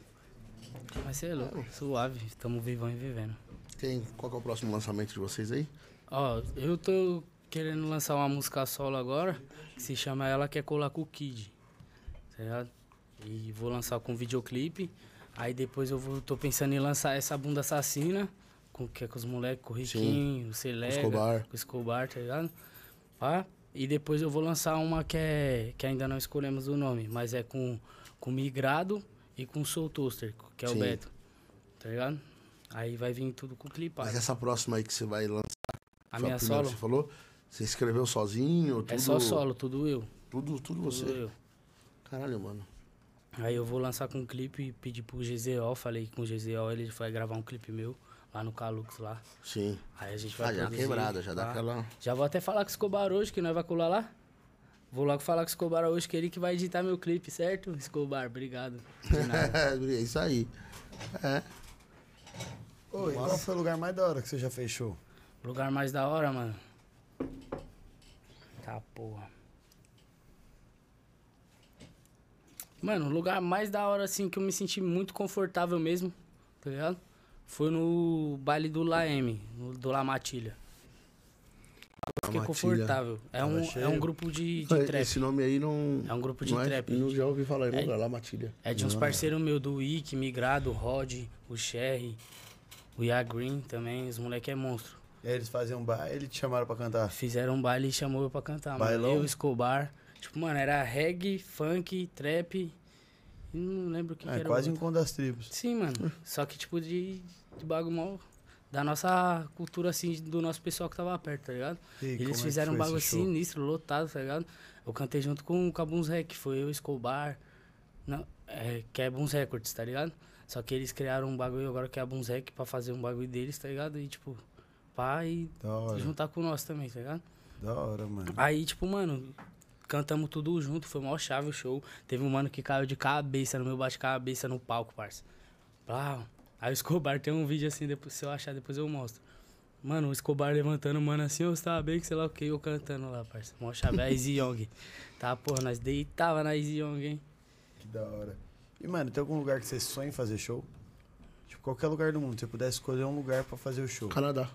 Mas você é louco, suave, tamo vivão e vivendo. Tem, qual é o próximo lançamento de vocês aí? Ó, eu tô querendo lançar uma música solo agora, que se chama Ela Quer Colar com o Kid. Tá ligado? E vou lançar com videoclipe. Aí depois eu vou, tô pensando em lançar essa bunda assassina, com, que é com os moleques, com o Riquinho, o Celega, Escobar. com o Escobar, tá ligado? Pá. E depois eu vou lançar uma que é. que ainda não escolhemos o nome, mas é com, com Migrado e com Soul Toaster, que é Sim. o Beto. Tá ligado? Aí vai vir tudo com clipado. Mas essa próxima aí que você vai lançar, A minha primeira solo que você falou, você escreveu sozinho? Tudo, é só solo, tudo eu. Tudo, tudo você. Tudo eu. Caralho, mano. Aí eu vou lançar com um clipe e pedir pro GZO, falei com o GZO, ele vai gravar um clipe meu lá no Calux lá. Sim. Aí a gente vai Ah, já produzir, quebrada, já dá tá? aquela. Já vou até falar com o Escobar hoje, que nós vai colar lá. Vou logo falar com o Escobar hoje, que ele que vai editar meu clipe, certo? Escobar, obrigado. É isso aí. É. E qual foi o lugar mais da hora que você já fechou? Lugar mais da hora, mano. Tá, porra. Mano, o lugar mais da hora, assim, que eu me senti muito confortável mesmo, tá ligado? Foi no baile do Laeme, do La Matilha. Fiquei Matilha. confortável. É Tava um, é um grupo de, de trap. Esse nome aí não. É um grupo de não é- trap. Não já ouvi falar em É- lugar lá, Matilha. É de uns parceiros meus, do Wick, Migrado, o Rod, o Sherry, o Ya Green também. Os moleque é monstro. E aí eles faziam um baile e te chamaram pra cantar. Fizeram um baile e chamou eu pra cantar, Bailão? mano. Eu, Escobar. Tipo, mano, era reggae, funk, trap. e Não lembro o que, que É era. quase um encontro das tribos. Sim, mano. Só que, tipo, de, de bagulho mal. Da nossa cultura, assim, do nosso pessoal que tava perto, tá ligado? E é Eles que fizeram um foi bagulho sinistro, lotado, tá ligado? Eu cantei junto com o Cabuns Rec, foi eu, Escobar, não, é, que é Buns Records, tá ligado? Só que eles criaram um bagulho agora que é a Buns Rec pra fazer um bagulho deles, tá ligado? E tipo, pá, e juntar com nosso também, tá ligado? da hora, mano. Aí, tipo, mano, cantamos tudo junto, foi mó chave o show. Teve um mano que caiu de cabeça no meu bate-cabeça no palco, parça. Plau. Aí o Escobar tem um vídeo assim, depois, se eu achar, depois eu mostro. Mano, o Escobar levantando, mano, assim, eu estava bem, que sei lá o que, eu cantando lá, parça. Mó chave, a Easy Young. Tá, porra, nós deitava na Easy Young, hein? Que da hora. E, mano, tem algum lugar que você sonha em fazer show? Tipo, qualquer lugar do mundo. Se você pudesse escolher um lugar pra fazer o show. Canadá.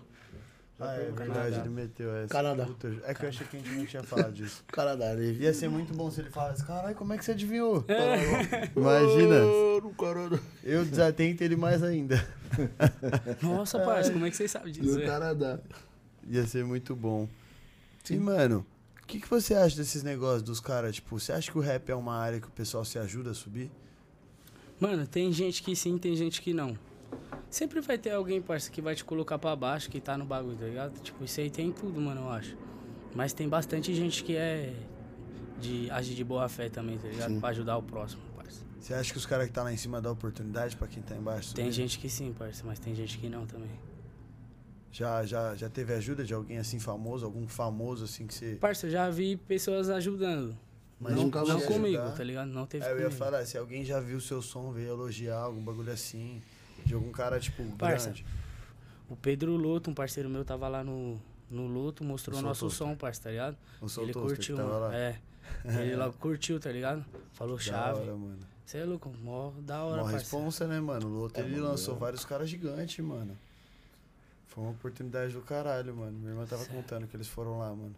Ah, é verdade, Canadá. ele meteu essa. Canadá. Puta, é que eu achei que a gente não tinha falado disso. Canadá, né? Ia ser muito bom se ele falasse, caralho, como é que você adivinhou? Imagina, no Canadá. eu desatento ele mais ainda. Nossa, parça, como é que vocês sabem disso? No Canadá. Ia ser muito bom. E, mano, o que, que você acha desses negócios dos caras? Tipo, você acha que o rap é uma área que o pessoal se ajuda a subir? Mano, tem gente que sim, tem gente que não. Sempre vai ter alguém, parça, que vai te colocar pra baixo, que tá no bagulho, tá ligado? Tipo, isso aí tem em tudo, mano, eu acho. Mas tem bastante gente que é de agir de boa fé também, tá ligado? Sim. Pra ajudar o próximo, parça. Você acha que os caras que tá lá em cima dão oportunidade pra quem tá embaixo? Tem gente que sim, parça, mas tem gente que não também. Já, já, já teve ajuda de alguém assim famoso? Algum famoso assim que você. Parça, eu já vi pessoas ajudando. Mas não nunca não comigo, ajudar? tá ligado? Não teve É, eu ia comigo. falar, se alguém já viu o seu som, veio elogiar algum bagulho assim, de algum cara, tipo, Parça, grande. O Pedro Luto, um parceiro meu, tava lá no, no Luto, mostrou O nosso som, parça, tá ligado? O seu Ele Toaster que curtiu, tava mano. lá. É. Ele logo curtiu, tá ligado? Falou Da chave. hora, mano. Você é louco, mó da hora, parceiro. responsa, né, mano? O outro É, ele mano, lançou é. vários caras gigantes, mano. Foi uma oportunidade do caralho, mano. Minha irmã tava Certo. contando que eles foram lá, mano.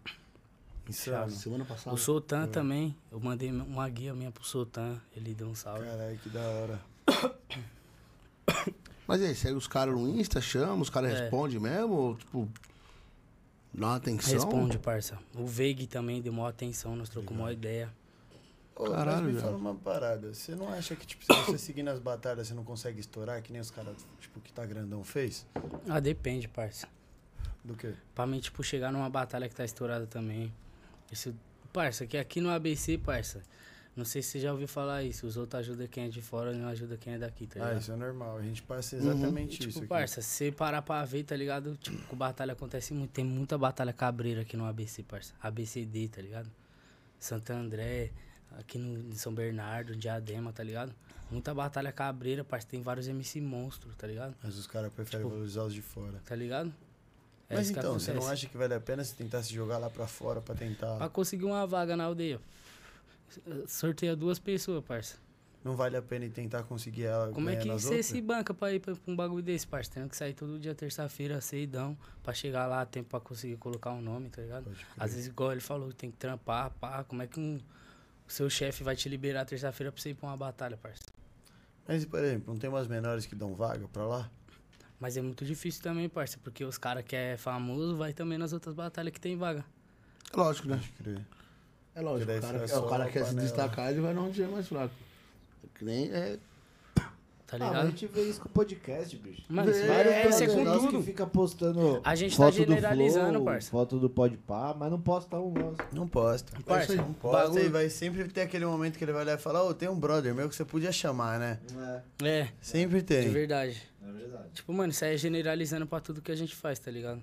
Insano. Semana passada. O Sultan também, eu mandei uma guia minha pro Sultan, ele deu um salve. Caralho, que da hora. Mas aí, segue os caras no Insta, chama, os caras É. respondem mesmo? Ou, tipo, dá uma atenção? Responde, parça. O Veig também deu maior atenção, nós trocamos uma ideia. Ô, Caralho, mas me fala uma parada. Você não acha que, tipo, se você seguir nas batalhas, você não consegue estourar, que nem os caras, tipo, que tá grandão fez? Ah, depende, parça. Do quê? Pra mim, tipo, chegar numa batalha que tá estourada também. Isso, parça, que aqui no ABC, parça. Não sei se você já ouviu falar isso. Os outros ajudam quem é de fora e não ajuda quem é daqui, tá Ah, ligado? isso é normal. A gente passa exatamente tipo, isso aqui. parça, se você parar pra ver, tá ligado? Tipo, batalha acontece muito. Tem muita batalha cabreira aqui no ABC, parça. ABCD, tá ligado? Santo André, aqui no em São Bernardo, Diadema, tá ligado? Muita batalha cabreira, parça. Tem vários MC monstros, tá ligado? Mas os caras preferem Tipo, valorizar os de fora. Tá ligado? É Mas então, você não acha que vale a pena você tentar se jogar lá pra fora pra tentar. Pra conseguir uma vaga na aldeia. Sorteia duas pessoas, parça. Não vale a pena tentar conseguir ela Como é que você se banca pra ir pra, pra um bagulho desse, parça? Tendo que sair todo dia, terça-feira, ceidão, pra chegar lá a tempo pra conseguir colocar um nome, tá ligado? Às vezes, igual ele falou, tem que trampar, pá. Como é que um, o seu chefe vai te liberar terça-feira pra você ir pra uma batalha, parça? Mas, por exemplo, não tem umas menores que dão vaga pra lá? Mas é muito difícil também, parça, porque os caras que é famoso vai também nas outras batalhas que tem vaga. Lógico, né? Pode crer. É lógico. O cara, é, o cara a quer se destacar, ele vai onde é mais fraco. Que nem é. Tá Ah, mas a ligado? gente vê isso com o podcast, bicho. Mano, É, Vários é, isso é com tudo. que fica postando A gente tá foto generalizando, do Flow, parça. foto do Podpah, mas não posta um nosso. Não posta. Parça, não posta bagulho- e vai sempre ter aquele momento que ele vai olhar e falar, ô, tem um brother meu que você podia chamar, né? É, É, Sempre de tem. verdade. é verdade. Tipo, mano, isso aí é generalizando pra tudo que a gente faz, tá ligado?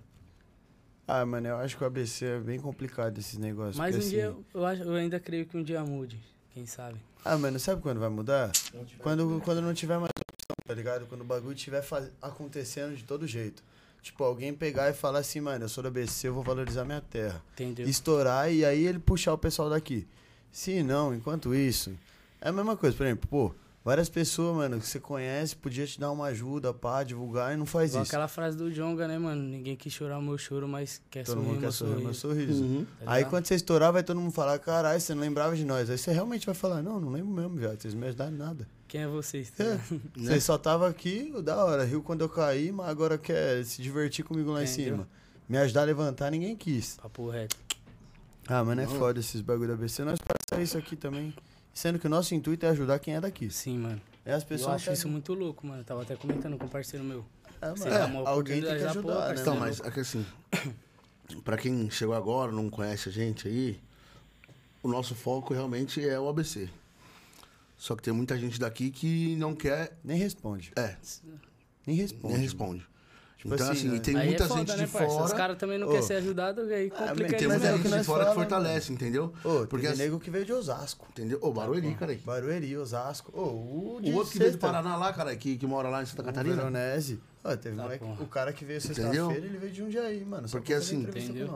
Ah, mano, eu acho que o ABC é bem complicado esses negócios. Mas um porque, dia, assim- eu, acho, eu ainda creio que um dia mude. Quem sabe? Ah, mano, sabe quando vai mudar? Quando, quando não tiver mais opção, tá ligado? Quando o bagulho estiver faz- acontecendo de todo jeito. Tipo, alguém pegar e falar assim, mano, eu sou da ABC, eu vou valorizar minha terra. Entendeu? Estourar e aí ele puxar o pessoal daqui. Se não, enquanto isso, é a mesma coisa. Por exemplo, pô, várias pessoas, mano, que você conhece, podia te dar uma ajuda, pá, divulgar e não faz Igual isso. aquela frase do Jonga, né, mano? Ninguém quis chorar o meu choro, mas quer Todo sorrir mundo quer meu sorrir meu sorriso. Uhum. Tá Aí quando você estourar, vai todo mundo falar, caralho, você não lembrava de nós. Aí você realmente vai falar, não, não lembro mesmo, viado. Vocês não me ajudaram em nada. Quem é vocês? tá É. Você só tava aqui, da hora, riu quando eu caí, mas agora quer se divertir comigo lá em cima. Me ajudar a levantar, ninguém quis. Papo reto. Ah, mano, é foda esses bagulho da ABC. Nós passamos isso aqui também. Sendo que o nosso intuito é ajudar quem é daqui. Sim, mano. É as Eu pessoas acho isso muito louco, mano. Eu tava até comentando com um parceiro meu. É, mano, uma alguém tem que ajudar, porra, né? Então, Você é mas é que assim, pra quem chegou agora, não conhece a gente aí, o nosso foco realmente é o ABC. Só que tem muita gente daqui que não quer. Nem responde. É, Nem responde. nem responde. Tipo então, assim, assim, né? tem aí muita é foda, gente né, de parça? Os fora. caras também não Ô. querem ser ajudados, aí Ah, complica mas Tem muita é o gente que de nós fora que fortalece, entendeu? Ô, Porque Porque assim- nego que veio de Osasco. Entendeu? Ô, Barueri, cara. aí. Barueri, Osasco. Ô, o, de O outro que veio do Paraná lá, cara, que, que mora lá em Santa o Catarina. Veronese. Teve Tá, moleque, o cara que veio Entendeu? sexta-feira, ele veio de Jundiaí, mano. só Porque pra fazer assim,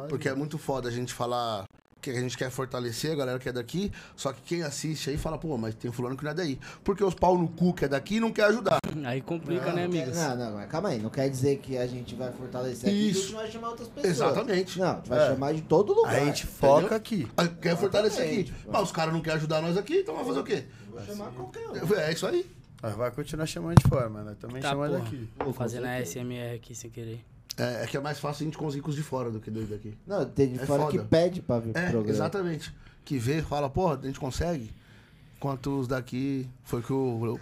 Porque é mano. muito foda a gente falar que a gente quer fortalecer a galera que é daqui, só que quem assiste aí fala, pô, mas tem fulano que não é daí. Porque os pau no cu que é daqui não quer ajudar. Aí complica, né, Não, quer- amigos? Não, não, mas calma aí. Não quer dizer que a gente vai fortalecer aqui e a Isso. gente vai chamar outras pessoas. Exatamente. Não, a gente vai É. chamar de todo lugar. A gente foca Entendeu? aqui. Ah, Quer fortalecer aqui. Mas os caras não querem ajudar nós aqui, então vai fazer o quê? Vou chamar qualquer um. É isso aí. Nós vai continuar chamando de fora, mano. Nós também Tá, chamamos porra. daqui. Vou fazendo a SMR aqui sem querer. É, é que é mais fácil a gente conseguir com os de fora do que dois daqui. Não, tem de É fora que foda. pede pra vir pro É, programa. exatamente. Que vê, fala, porra, a gente consegue. Enquanto os daqui. Foi que o.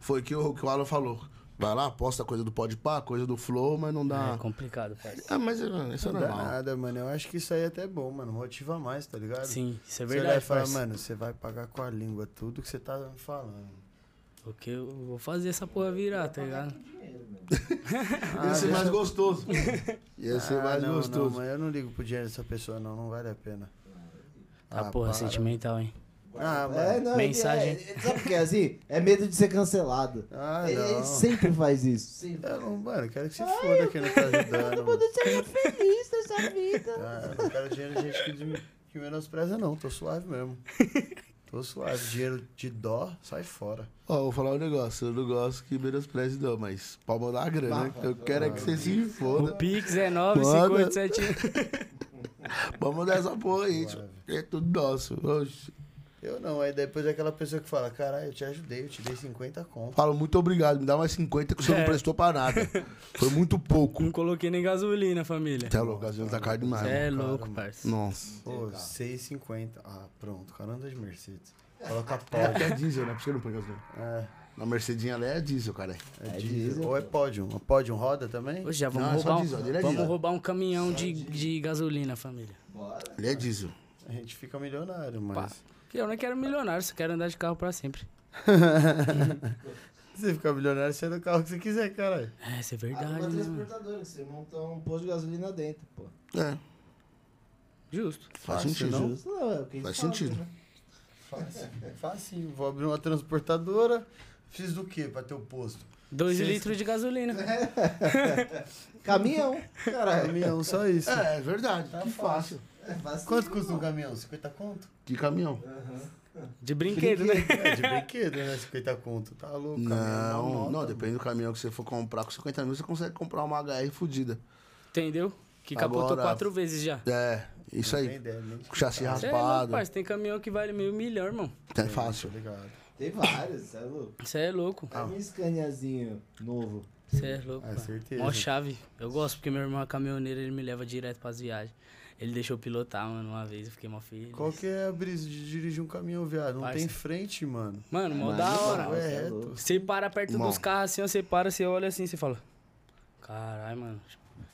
Foi que o, que o Alan falou. Vai lá, posta coisa do Podpah, coisa do Flow, mas não dá. É complicado, parça. Ah, mas é, isso é Não dá normal. nada, mano. Eu acho que isso aí é até bom, mano. Motiva mais, tá ligado? Sim, isso é Você olhar e verdade, falar, mano, você vai pagar com a língua tudo que você tá falando. Porque eu vou fazer essa porra virar, tá ligado? Ia ser mais gostoso. Ia ser Ah, mais não, gostoso. Não, mas eu não ligo pro dinheiro dessa pessoa, não. Não vale a pena. Ah, porra, para. sentimental, hein? Ah. É, não, Mensagem. Ele, é, sabe o que é assim? É medo de ser cancelado. Ah, ele, ele sempre faz isso. Sempre. Eu não, mano, quero que se foda quem não tá ajudando. mano. ser muito feliz nessa vida. Ah, eu não quero dinheiro de gente que, que menospreza, não. Tô suave mesmo. Tô suave. Dinheiro de dó, sai fora. Ó, vou falar um negócio. Eu não gosto que menospreze, não, mas pode mandar a grana. Bah, eu quero é que você se O foda. Pix é Manda. 957. Vamos mandar essa porra aí. É tudo nosso. Oxi. Eu não, aí depois é aquela pessoa que fala, caralho, eu te ajudei, eu te dei 50 conto. Falo muito obrigado, me dá mais 50 que o senhor É. não prestou pra nada. Foi muito pouco. Não coloquei nem gasolina, família. Até louco, a gasolina tá caro demais. É mano. louco, parça. Nossa. Pô, 6,50. Ah, pronto, o cara anda de Mercedes. Coloca É, pódio. é diesel, né? Por que eu não põe gasolina. É, Na Mercedinha ali é diesel, cara. é, É diesel. diesel. Ou é pódio. A pódio roda também? Hoje já vamos Não, é só roubar, um, diesel, é vamos diesel. roubar um caminhão de, de gasolina, família. Ele é diesel. A gente fica milionário, mas. Pá. Eu não quero milionário, só quero andar de carro pra sempre. Se você ficar milionário, você anda o carro que você quiser, caralho. É, isso é verdade, uma né, transportadora, que você monta um posto de gasolina dentro, pô. É, Justo. faz Fácil, sentido. não? Justo, não, é o que Faz fala, sentido. né? Fácil. Fácil. Vou abrir uma transportadora. Fiz do quê pra ter o posto? Dois Sim. litros de gasolina. Caminhão, caralho. Caminhão, só isso. É, é verdade. Tá que fácil. É fácil. Quanto custa um caminhão? 50 conto? Que caminhão? De brinquedo, né? É, de brinquedo, né? 50 conto. Tá louco. Não, não, nota. depende do caminhão que você for comprar. Com 50 mil você consegue comprar uma HR fudida. Entendeu? Que capotou Agora- quatro vezes já. É, isso Não aí. ideia, Com chassi é louco, raspado. parça. Tem caminhão que vale meio milhão, irmão. É fácil. Tá. Tem vários, você é louco. Você é louco. É um Scaniazinho novo. Você é louco. Mano. certeza. Mó chave. Eu gosto porque meu irmão é caminhoneiro, ele me leva direto pras viagens. Ele deixou eu pilotar, mano, uma vez, eu fiquei mó feliz. Qual que é a brisa de dirigir um caminhão, viado? Não Parça. tem frente, mano. Mano, mó da não, hora. você é é louco. Você para perto dos carros assim, ó, você para, você olha assim, você fala. Caralho, mano.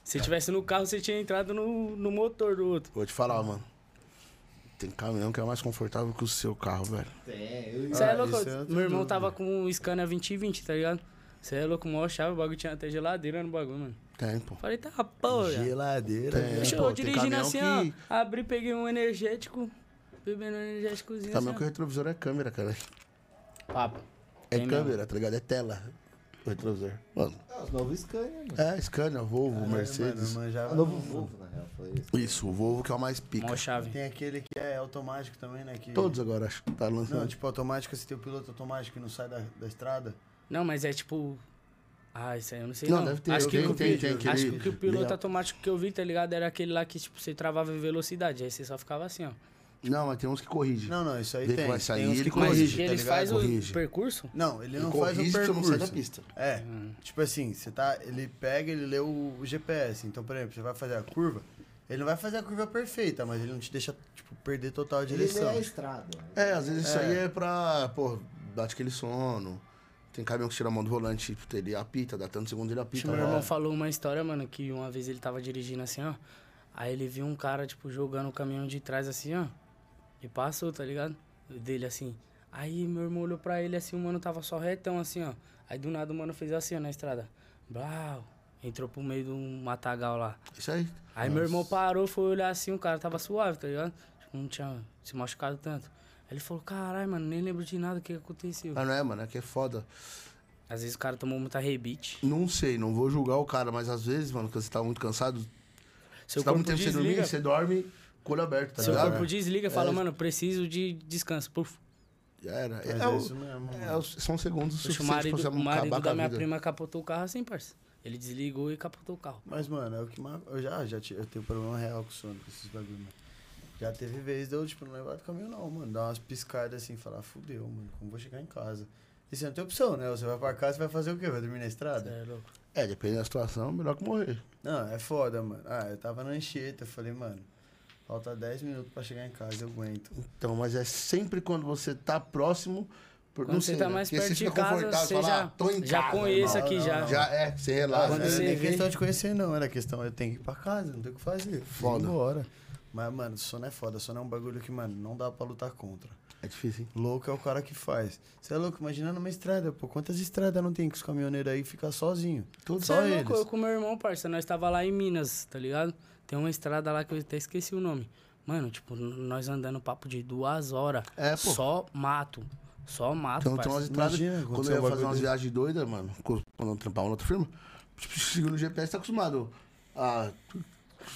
Se tivesse no carro, você tinha entrado no, no motor do outro. Vou te falar, mano. Tem caminhão que é mais confortável que o seu carro, velho. Tem, eu Você é Ah, louco? não tenho Meu irmão dúvida. tava com um Scania 2020, tá ligado? Você é louco, mó chave, o bagulho tinha até geladeira no bagulho, mano. Tem, pô. Falei, tá, porra. Geladeira. Tem. né? Deixa pô, eu tem dirigindo assim, que- ó. Abri, peguei um energético. Bebendo um energéticozinho Caminhão assim, que o retrovisor é câmera, cara. Papo. É Tem câmera, tá ligado? É tela. O retrovisor. Mano, Ah, os novos Scania, mano. é, Scania, Volvo, Mercedes. Mano, manjava O novo não. Volvo, na real, foi isso. Isso, o Volvo que é o mais pica. Mó chave. Tem aquele que é automático também, né? Que... Todos agora, acho tá lançando. Não, tipo, automático, você tem o piloto automático que não sai da, da estrada. Não, mas é tipo. Ah, isso aí eu não sei. Não, Não, deve ter, Acho que, tem- tem aquele- acho que o piloto legal. automático que eu vi, tá ligado? Era aquele lá que, tipo, você travava em velocidade. Aí você só ficava assim, ó. Não, mas tem uns que corrigem. Não, não, isso aí Vê tem. vai sair, tem uns ele que Mas corrige, corrige, tá ligado? fazem Corrige. o percurso? Não, ele Ele não faz o corrige você não percurso. sair da pista. É, tipo assim, você tá. Ele pega, ele lê o, o GPS. Então, por exemplo, você vai fazer a curva. Ele não vai fazer a curva perfeita, mas ele não te deixa, tipo, perder total a Ele direção. é a estrada. É, às vezes isso É. aí é pra, pô, bate aquele sono. Tem caminhão que tira a mão do volante, tipo, ele apita, dá tantos segundos ele apita. Meu irmão falou uma história, mano, que uma vez ele tava dirigindo assim, ó. Aí ele viu um cara, tipo, jogando o caminhão de trás assim, ó. E passou, tá ligado? Dele assim. Aí meu irmão olhou pra ele assim, o mano tava só retão assim, ó. Aí do nada o mano fez assim, ó, na estrada. Blau. Entrou pro meio de um matagal lá. Isso aí. Aí meu irmão parou, foi olhar assim, o cara tava suave, tá ligado? Tipo, não tinha se machucado tanto. Aí ele falou, caralho, mano, nem lembro de nada o que aconteceu. Ah, não é, mano, é que é foda. Às vezes o cara tomou muita rebite. Não sei, não vou julgar o cara, mas às vezes, mano, quando você tá muito cansado, Seu você tá muito tempo sem dormir, você dorme com o olho aberto, tá Seu ligado? corpo desliga e fala, É. mano, preciso de descanso. Puf. Já era. Mas É, é, o- isso mesmo, é, mano. os- são segundos Poxa, o suficientes pra marido, você o marido acabar com da a minha vida. prima capotou o carro assim, parça. Ele desligou e capotou o carro. Mas, mano, é o que mais. Eu já, já eu tenho problema real com sono, com esses bagulho, mano. Já teve vez de eu, tipo, não levar do caminho, não, mano. Dar umas piscadas assim, falar, fudeu, mano, como vou chegar em casa? E você não tem opção, né? Você vai pra casa, você vai fazer o quê? Vai dormir na estrada? É louco. É, depende da situação, melhor que morrer. Não, é foda, mano. Ah, eu tava na Anchieta, eu falei, mano, falta 10 minutos pra chegar em casa, eu aguento. Então, mas é sempre quando você tá próximo. Por, Quando não você sei, tá né? mais perto de casa, confortável, você fala, já, "Ah, tô em já casa, conheço irmão." aqui Não, já. não, Já é, você relaxa. Não é questão de conhecer, não. Era questão, eu tenho que ir pra casa, não tenho o que fazer. Foda. Embora. Mas, mano, sono é foda. Sono é um bagulho que, mano, não dá pra lutar contra. É difícil, hein? Louco é o cara que faz. Você é louco, imagina numa estrada, pô. Quantas estradas não tem que os caminhoneiros aí ficam sozinhos? Tudo Só é eles. louco, eu com meu irmão, parça, nós tava lá em Minas, tá ligado? Tem uma estrada lá que eu até esqueci o nome. Mano, tipo, nós andando papo de duas horas. É, pô. Só mato. Só mato, Então tem umas parça. estradas. Imagina, Quando eu ia fazer umas desse. viagens doidas, mano, quando eu trampava em outra firma, tipo, segundo o GPS, tá acostumado a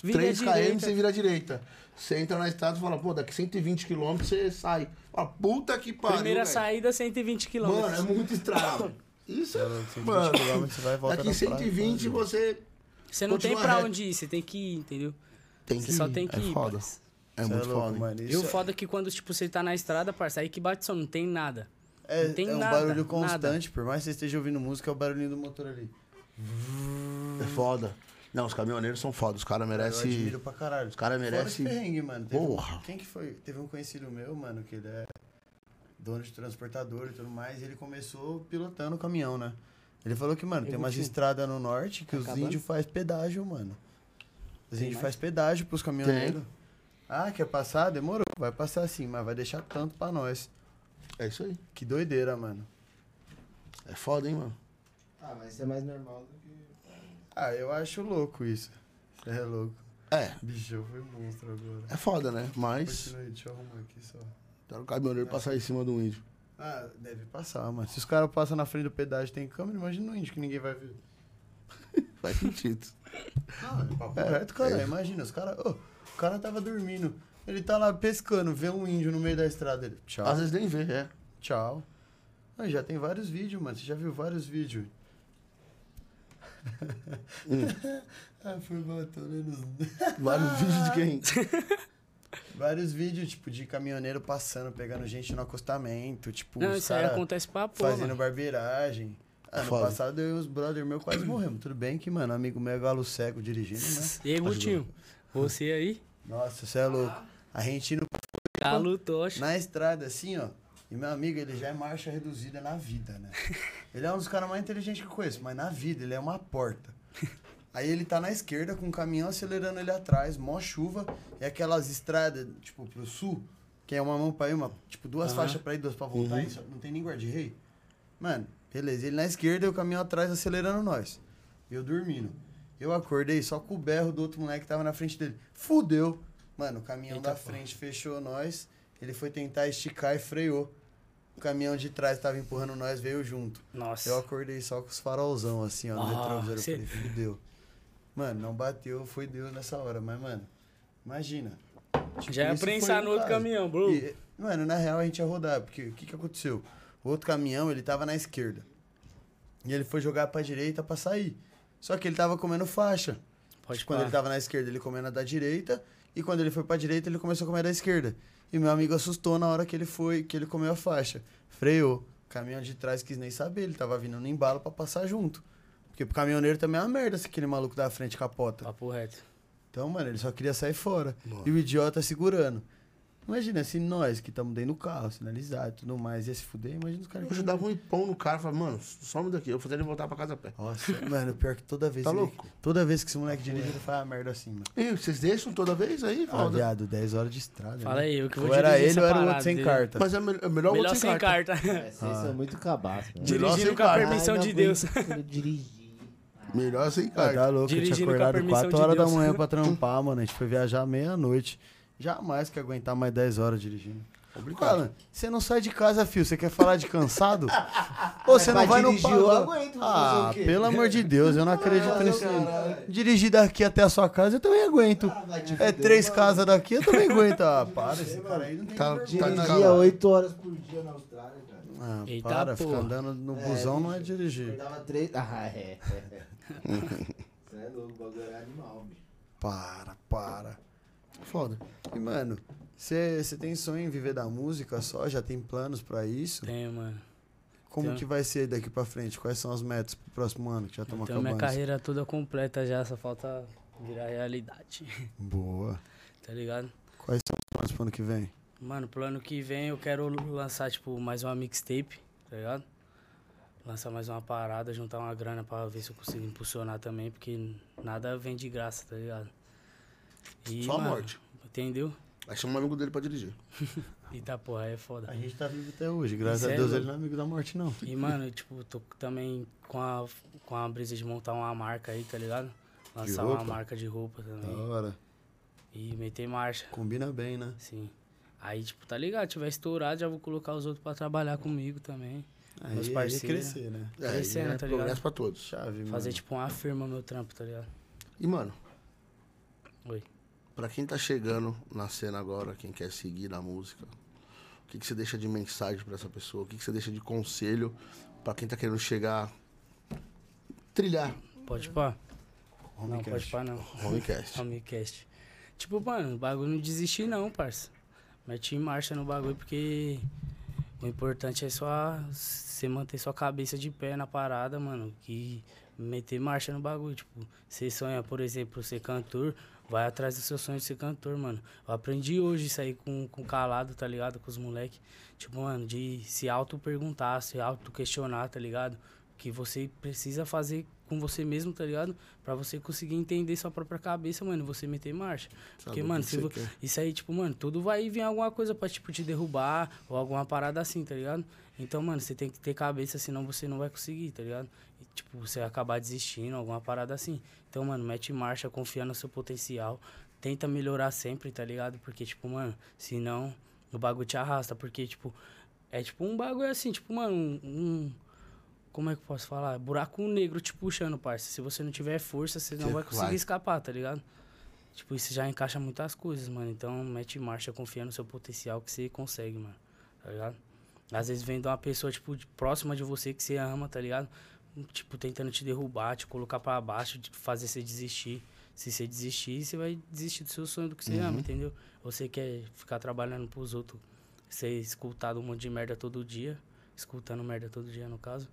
Vira 3 km você vira à direita. Você entra na estrada e fala, pô, daqui 120 km você sai. Fala, puta que pariu. Primeira velho. saída, 120 km. Mano, é muito estrada. Isso é. Mano, você vai e volta daqui na praia, 120 mano. você Você não tem pra reto. onde ir, você tem que ir, entendeu? tem Você que só ir. tem que é ir, foda. É muito louco, foda. mano. E o foda é que quando, tipo, você tá na estrada, parça, aí que bate som, não tem nada. é, não tem é um nada, barulho nada. constante. Por mais que você esteja ouvindo música, é o barulhinho do motor ali. É foda. Não, os caminhoneiros são foda. Os caras Eu merecem. admiro pra caralho. Os caras merecem. perrengue, mano. Teve um- Porra. quem que foi? Teve um conhecido meu, mano, que ele é dono de transportador e tudo mais. E ele começou pilotando o caminhão, né? Ele falou que, mano, tem umas estradas no norte que Tá os índios faz pedágio, mano. Os Tem índios mais? faz pedágio pros caminhoneiros. Ah, quer passar? Demorou. Vai passar assim, mas vai deixar tanto pra nós. É isso aí. Que doideira, mano. É foda, hein, mano. Ah, mas isso é mais normal do que. Ah, eu acho louco isso. Você é louco. É, Bicho, eu fui monstro agora. é foda, né? Mas. Continua aí, deixa eu arrumar aqui só. Tá o caminhoneiro passar em cima do índio. Ah, deve passar, mano. Se os caras passam na frente do pedágio e tem câmera, imagina no índio que ninguém vai ver. Faz sentido. Não, é papo reto, cara. Imagina, os caras. ô, o cara tava dormindo. Ele tá lá pescando, vê um índio no meio da estrada. Ele, tchau. Às vezes nem vê, é. Tchau. Ah, já tem vários vídeos, mano. Você já viu vários vídeos. ah, foi matando nos... Vários vídeos de quem? Vários vídeos, tipo, de caminhoneiro passando, pegando gente no acostamento. Tipo, Não, isso aí acontece pra porra, fazendo mano. barbeiragem. Ano Foda. passado eu e os brother meu quase morremos. Tudo bem que, mano, amigo meu é galo cego dirigindo, né? E aí, Gutinho? Você aí? Nossa, você é louco. A gente indo Galo tocha. na estrada, assim, ó. E meu amigo, ele já é marcha reduzida na vida, né? Ele é um dos caras mais inteligentes que eu conheço, mas na vida ele é uma porta. Aí ele tá na esquerda com o caminhão acelerando ele atrás, mó chuva, e aquelas estradas, tipo, pro sul, que é uma mão pra ir, uma, tipo, duas Aham. faixas pra ir, duas pra voltar, só- não tem nem guarda-rei. Mano, beleza, ele na esquerda e o caminhão atrás acelerando nós. Eu dormindo. Eu acordei só com o berro do outro moleque que tava na frente dele. Fudeu. Mano, o caminhão Eita, da porra. frente fechou nós. Ele foi tentar esticar e freou. O caminhão de trás tava empurrando nós, veio junto. Nossa. Eu acordei só com os farolzão assim, ó, no Ah, retrovisor. Eu cê- falei, fudeu. Mano, não bateu, foi Deus nessa hora. Mas, mano, imagina. Tipo, Já ia prensar no outro caminhão, bro. E, mano, na real a gente ia rodar, porque o que que aconteceu? O outro caminhão, ele tava na esquerda. E ele foi jogar pra direita pra sair. Só que ele tava comendo faixa. Pode Quando pá. ele tava na esquerda, ele comendo a da direita. E quando ele foi pra direita, ele começou a comer a da esquerda. E meu amigo assustou na hora que ele foi, que ele comeu a faixa. Freou. O caminhão de trás quis nem saber, ele tava vindo no embalo pra passar junto. Porque pro caminhoneiro também é uma merda se aquele maluco da frente capota. Papo reto. Então, mano, ele só queria sair fora. E o idiota segurando. Imagina, se nós que estamos dentro do carro, sinalizado e tudo mais, ia se fuder, imagina os caras. Eu já dava um impão no cara e falava, mano, some daqui, eu vou fazer ele voltar pra casa a pé. Nossa, mano, pior que toda vez. Tá ele- louco? Toda vez que esse moleque dirige, ele faz merda assim, mano. E vocês deixam toda vez aí? Ah, viado, 10 horas de estrada. Fala né? aí, eu que vou Ou era ele ou era o outro sem dele. carta. Mas é me- é melhor, o Melhor outro sem carta. É, vocês são muito cabaços, mano. Melhor Dirigindo sem com a carta. permissão Ai, de Deus. dirigir. Melhor sem Ah, carta. tá louco, eu tinha Dirigindo com a acordado permissão 4 de horas da manhã pra trampar, mano. A gente foi viajar meia-noite. Jamais que aguentar mais 10 horas dirigindo. Alan, você não sai de casa, fio. Você quer falar de cansado? Ou você não vai no pagode? aguento, Ah, pelo amor de Deus, eu não acredito nisso. Dirigir daqui até a sua casa, eu também aguento. te É três casas daqui, eu também aguento. Ah, para, esse cara aí não tem Tá, tá Dirigia descalado. 8 horas por dia na Austrália, cara. Ah, Eita, para, porra. ficar andando no busão não é dirigir. Acordava 3. Ah, é. Você é louco, o bagulho é animal, bicho. Para, para. Foda. E, mano, você tem sonho em viver da música só? Já tem planos pra isso? Tenho, mano. Como Tenho. que vai ser daqui pra frente? Quais são as metas pro próximo ano que já estamos Então minha acabando? carreira toda completa já, só falta virar realidade. Boa. Tá ligado? Quais são os planos pro ano que vem? Mano, pro ano que vem eu quero lançar, tipo, mais uma mixtape, tá ligado? Lançar mais uma parada, juntar uma grana pra ver se eu consigo impulsionar também, porque nada vem de graça, tá ligado? E, Só a mano, morte. Entendeu? Aí chama um amigo dele pra dirigir. Eita porra, aí é foda. A gente tá vivo até hoje, graças Cê a é Deus ele não é amigo da morte, não. E, mano, tipo, tô também com a, com a brisa de montar uma marca aí, tá ligado? Lançar uma marca de roupa Da também. hora. E meter marcha, Combina bem, né? sim. Aí, tipo, tá ligado? Tiver estourado, já vou colocar os outros pra trabalhar comigo também. Aí, Meus aí é parceiros. crescer, né? É, Crescendo, é tá ligado? progresso pra todos. Chave, Fazer, mano. tipo, uma firma meu trampo, tá ligado? E, mano, Oi. Pra quem tá chegando na cena agora, quem quer seguir na música, o que, que você deixa de mensagem pra essa pessoa? O que, que você deixa de conselho pra quem tá querendo chegar, trilhar Pode pá? Não, Homecast. pode pá não. Homecast? Homecast. Tipo, mano, o bagulho não desistir não, parça. Mete em marcha no bagulho, porque o importante é só você manter sua cabeça de pé na parada, mano. Que meter marcha no bagulho. Tipo, você sonha, por exemplo, ser cantor, vai atrás do seu sonho de ser cantor, mano. Eu aprendi hoje isso aí com, com calado, tá ligado? Com os moleques. Tipo, mano, de se auto-perguntar, se auto-questionar, tá ligado? Que você precisa fazer com você mesmo, tá ligado? Pra você conseguir entender sua própria cabeça, mano, e você meter marcha. Porque, o mano, que se vo- quer. isso aí, tipo, mano, tudo vai vir alguma coisa pra, tipo, te derrubar ou alguma parada assim, tá ligado? Então, mano, você tem que ter cabeça, senão você não vai conseguir, tá ligado? Tipo, você acabar desistindo, alguma parada assim. Então, mano, mete marcha, confia no seu potencial, tenta melhorar sempre, tá ligado? Porque, tipo, mano, senão o bagulho te arrasta, porque, tipo, é tipo um bagulho assim, tipo, mano, um. um- como é que eu posso falar? Buraco negro te puxando, parça. Se você não tiver força, você não vai conseguir escapar, tá ligado? Tipo, isso já encaixa muitas coisas, mano. Então, mete marcha, confia no seu potencial que você consegue, mano. Tá ligado? Às vezes vem de uma pessoa, tipo, próxima de você que você ama, tá ligado? Tipo, tentando te derrubar, te colocar pra baixo, te fazer você desistir. Se você desistir, você vai desistir do seu sonho do que você ama, entendeu? Você quer ficar trabalhando pros outros, ser escutado um monte de merda todo dia, escutando merda todo dia, no caso.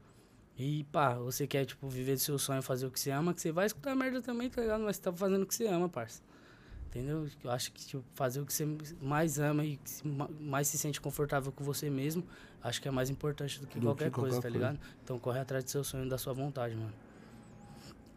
E pá, você quer, tipo, viver do seu sonho, fazer o que você ama, que você vai escutar merda também, tá ligado? Mas você tá fazendo o que você ama, parça. Entendeu? Eu acho que, tipo, fazer o que você mais ama e mais se sente confortável com você mesmo, acho que é mais importante do que Do qualquer que coisa, qualquer tá coisa. ligado? Então corre atrás do seu sonho da sua vontade, mano.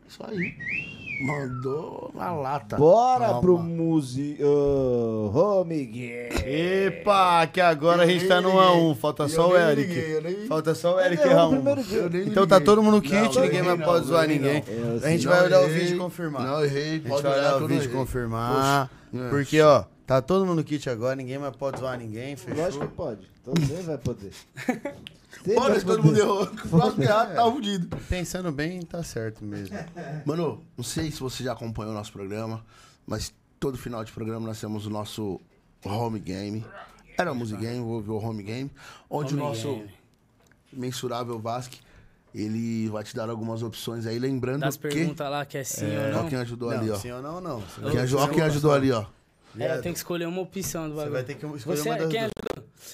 Isso aí. Mandou na lata. Bora Calma. pro Musi... Uh, Home Game. Epa, que agora a gente tá no 1x1. Falta só o Eric. Falta só o Eric primeiro dia. Então tá todo mundo kit, não ninguém mais pode zoar ninguém. A gente vai olhar o vídeo e confirmar. Não errei, A gente vai olhar o vídeo e confirmar. É. Porque, ó, tá todo mundo kit agora, ninguém mais pode zoar ninguém, fechou? Lógico que pode. Todo mundo vai poder. Sempre Olha, todo poder. mundo errou. O próximo errado tá fudido. Pensando bem, tá certo mesmo. Mano, não sei se você já acompanhou o nosso programa, mas todo final de programa nós temos o nosso home game. Era a Music Game, vou ver o home game. Onde Home o nosso game. mensurável Vasque, ele vai te dar algumas opções aí, lembrando Das que... perguntas lá que é sim ou Ó não. quem ajudou ali, ó. Não, sim ou não, não. Você Quem, quem ajudou ali, ó. É, tenho que escolher uma opção do Você bagulho. vai ter que escolher Você, uma das quem duas.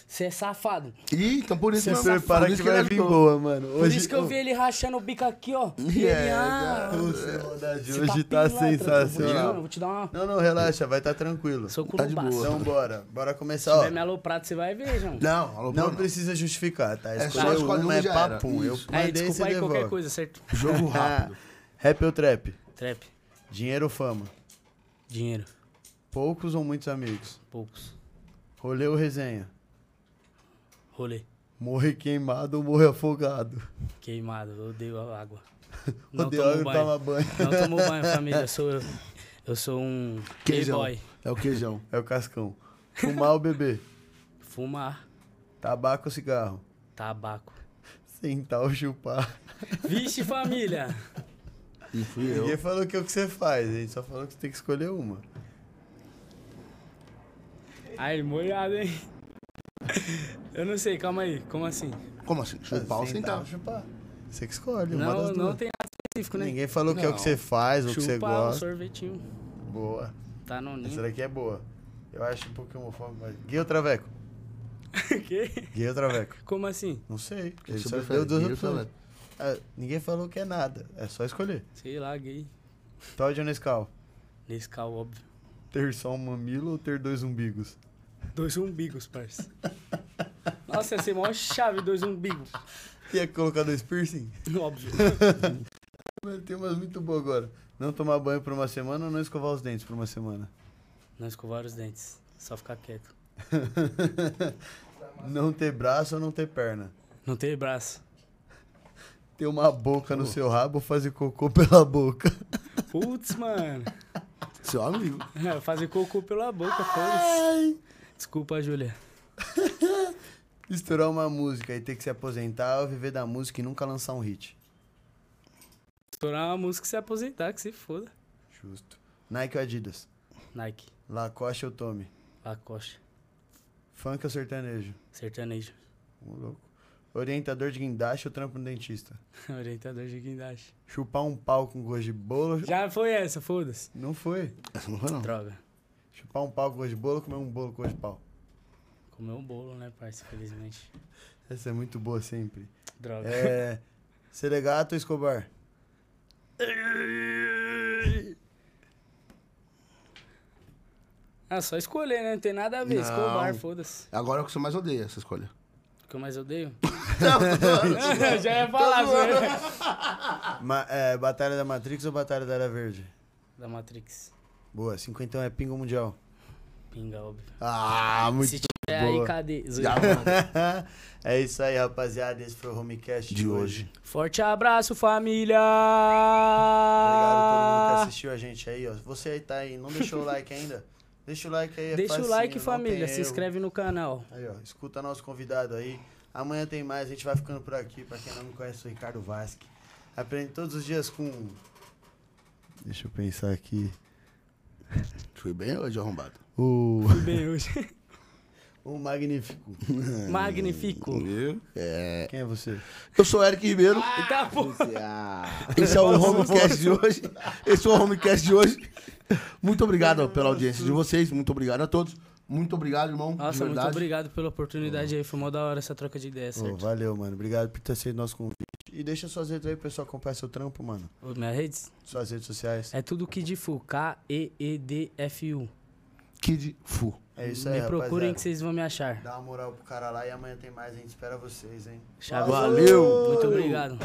Você é safado. Ih, então por isso mesmo, prepara por que isso vai ele vir boa, mano. Por Hoje, isso que eu vi ele rachando o bico aqui, ó. E Yeah, ele, ah, Hoje, esse hoje tá lá, tranquilo. sensacional. Vou te dar uma... Não, não, relaxa, vai estar tranquilo. Sou Tá de boa. Se Então bora, bora começar, tiver ó. me aloprado, você vai ver, João. Não, alô, Não não. precisa justificar, tá? É só Escolher uma é papum. Eu mandei, desculpa aí qualquer coisa, certo? Jogo rápido. Rap ou trap? Trap. Dinheiro ou fama? Dinheiro. Poucos ou muitos amigos? Poucos. Rolê ou resenha? Rolê. Morrer queimado ou morrer afogado? Queimado. Eu odeio a água. Não Odeio tomo água e banho. toma banho. Não tomo banho, família. Eu sou, eu sou um Queijão. É o queijão. É o cascão. Fumar ou beber? Fumar. Tabaco ou cigarro? Tabaco. Sentar ou chupar? Vixe, família. E fui eu. Ninguém falou que é o que você faz, a gente só falou que você tem que escolher uma. Aí, molhado, hein? Eu não sei, calma aí. Como assim? Como assim? Chupar ou sentar? chupar? Você que escolhe, uma das Não, duas. não tem nada específico, né? Ninguém falou que é o que você faz, ou o que você Chupar o gosta. sorvetinho. Boa. Tá no Essa ninho. daqui é boa. Eu acho um pouquinho homofóbico, mas... Gay ou traveco? Quê? Gay ou traveco? Como assim? Não sei. Ele só deu duas opções. Ah, ninguém falou que é nada. É só escolher. Sei lá, gay. Todd ou Nescau? Nescau, óbvio. Ter só um mamilo ou ter dois umbigos? Dois umbigos, parça. Nossa, ia ser mó chave, dois umbigos. Ia colocar dois piercing? Óbvio. Tem umas muito boas agora. Não tomar banho por uma semana ou não escovar os dentes por uma semana? Não escovar os dentes. Só ficar quieto. não ter braço ou não ter perna? Não ter braço. Ter uma boca no seu rabo ou fazer cocô pela boca? Putz, mano. Seu amigo. Fazer cocô pela boca, foda-se. Desculpa, Júlia. Estourar uma música e ter que se aposentar ou viver da música e nunca lançar um hit? Estourar uma música e se aposentar, que se foda. Justo. Nike ou Adidas? Nike, Lacoste ou Tommy? Lacoste, Funk ou sertanejo? sertanejo, Ô, louco. Orientador de guindaste ou trampo no dentista? orientador de guindaste. Chupar um pau com gosto de bolo? Já foi essa, foda-se. Não foi. Não foi, não. Droga. Chupar um pau com gosto de bolo ou comer um bolo com gosto de pau? Comeu um bolo, né, parça? Felizmente. Essa é muito boa sempre. Droga. É. Selegato ou Escobar? Ah, só escolher, né? Não tem nada a ver. Não. Escobar, foda-se. Agora é o que você mais odeia, essa escolha. O que eu mais odeio? Já ia falar, né? Ma- é, Batalha da Matrix ou Batalha da Era Verde? Da Matrix. Boa, 51 é pingo mundial. Pinga, óbvio. Ah, muito Se aí, boa. cadê? Já, é isso aí, rapaziada. Esse foi o Homecast de hoje. Forte abraço, família! Obrigado a todo mundo que assistiu a gente aí, ó. Você aí tá aí, não deixou o like ainda? Deixa o like aí, é Deixa o like, família. Se erro. inscreve no canal. Aí, ó, escuta nosso convidado aí. Amanhã tem mais, a gente vai ficando por aqui. Pra quem não me conhece, sou o Ricardo Vasque. Aprende todos os dias com. Deixa eu pensar aqui. Fui bem hoje, arrombado. O. Fui bem hoje. O Magnífico. Magnífico. Viu? É. Quem é você? Eu sou o Eric Ribeiro. Eita porra! Ah, Esse é o Homecast de hoje. Esse é o Homecast de hoje. Muito obrigado pela audiência de vocês. Muito obrigado a todos. Muito obrigado, irmão. Nossa, muito obrigado pela oportunidade aí. Foi mó da hora essa troca de ideia, Ô, certo? valeu, mano. Obrigado por ter aceito nosso convite. E deixa suas redes aí, pro pessoal acompanhar seu trampo, mano. Ô, Minhas redes? Suas redes sociais. É tudo Kidfu. K-E-E-D-F-U. Kid Fu. É isso aí, Me procurem que vocês vão me achar. Dá uma moral pro cara lá e amanhã tem mais. A gente espera vocês, hein? Chave. Valeu! Muito obrigado.